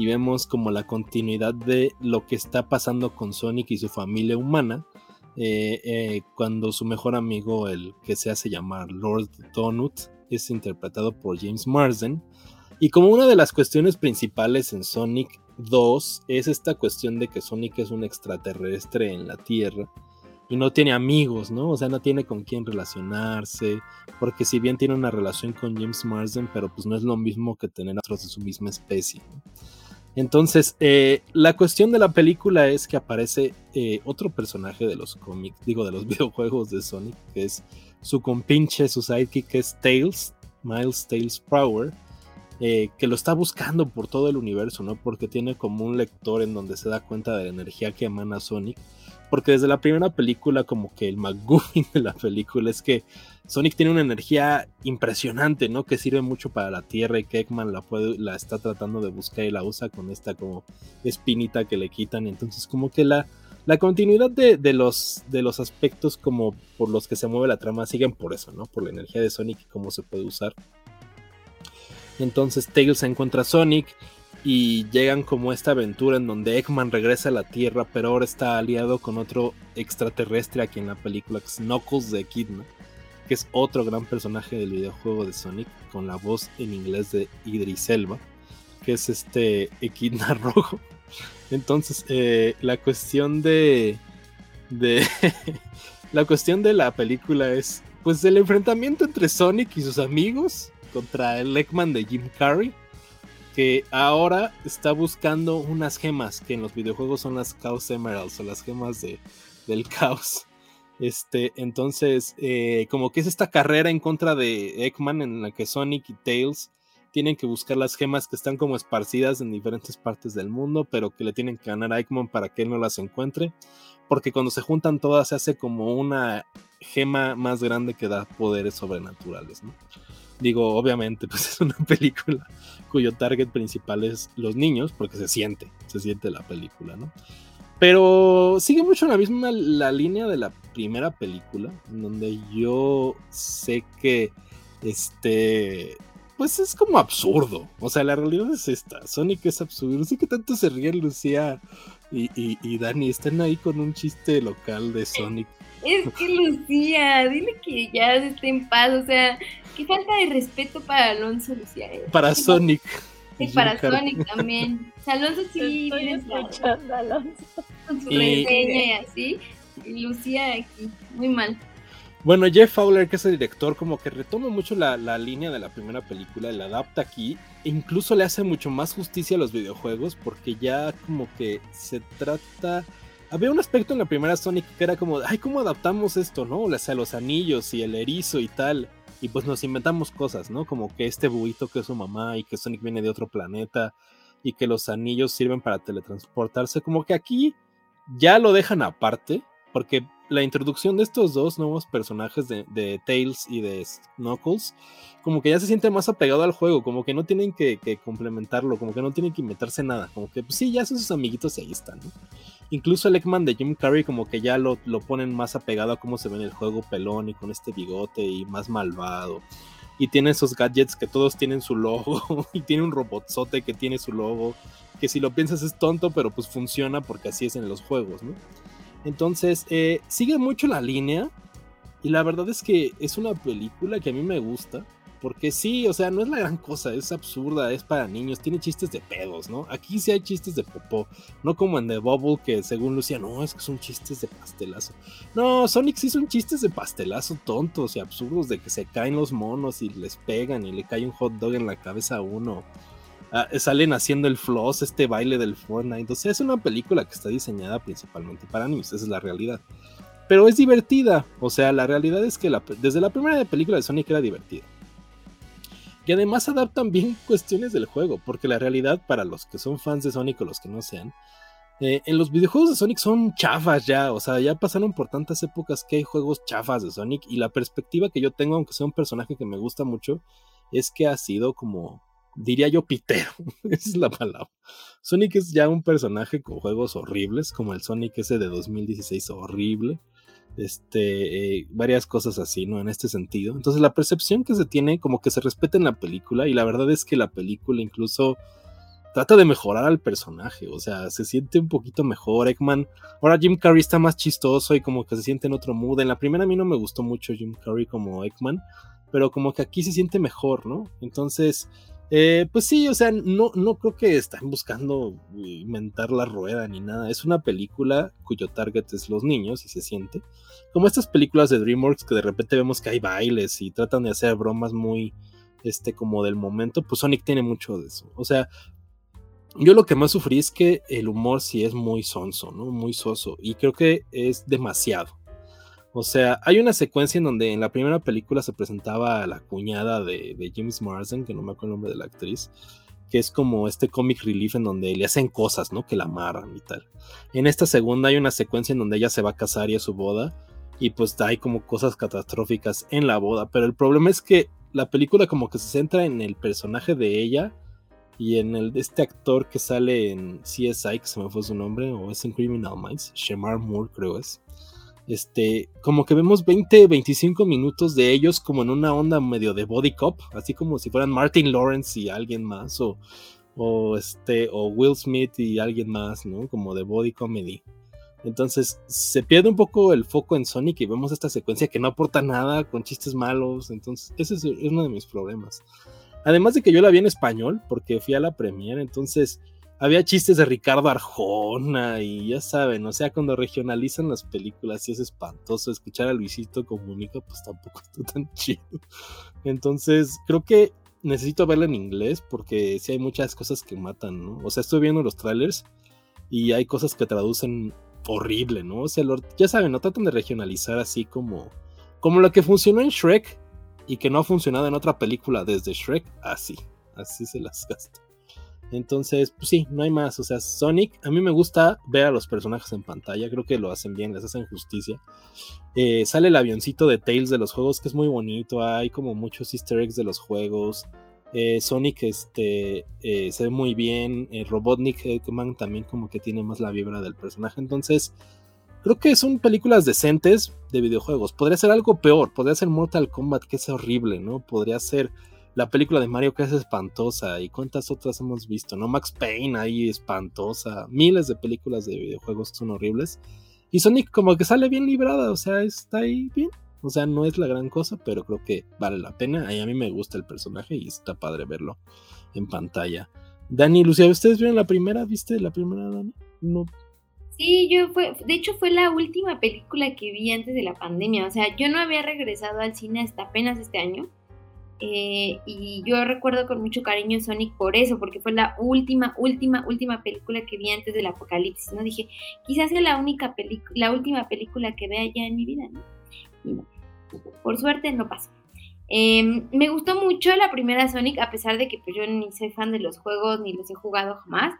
Y vemos como la continuidad de lo que está pasando con Sonic y su familia humana. eh, eh, cuando su mejor amigo, el que se hace llamar Lord Donut, es interpretado por James Marsden. Y como una de las cuestiones principales en Sonic 2 es esta cuestión de que Sonic es un extraterrestre en la Tierra y no tiene amigos, ¿no? O sea, no tiene con quién relacionarse, porque si bien tiene una relación con James Marsden, pero pues no es lo mismo que tener otros de su misma especie. ¿no? Entonces, eh, la cuestión de la película es que aparece eh, otro personaje de los cómics, digo, de los videojuegos de Sonic, que es su compinche, su sidekick, que es Tails, Miles Tails Prower, eh, que lo está buscando por todo el universo, ¿no? Porque tiene como un lector en donde se da cuenta de la energía que emana Sonic. Porque desde la primera película, como que el McGuffin de la película es que Sonic tiene una energía impresionante, ¿no? Que sirve mucho para la Tierra y que Eggman la, está tratando de buscar y la usa con esta como espinita que le quitan. Entonces, como que la, la continuidad de, de, los, de los aspectos como por los que se mueve la trama siguen por eso, ¿no? Por la energía de Sonic y cómo se puede usar. Entonces Tails encuentra a Sonic y llegan como esta aventura en donde Eggman regresa a la Tierra, pero ahora está aliado con otro extraterrestre aquí en la película, es Knuckles de Echidna, que es otro gran personaje del videojuego de Sonic, con la voz en inglés de Idris Elba, que es este Echidna rojo. Entonces, eh, la cuestión de... de la cuestión de la película es, pues, el enfrentamiento entre Sonic y sus amigos contra el Eggman de Jim Carrey, que ahora está buscando unas gemas, que en los videojuegos son las Chaos Emeralds o las gemas de, del caos. Este, entonces, eh, como que es esta carrera en contra de Eggman en la que Sonic y Tails tienen que buscar las gemas que están como esparcidas en diferentes partes del mundo, pero que le tienen que ganar a Eggman para que él no las encuentre, porque cuando se juntan todas se hace como una gema más grande que da poderes sobrenaturales, ¿no? Digo, obviamente, pues es una película cuyo target principal es los niños, porque se siente, se siente la película, ¿no? Pero sigue mucho la misma la línea de la primera película, en donde yo sé que este, pues es como absurdo. O sea, la realidad es esta. Sonic es absurdo. Sé qué tanto se ríen Lucía y, y, Dani. Están ahí con un chiste local de Sonic. Es que Lucía, dile que ya esté en paz. O sea, qué falta de respeto para Alonso, Lucía. ¿eh? Para Sonic. Y para Sonic también. O sea, Alonso sí Alonso. Con su reseña y así. Y Lucía aquí, muy mal. Bueno, Jeff Fowler, que es el director, como que retoma mucho la, línea de la primera película, la adapta aquí, e incluso le hace mucho más justicia a los videojuegos, porque ya como que se trata... Había un aspecto en la primera Sonic que era como, ay, ¿cómo adaptamos esto, no? O sea, los anillos y el erizo y tal. Y pues nos inventamos cosas, ¿no? Como que este buito que es su mamá y que Sonic viene de otro planeta y que los anillos sirven para teletransportarse. Como que aquí ya lo dejan aparte, porque la introducción de estos dos nuevos personajes de, Tails y de Knuckles, como que ya se siente más apegado al juego, como que no tienen que, complementarlo, como que no tienen que inventarse nada, como que pues sí, ya son sus amiguitos y ahí están, Incluso el Eggman de Jim Carrey como que ya lo, lo ponen más apegado a cómo se ve en el juego pelón y con este bigote y más malvado. Y tiene esos gadgets que todos tienen su logo y tiene un robotzote que tiene su logo, que si lo piensas es tonto, pero pues funciona porque así es en los juegos, ¿no? Entonces, eh, sigue mucho la línea. Y la verdad es que es una película que a mí me gusta. Porque sí, o sea, no es la gran cosa, es absurda, es para niños, tiene chistes de pedos, ¿no? Aquí sí hay chistes de popó, no como en The Bubble, que según Lucía, no, es que son chistes de pastelazo. No, Sonic sí son chistes de pastelazo tontos y absurdos, de que se caen los monos y les pegan y le cae un hot dog en la cabeza a uno. Ah, salen haciendo el floss, este baile del Fortnite. O sea, es una película que está diseñada principalmente para niños, esa es la realidad. Pero es divertida, o sea, la realidad es que desde la primera película de Sonic era divertida. Y además adaptan bien cuestiones del juego, porque la realidad para los que son fans de Sonic o los que no sean, eh, en los videojuegos de Sonic son chafas ya, o sea, ya pasaron por tantas épocas que hay juegos chafas de Sonic y la perspectiva que yo tengo, aunque sea un personaje que me gusta mucho, es que ha sido como diría yo pitero, esa es la palabra. Sonic es ya un personaje con juegos horribles, como el Sonic ese de 2016 horrible. Este, eh, varias cosas así, ¿no? En este sentido. Entonces la percepción que se tiene como que se respeta en la película y la verdad es que la película incluso trata de mejorar al personaje, o sea, se siente un poquito mejor. Eggman, ahora Jim Carrey está más chistoso y como que se siente en otro mood. En la primera a mí no me gustó mucho Jim Carrey como Eggman, pero como que aquí se siente mejor, ¿no? Entonces, eh, pues sí, o sea, no, no creo que están buscando inventar la rueda ni nada. Es una película cuyo target es los niños y se siente. Como estas películas de DreamWorks que de repente vemos que hay bailes y tratan de hacer bromas muy, este, como del momento, pues Sonic tiene mucho de eso. O sea, yo lo que más sufrí es que el humor sí es muy sonso, ¿no? Muy soso. Y creo que es demasiado. O sea, hay una secuencia en donde en la primera película se presentaba a la cuñada de, James Marsden, que no me acuerdo el nombre de la actriz, que es como este comic relief en donde le hacen cosas, ¿no? Que la amarran y tal. En esta segunda hay una secuencia en donde ella se va a casar y a su boda, y pues hay como cosas catastróficas en la boda, pero el problema es que la película como que se centra en el personaje de ella y en el de este actor que sale en CSI, que se me fue su nombre, o es en Criminal Minds, Shemar Moore creo es este, como que vemos 20, 25 minutos de ellos como en una onda medio de body cop, así como si fueran Martin Lawrence y alguien más, o, o este, o Will Smith y alguien más, ¿no? Como de body comedy. Entonces se pierde un poco el foco en Sonic y vemos esta secuencia que no aporta nada, con chistes malos. Entonces, ese es uno de mis problemas. Además de que yo la vi en español, porque fui a la premiere, entonces había chistes de Ricardo Arjona y ya saben, o sea, cuando regionalizan las películas y es espantoso escuchar a Luisito Comunica, pues tampoco está tan chido. Entonces, creo que necesito verla en inglés porque sí hay muchas cosas que matan, ¿no? O sea, estoy viendo los trailers y hay cosas que traducen horrible, ¿no? O sea, ya saben, no tratan de regionalizar así como como lo que funcionó en Shrek y que no ha funcionado en otra película desde Shrek, así, así se las gasta. Entonces, pues sí, no hay más. O sea, Sonic, a mí me gusta ver a los personajes en pantalla. Creo que lo hacen bien, les hacen justicia. Eh, sale el avioncito de Tails de los juegos, que es muy bonito. Hay como muchos easter eggs de los juegos. Eh, Sonic este, eh, se ve muy bien. Robotnik Eggman también como que tiene más la vibra del personaje. Entonces, creo que son películas decentes de videojuegos. Podría ser algo peor, podría ser Mortal Kombat, que es horrible, ¿no? Podría ser la película de Mario que es espantosa y cuántas otras hemos visto, ¿no? Max Payne ahí espantosa, miles de películas de videojuegos son horribles. Y Sonic como que sale bien librada, o sea, está ahí bien. O sea, no es la gran cosa, pero creo que vale la pena. Y a mí me gusta el personaje y está padre verlo en pantalla. Dani, Lucía, ¿ustedes vieron la primera? ¿Viste la primera, Dani? No. Sí, yo fue, de hecho fue la última película que vi antes de la pandemia. O sea, yo no había regresado al cine hasta apenas este año. Eh, y yo recuerdo con mucho cariño Sonic por eso, porque fue la última, última, última película que vi antes del apocalipsis, ¿no? Dije, quizás sea la única película, la última película que vea ya en mi vida. Y no, por suerte no pasó. Em, me gustó mucho la primera Sonic, a pesar de que pues, yo ni soy fan de los juegos, ni los he jugado jamás.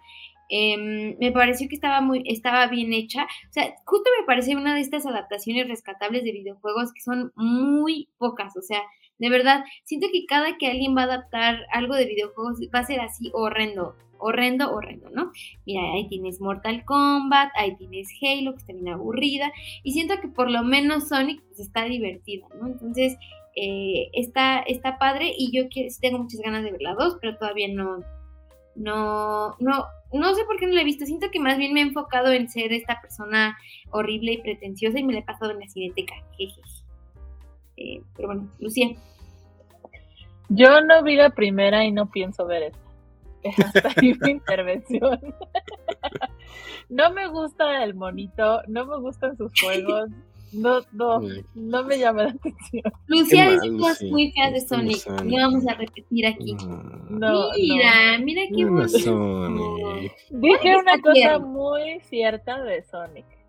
Em, me pareció que estaba muy, estaba bien hecha. O sea, justo me parece una de estas adaptaciones rescatables de videojuegos que son muy pocas. O sea, de verdad, siento que cada que alguien va a adaptar algo de videojuegos va a ser así horrendo, horrendo, horrendo, ¿no? Mira, ahí tienes Mortal Kombat, ahí tienes Halo, que está bien aburrida, y siento que por lo menos Sonic pues, está divertida, ¿no? Entonces, eh, está, está padre y yo tengo muchas ganas de ver la 2, pero todavía no, no, no, no sé por qué no la he visto. Siento que más bien me he enfocado en ser esta persona horrible y pretenciosa y me la he pasado en la cineteca. Jeje. Eh, pero bueno, Lucía. Yo no vi la primera y no pienso ver esta. Hasta ahí mi intervención. no me gusta el monito, no me gustan sus juegos. No, no, no me llama la atención. Lucía dice cosas muy feas de Sonic. No vamos a repetir aquí. No, mira, mira qué bonito. Dije una cosa muy cierta de Sonic.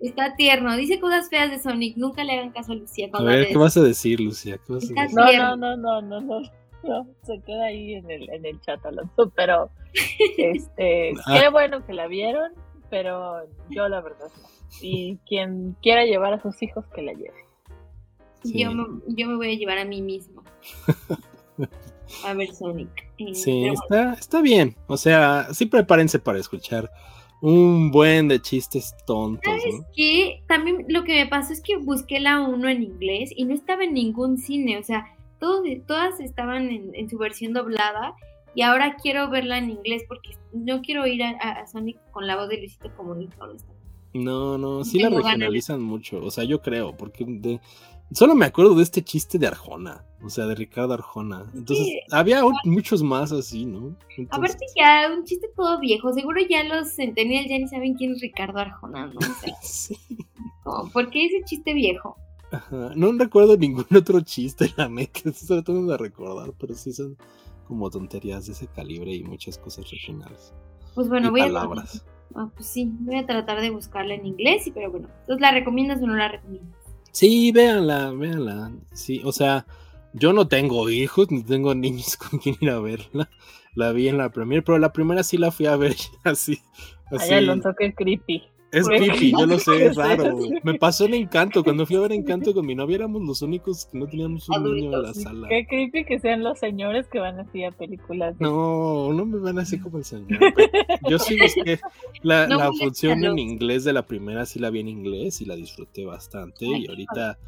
Está tierno, dice cosas feas de Sonic, nunca le hagan caso a Lucía. A ver, ¿qué vas a decir, Lucía? ¿Qué vas a decir? No, no, no, no, no, no, se queda ahí en el, en el chat, Alonso, pero este, ah. qué bueno que la vieron, pero yo la verdad no. Y quien quiera llevar a sus hijos, que la lleve. Yo, me, yo me voy a llevar a mí mismo. a ver Sonic. Eh, sí, está, está bien. O sea, sí prepárense para escuchar un buen de chistes tontos. ¿Sabes qué? También lo que me pasó es que busqué la 1 en inglés y no estaba en ningún cine, o sea, todos, todas estaban en, su versión doblada y ahora quiero verla en inglés porque no quiero ir a, Sonic con la voz de Luisito Comunica, No, no, sí la regionalizan mucho, o sea, yo creo, porque de, Solo me acuerdo de este chiste de Arjona, o sea, de Ricardo Arjona. Entonces, había muchos más así, ¿no? A Aparte ya, un chiste todo viejo. Seguro ya los centennials ya ni saben quién es Ricardo Arjona, ¿no? sí. ¿Por qué ese chiste viejo? Ajá. No recuerdo ningún otro chiste, la neta. Estoy tratando de recordar, pero sí son como tonterías de ese calibre y muchas cosas regionales. Pues bueno, voy palabras. a... Ah, pues sí, voy a tratar de buscarla en inglés, pero bueno. Entonces, ¿la recomiendas o no la recomiendas? Sí, véanla, véanla. Sí, o sea, yo no tengo hijos ni tengo niños con quien ir a verla. La vi en la primera, pero la primera sí la fui a ver así. así. Ay, Alonso, qué creepy. Es creepy, yo lo sé, es raro. Me pasó en Encanto, cuando fui a ver Encanto con mi novia éramos los únicos que no teníamos un niño en la sala. Qué creepy que sean los señores que van así a películas. No, no me van así como el señor. Yo sí que la, la función en inglés de la primera sí la vi en inglés y la disfruté bastante. y ahorita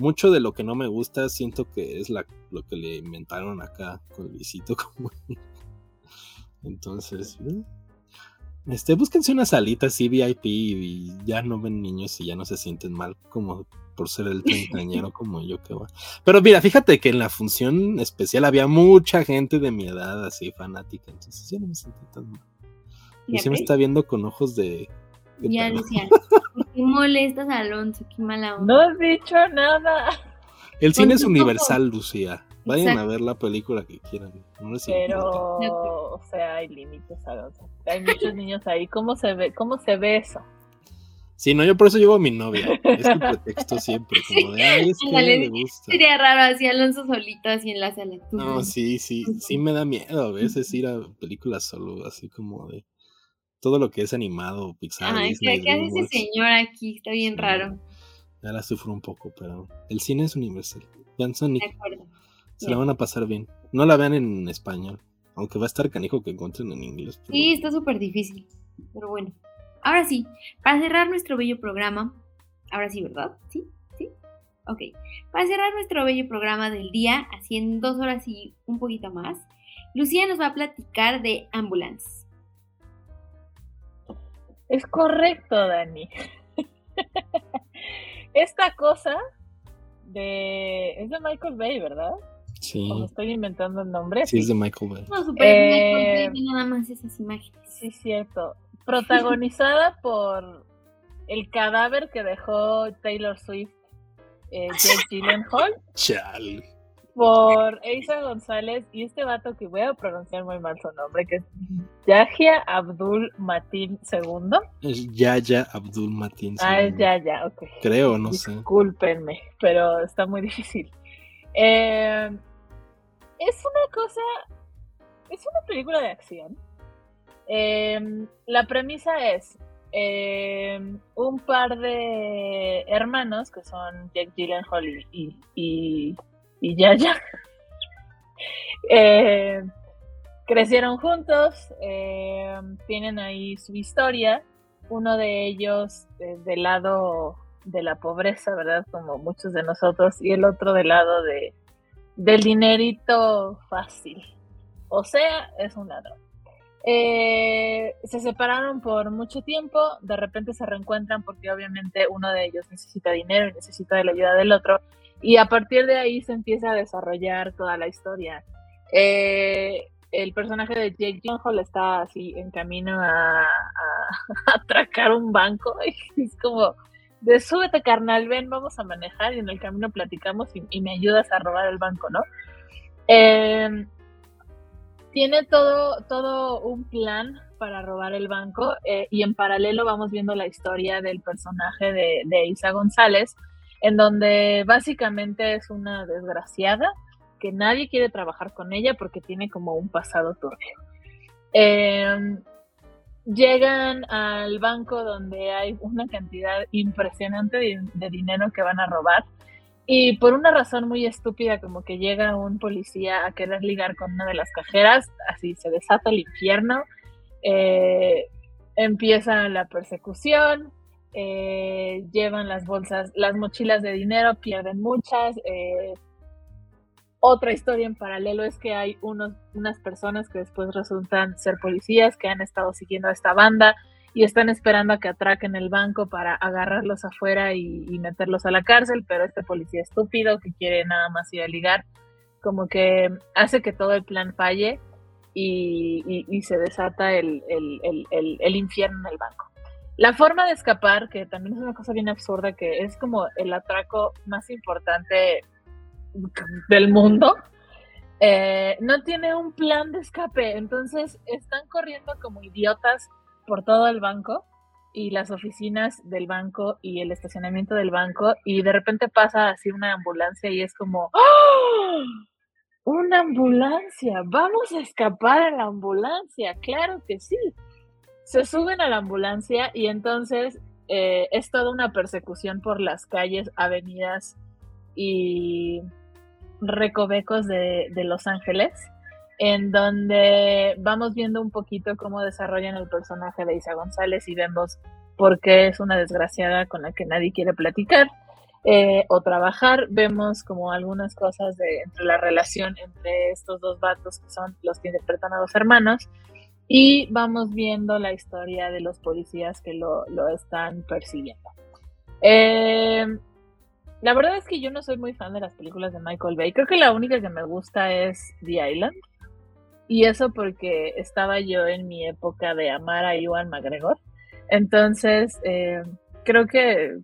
mucho de lo que no me gusta siento que es la, lo que le inventaron acá con el visito como entonces ¿eh? Este, búsquense una salita así VIP y ya no ven niños y ya no se sienten mal como por ser el treintañero como yo que va. Pero mira, fíjate que en la función especial había mucha gente de mi edad así fanática, entonces yo no me sentí tan mal. Y se me está viendo con ojos de... ya decía, qué molestas Alonso? Qué mala onda. No has dicho nada. El cine es universal, Lucía. Vayan a ver la película que quieran. Pero, o sea, hay límites, Hay muchos niños ahí. ¿Cómo se ve, cómo se ve eso? Sí, no, yo por eso llevo a mi novia. Es el pretexto siempre, como de, ay, es que le gusta. Sería raro así Alonso solito, así en la sala. No, sí, sí, sí me da miedo a veces ir a películas solo, así como de todo lo que es animado, Pixar. Ay, ¿qué, hace ese señor aquí? Está bien raro. Ya la sufro un poco, pero el cine es universal. Vean Sonic. De acuerdo. Se la van a pasar bien. No la vean en español. Aunque va a estar canijo que encuentren en inglés. Sí, está súper difícil. Pero bueno. ahora sí, para cerrar nuestro bello programa, ahora sí, ¿verdad? Sí, sí. Ok, para cerrar nuestro bello programa del día, así en dos horas y un poquito más, Lucía nos va a platicar de Ambulance. Es correcto, Dani. Esta cosa de... es de Michael Bay, ¿verdad? Sí. ¿O me estoy inventando el nombre? Sí, es de Michael Bay. No, super Eh, Michael Bay, nada más esas imágenes. Sí, cierto. Protagonizada por el cadáver que dejó Taylor Swift, eh, Jake Gyllenhaal, Chal. por Eiza González y este vato que voy a pronunciar muy mal su nombre, que es Yahya Abdul Matin II. Es Yaya Abdul Matin. Ah, es sí, Yaya, ok. Creo, no sé. Discúlpenme, pero está muy difícil. Eh, es una cosa, es una película de acción. Eh, la premisa es eh, un par de hermanos que son Jake Gyllenhaal y, y, y, Yaya. Eh, crecieron juntos, tienen ahí su historia. Uno de ellos eh, del lado de la pobreza, ¿verdad? Como muchos de nosotros, y el otro del lado de, del dinerito fácil. O sea, es un ladrón. Eh, se separaron por mucho tiempo, de repente se reencuentran porque obviamente uno de ellos necesita dinero y necesita de la ayuda del otro, y a partir de ahí se empieza a desarrollar toda la historia. Eh, el personaje de Jake Gyllenhaal está así en camino a, a, a atracar un banco y es como de súbete carnal, ven, vamos a manejar y en el camino platicamos y, me ayudas a robar el banco, ¿no? Eh, tiene todo, todo un plan para robar el banco eh, y en paralelo vamos viendo la historia del personaje de, de Isa González, en donde básicamente es una desgraciada que nadie quiere trabajar con ella porque tiene como un pasado turbio. Eh, llegan al banco donde hay una cantidad impresionante de, dinero que van a robar y por una razón muy estúpida como que llega un policía a querer ligar con una de las cajeras, así se desata el infierno, eh, empieza la persecución, eh, llevan las bolsas, las mochilas de dinero, pierden muchas. Eh, otra historia en paralelo es que hay unos, unas personas que después resultan ser policías que han estado siguiendo a esta banda y están esperando a que atraquen el banco para agarrarlos afuera y, y, meterlos a la cárcel, pero este policía estúpido que quiere nada más ir a ligar, como que hace que todo el plan falle y, y, se desata el, el, el, el, infierno en el banco. La forma de escapar, que también es una cosa bien absurda, que es como el atraco más importante del mundo, eh, no tiene un plan de escape, entonces están corriendo como idiotas por todo el banco y las oficinas del banco y el estacionamiento del banco y de repente pasa así una ambulancia y es como ¡Oh! una ambulancia, vamos a escapar a la ambulancia, claro que sí. Se suben a la ambulancia y entonces eh, es toda una persecución por las calles, avenidas y recovecos de, de Los Ángeles en donde vamos viendo un poquito cómo desarrollan el personaje de Isa González y vemos por qué es una desgraciada con la que nadie quiere platicar eh, o trabajar. Vemos como algunas cosas de entre la relación entre estos dos vatos que son los que interpretan a los hermanos y vamos viendo la historia de los policías que lo, lo están persiguiendo. Eh, la verdad es que yo no soy muy fan de las películas de Michael Bay. Creo que la única que me gusta es The Island. Y eso porque estaba yo en mi época de amar a Iwan McGregor. Entonces, eh, creo que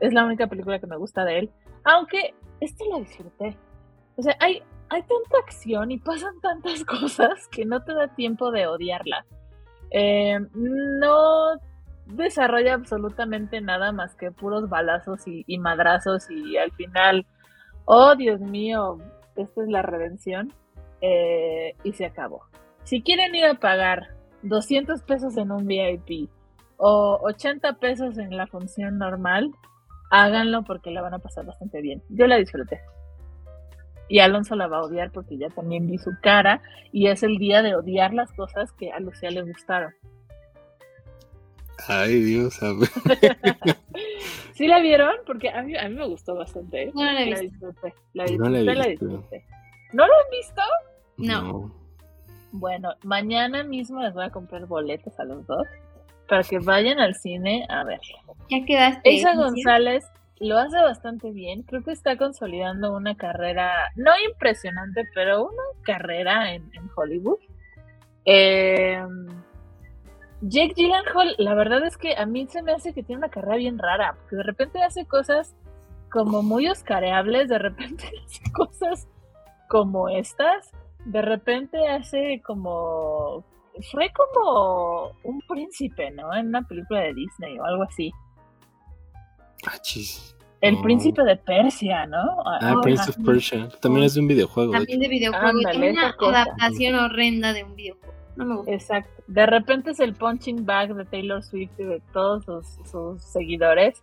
es la única película que me gusta de él. Aunque esta la disfruté. O sea, hay, hay tanta acción y pasan tantas cosas que no te da tiempo de odiarla. Eh, no desarrolla absolutamente nada más que puros balazos y, madrazos y al final, oh Dios mío, esta es la redención eh, y se acabó. Si quieren ir a pagar 200 pesos en un VIP o 80 pesos en la función normal, háganlo porque la van a pasar bastante bien. Yo la disfruté. Y Alonso la va a odiar porque ya también vi su cara y es el día de odiar las cosas que a Lucía le gustaron. Ay, Dios, a ver. ¿Sí la vieron? Porque a mí, a mí me gustó bastante. ¿eh? No la he La disfruté. La No disfruté, la la disfruté. ¿No lo han visto? No. Bueno, mañana mismo les voy a comprar boletos a los dos para que vayan al cine a verla. Ya quedaste. Isa? González lo hace bastante bien. Creo que está consolidando una carrera, no impresionante, pero una carrera en, en Hollywood. Eh, Jake Gyllenhaal, la verdad es que a mí se me hace que tiene una carrera bien rara, porque de repente hace cosas como muy oscareables, de repente hace cosas como estas, de repente hace como... Fue como un príncipe, ¿no? En una película de Disney o algo así. Ah, chis. El príncipe de Persia, ¿no? Ah, Ajá. Prince of Persia. También es de un videojuego. de También de videojuego. Ándale, Tiene una adaptación horrenda de un videojuego. No me gusta. Exacto. De repente es el punching bag de Taylor Swift y de todos sus, sus seguidores.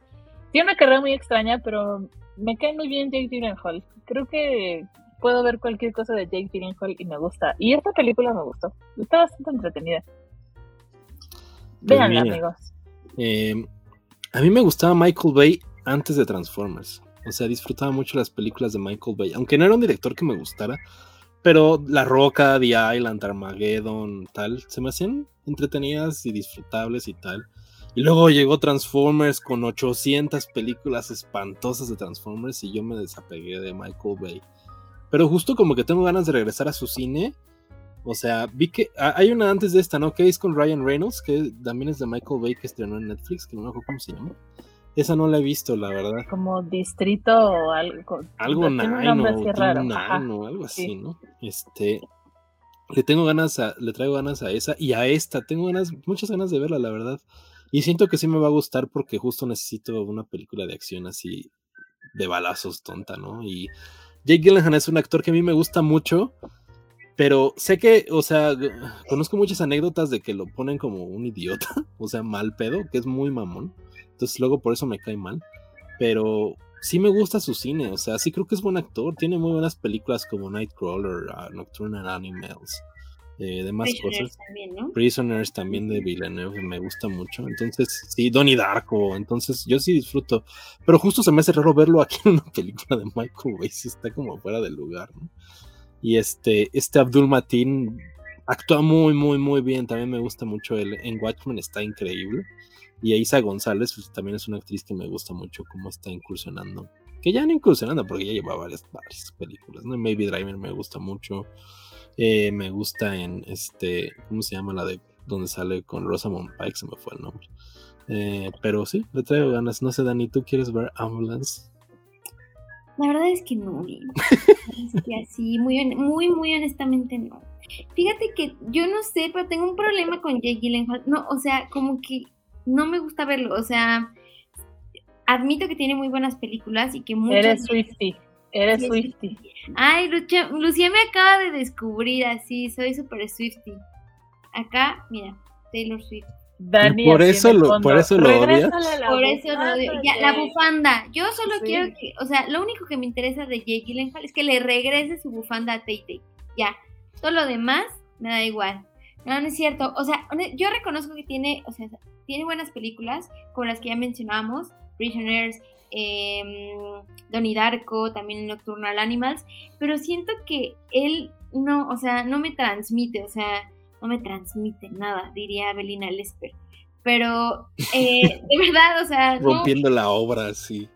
Tiene una carrera muy extraña, pero me cae muy bien Jake Gyllenhaal. Creo que puedo ver cualquier cosa de Jake Gyllenhaal y me gusta. Y esta película me gustó. Está bastante entretenida. Pues Véanla, mira. amigos. Eh, a mí me gustaba Michael Bay antes de Transformers. O sea, disfrutaba mucho las películas de Michael Bay. Aunque no era un director que me gustara. Pero La Roca, The Island, Armageddon, tal, se me hacían entretenidas y disfrutables y tal. Y luego llegó Transformers con 800 películas espantosas de Transformers y yo me desapegué de Michael Bay. Pero justo como que tengo ganas de regresar a su cine. O sea, vi que hay una antes de esta, ¿no? Que es con Ryan Reynolds, que también es de Michael Bay, que estrenó en Netflix, que no me acuerdo cómo se llama. Esa no la he visto, la verdad. Como distrito o algo. Algo tiene un nine nombre o así Team raro. Nine Ajá. o algo así, sí. ¿no? Este, le tengo ganas a, le traigo ganas a esa y a esta, tengo ganas, muchas ganas de verla, la verdad. Y siento que sí me va a gustar porque justo necesito una película de acción así de balazos tonta, ¿no? Y Jake Gyllenhaal es un actor que a mí me gusta mucho, pero sé que, o sea, conozco muchas anécdotas de que lo ponen como un idiota, o sea, mal pedo, que es muy mamón. Entonces luego por eso me cae mal. Pero sí me gusta su cine, o sea, sí creo que es buen actor. Tiene muy buenas películas como Nightcrawler, uh, Nocturnal Animals, eh, demás Prisoners cosas. también, ¿no? Prisoners también de Villeneuve me gusta mucho. Entonces, sí, Donnie Darko. Entonces, yo sí disfruto. Pero justo se me hace raro verlo aquí en una película de Michael Bay. Sí está como fuera del lugar, ¿no? Y este, este Abdul Mateen actúa muy, muy, muy bien. También me gusta mucho él. En Watchmen está increíble. Y Isa González pues, también es una actriz que me gusta mucho cómo está incursionando. Que ya no incursionando porque ya lleva varias, varias películas. ¿no? Maybe Driver me gusta mucho. Eh, me gusta en este, ¿cómo se llama la de donde sale con Rosamund Pike? Se me fue el nombre. Eh, pero sí, le traigo ganas. No sé, Dani, ¿tú quieres ver Ambulance? La verdad es que no. Es que así, muy, muy, muy honestamente no. Fíjate que yo no sé, pero tengo un problema con Jake Gyllenhaal. No, o sea, como que no me gusta verlo. O sea, admito que tiene muy buenas películas y que muchas... Eres Swifty. Eres Swifty. Ay, Lucha, Lucía me acaba de descubrir así, soy súper Swifty. Acá, mira, Taylor Swift. Dani por eso lo- por eso lo "Regrésale odias". Por eso no, bufanda, ya, la Jake". bufanda. Yo solo Sí. quiero que, o sea, lo único que me interesa de Jake Gyllenhaal es que le regrese su bufanda a Tay Tay. Ya. Todo lo demás me da igual. No, no es cierto. O sea, yo reconozco que tiene, o sea, tiene buenas películas, como las que ya mencionamos, Prisoners, eh, Donnie Darko, también Nocturnal Animals, pero siento que él no, o sea, no me transmite, o sea, no me transmite nada, diría Belina Lesper. Pero, eh, de verdad, o sea, no, Rompiendo la obra así.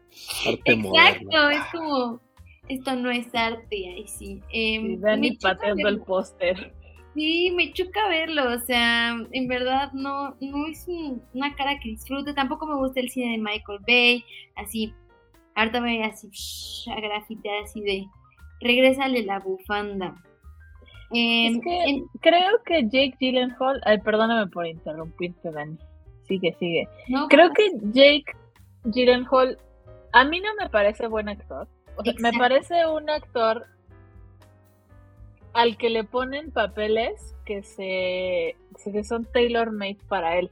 Arte. Exacto, es como, esto no es arte, ahí sí. Em, Y Dani me choca pateando el póster. Sí, me choca verlo, o sea, en verdad no, no es un- una cara que disfrute, tampoco me gusta el cine de Michael Bay, así, harta me así, shh, a grafitear así de, regrésale la bufanda. Em, Es que en- creo que Jake Gyllenhaal, ay, perdóname por interrumpirte, Dani. Sigue, sigue. no, Creo que Jake Gyllenhaal, a mí no me parece buen actor. O sea, me parece un actor al que le ponen papeles que se que son tailor made para él.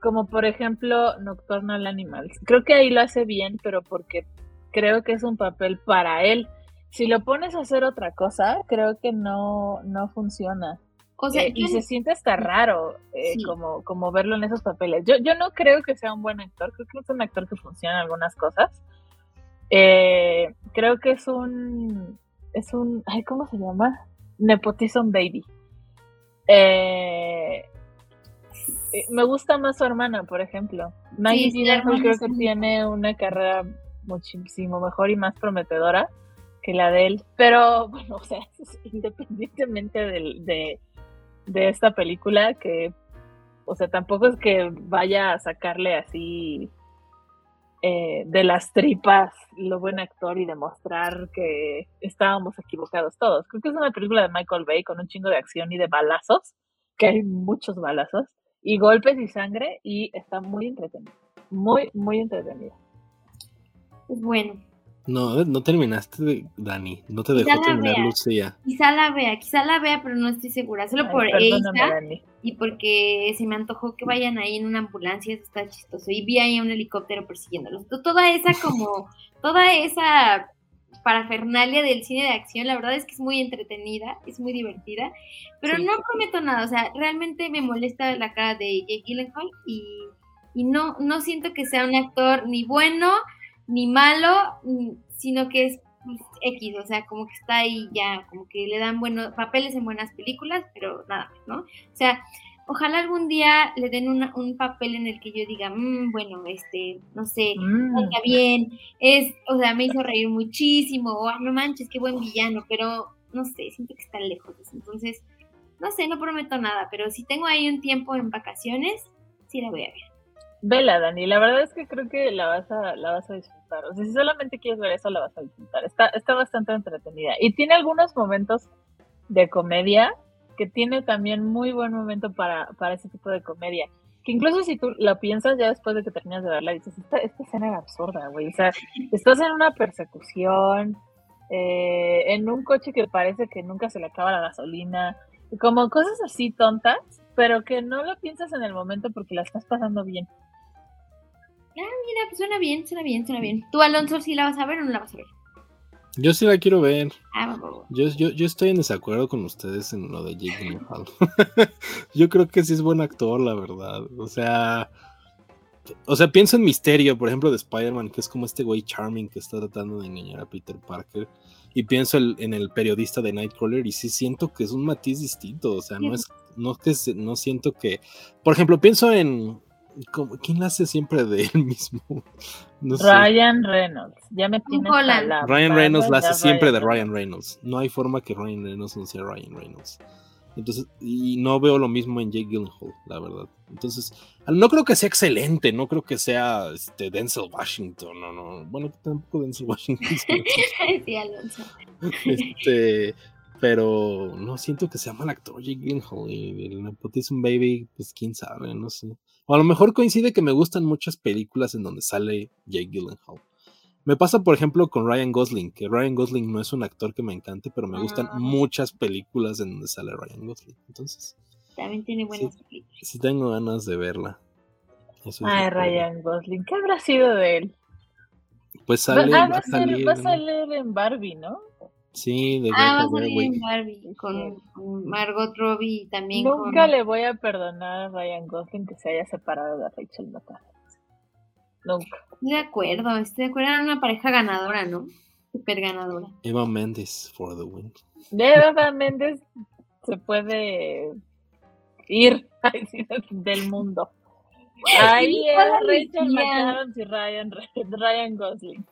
Como por ejemplo Nocturnal Animals. Creo que ahí lo hace bien, pero porque creo que es un papel para él. Si lo pones a hacer otra cosa, creo que no, no funciona. O sea, y se siente hasta raro eh, como, como verlo en esos papeles. Yo, yo no creo que sea un buen actor, creo que es un actor que funciona en algunas cosas. Eh, creo que es un, es un, ay, ¿cómo se llama? Nepotism Baby. Eh, me gusta más su hermana, por ejemplo. Maggie sí, creo que tiene una carrera muchísimo mejor y más prometedora que la de él. Pero, bueno, o sea, independientemente de, de esta película, que, o sea, tampoco es que vaya a sacarle así eh, de las tripas lo buen actor y demostrar que estábamos equivocados todos. Creo que es una película de Michael Bay con un chingo de acción y de balazos, que hay muchos balazos, y golpes y sangre, y está muy entretenido. Muy, muy entretenido. Pues bueno, no, no terminaste, de, Dani. No te dejó terminar Lucía. Quizá la vea, quizá la vea, pero no estoy segura. Solo por ella y porque se me antojó que vayan ahí en una ambulancia. Eso está chistoso. Y vi ahí un helicóptero persiguiéndolos. Toda esa, como, toda esa parafernalia del cine de acción, la verdad es que es muy entretenida, es muy divertida, pero no prometo nada. O sea, realmente me molesta la cara de Jake Gyllenhaal y, y no, no siento que sea un actor ni bueno ni malo, sino que es pues, X, o sea, como que está ahí ya, como que le dan buenos papeles en buenas películas, pero nada ¿no? O sea, ojalá algún día le den un papel en el que yo diga, mmm, bueno, este, no sé, mm. está bien, es, o sea, me hizo reír muchísimo, o ah, no manches, qué buen villano, pero no sé, siento que está lejos Entonces, no sé, no prometo nada, pero si tengo ahí un tiempo en vacaciones, sí la voy a ver. Vela, Dani, la verdad es que creo que la vas a, la vas a disfrutar. O sea, si solamente quieres ver eso, la vas a disfrutar. Está, está bastante entretenida. Y tiene algunos momentos de comedia que tiene también muy buen momento para, para ese tipo de comedia. Que incluso si tú lo piensas ya después de que terminas de verla, dices, esta, esta escena era absurda, güey. O sea, estás en una persecución, eh, en un coche que parece que nunca se le acaba la gasolina, como cosas así tontas, pero que no lo piensas en el momento porque la estás pasando bien. Ah, mira, pues suena bien, suena bien, suena bien. ¿Tú, Alonso, sí la vas a ver o no la vas a ver? Yo sí la quiero ver. Ah, yo, yo, yo, estoy en desacuerdo con ustedes en lo de Jake Gyllenhaal. yo creo que sí es buen actor, la verdad. O sea, o sea, pienso en Misterio, por ejemplo, de Spider-Man, que es como este güey charming que está tratando de engañar a Peter Parker. Y pienso en el periodista de Nightcrawler y sí siento que es un matiz distinto. O sea, no es, no que no siento que. Por ejemplo, pienso en ¿Quién hace siempre de él mismo? Ryan Reynolds. Ya me tienes Ryan Reynolds la hace siempre de Ryan Reynolds. No hay forma que Ryan Reynolds no sea Ryan Reynolds. Entonces, y no veo lo mismo en Jake Gyllenhaal, la verdad. Entonces, no creo que sea excelente, no creo que sea este, Denzel Washington, no, no. Bueno, tampoco Denzel Washington. sí, Alonso. Este, pero no siento que sea mal actor Jake Gyllenhaal. Y el Nepotism Baby, pues quién sabe, no sé. O a lo mejor coincide que me gustan muchas películas en donde sale Jake Gyllenhaal. Me pasa, por ejemplo, con Ryan Gosling, que Ryan Gosling no es un actor que me encante, pero me gustan ah. muchas películas en donde sale Ryan Gosling. Entonces. También tiene buenas películas. Sí, tengo ganas de verla. Ay, Ryan Gosling, ¿qué habrá sido de él? Pues sale. va, a salir, va a salir en Barbie, ¿no? Sí, de Ah, va a en Barbie con, Margot Robbie y también Nunca le voy a perdonar a Ryan Gosling que se haya separado de Rachel McAdams. Nunca. Estoy de acuerdo, estoy de acuerdo, era una pareja ganadora, ¿no? Super ganadora. Eva Mendes for the win. Eva Mendes se puede ir del mundo. Ahí es Rachel McAdams y Ryan, Ryan Gosling.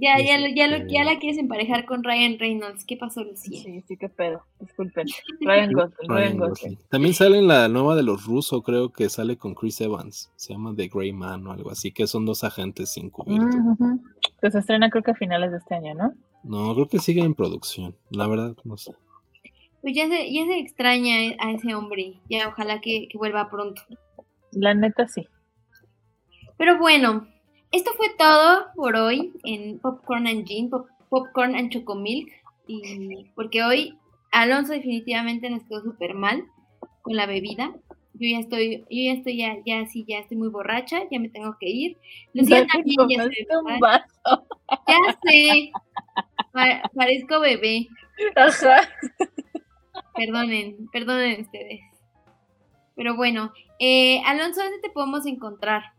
Ya, ya, ya, lo, ya la quieres emparejar con Ryan Reynolds. ¿Qué pasó, Lucía? Sí, sí, qué pedo. Disculpen. Ryan Gosling, Ryan Gosling. También sale en la nueva de los rusos, creo que sale con Chris Evans. Se llama The Grey Man o algo así, que son dos agentes sin cubierto. Que se estrena creo que a finales de este año, ¿no? No, creo que sigue en producción. La verdad, no sé. Pues ya se, ya se extraña a ese hombre. Ya ojalá que, que vuelva pronto. La neta sí. Pero bueno, esto fue todo por hoy en Popcorn and Gin, Popcorn and Chocomilk. Y porque hoy Alonso definitivamente nos quedó súper mal con la bebida. Yo ya estoy, yo ya estoy ya, ya sí, ya estoy muy borracha, ya me tengo que ir. Lucía también ya se un vaso. Ya sé. parezco bebé. Ajá. Perdonen, perdonen ustedes. Pero bueno, eh, Alonso, ¿dónde te podemos encontrar?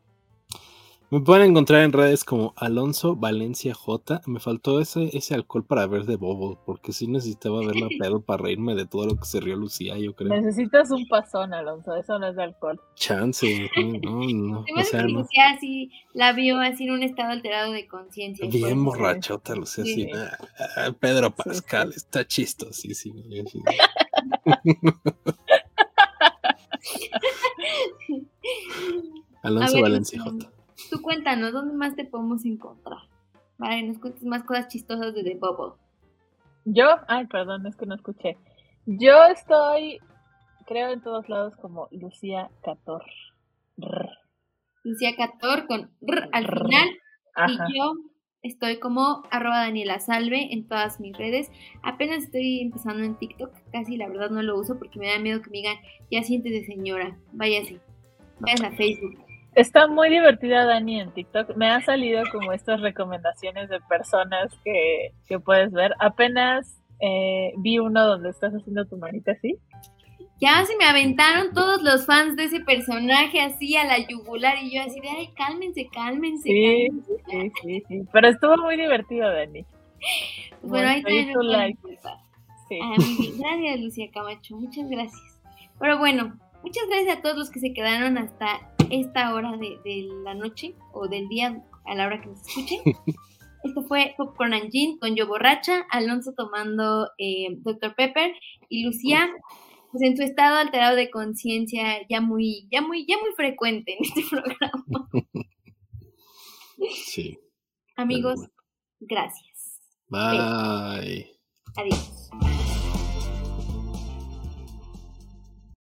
Me pueden encontrar en redes como Alonso Valencia J. Me faltó ese, ese alcohol para ver de Bobo, porque sí necesitaba verla pedo para reírme de todo lo que se rió Lucía, yo creo. Necesitas un pasón, Alonso, eso no es de alcohol. Chance, no, no. o sea, que Lucía así la vio así en un estado alterado de conciencia. Bien borrachota, Lucía, así. Ah, ah, Pedro Pascal, está chistosísimo. Sí, Alonso Valencia J. Tú cuéntanos, ¿dónde más te podemos encontrar? Para que nos cuentes más cosas chistosas de The Bubble. Yo, ay, perdón, es que no escuché. Yo estoy, creo, en todos lados como Lucía Cator. Lucía Cator con R al final. Y yo estoy como arroba Daniela Salve en todas mis redes. Apenas estoy empezando en TikTok, casi la verdad no lo uso porque me da miedo que me digan, ya sientes de señora, váyase, váyase a Facebook. Está muy divertida Dani en TikTok. Me han salido como estas recomendaciones de personas que, puedes ver. Apenas eh, vi uno donde estás haciendo tu manita así. Ya se me aventaron todos los fans de ese personaje así a la yugular y yo así de, ay, cálmense, cálmense. Sí, sí, sí, sí. Pero estuvo muy divertido, Dani. Bueno, ahí también like. sí. Gracias, Lucía Camacho. Muchas gracias. Pero bueno, muchas gracias a todos los que se quedaron hasta esta hora de, la noche o del día a la hora que nos escuchen. Esto fue Popcorn and con Yo Borracha, Alonso tomando eh, Dr. Pepper y Lucía pues en su estado alterado de conciencia ya muy, ya muy, ya muy frecuente en este programa. Sí. Amigos, gracias. Bye. Adiós.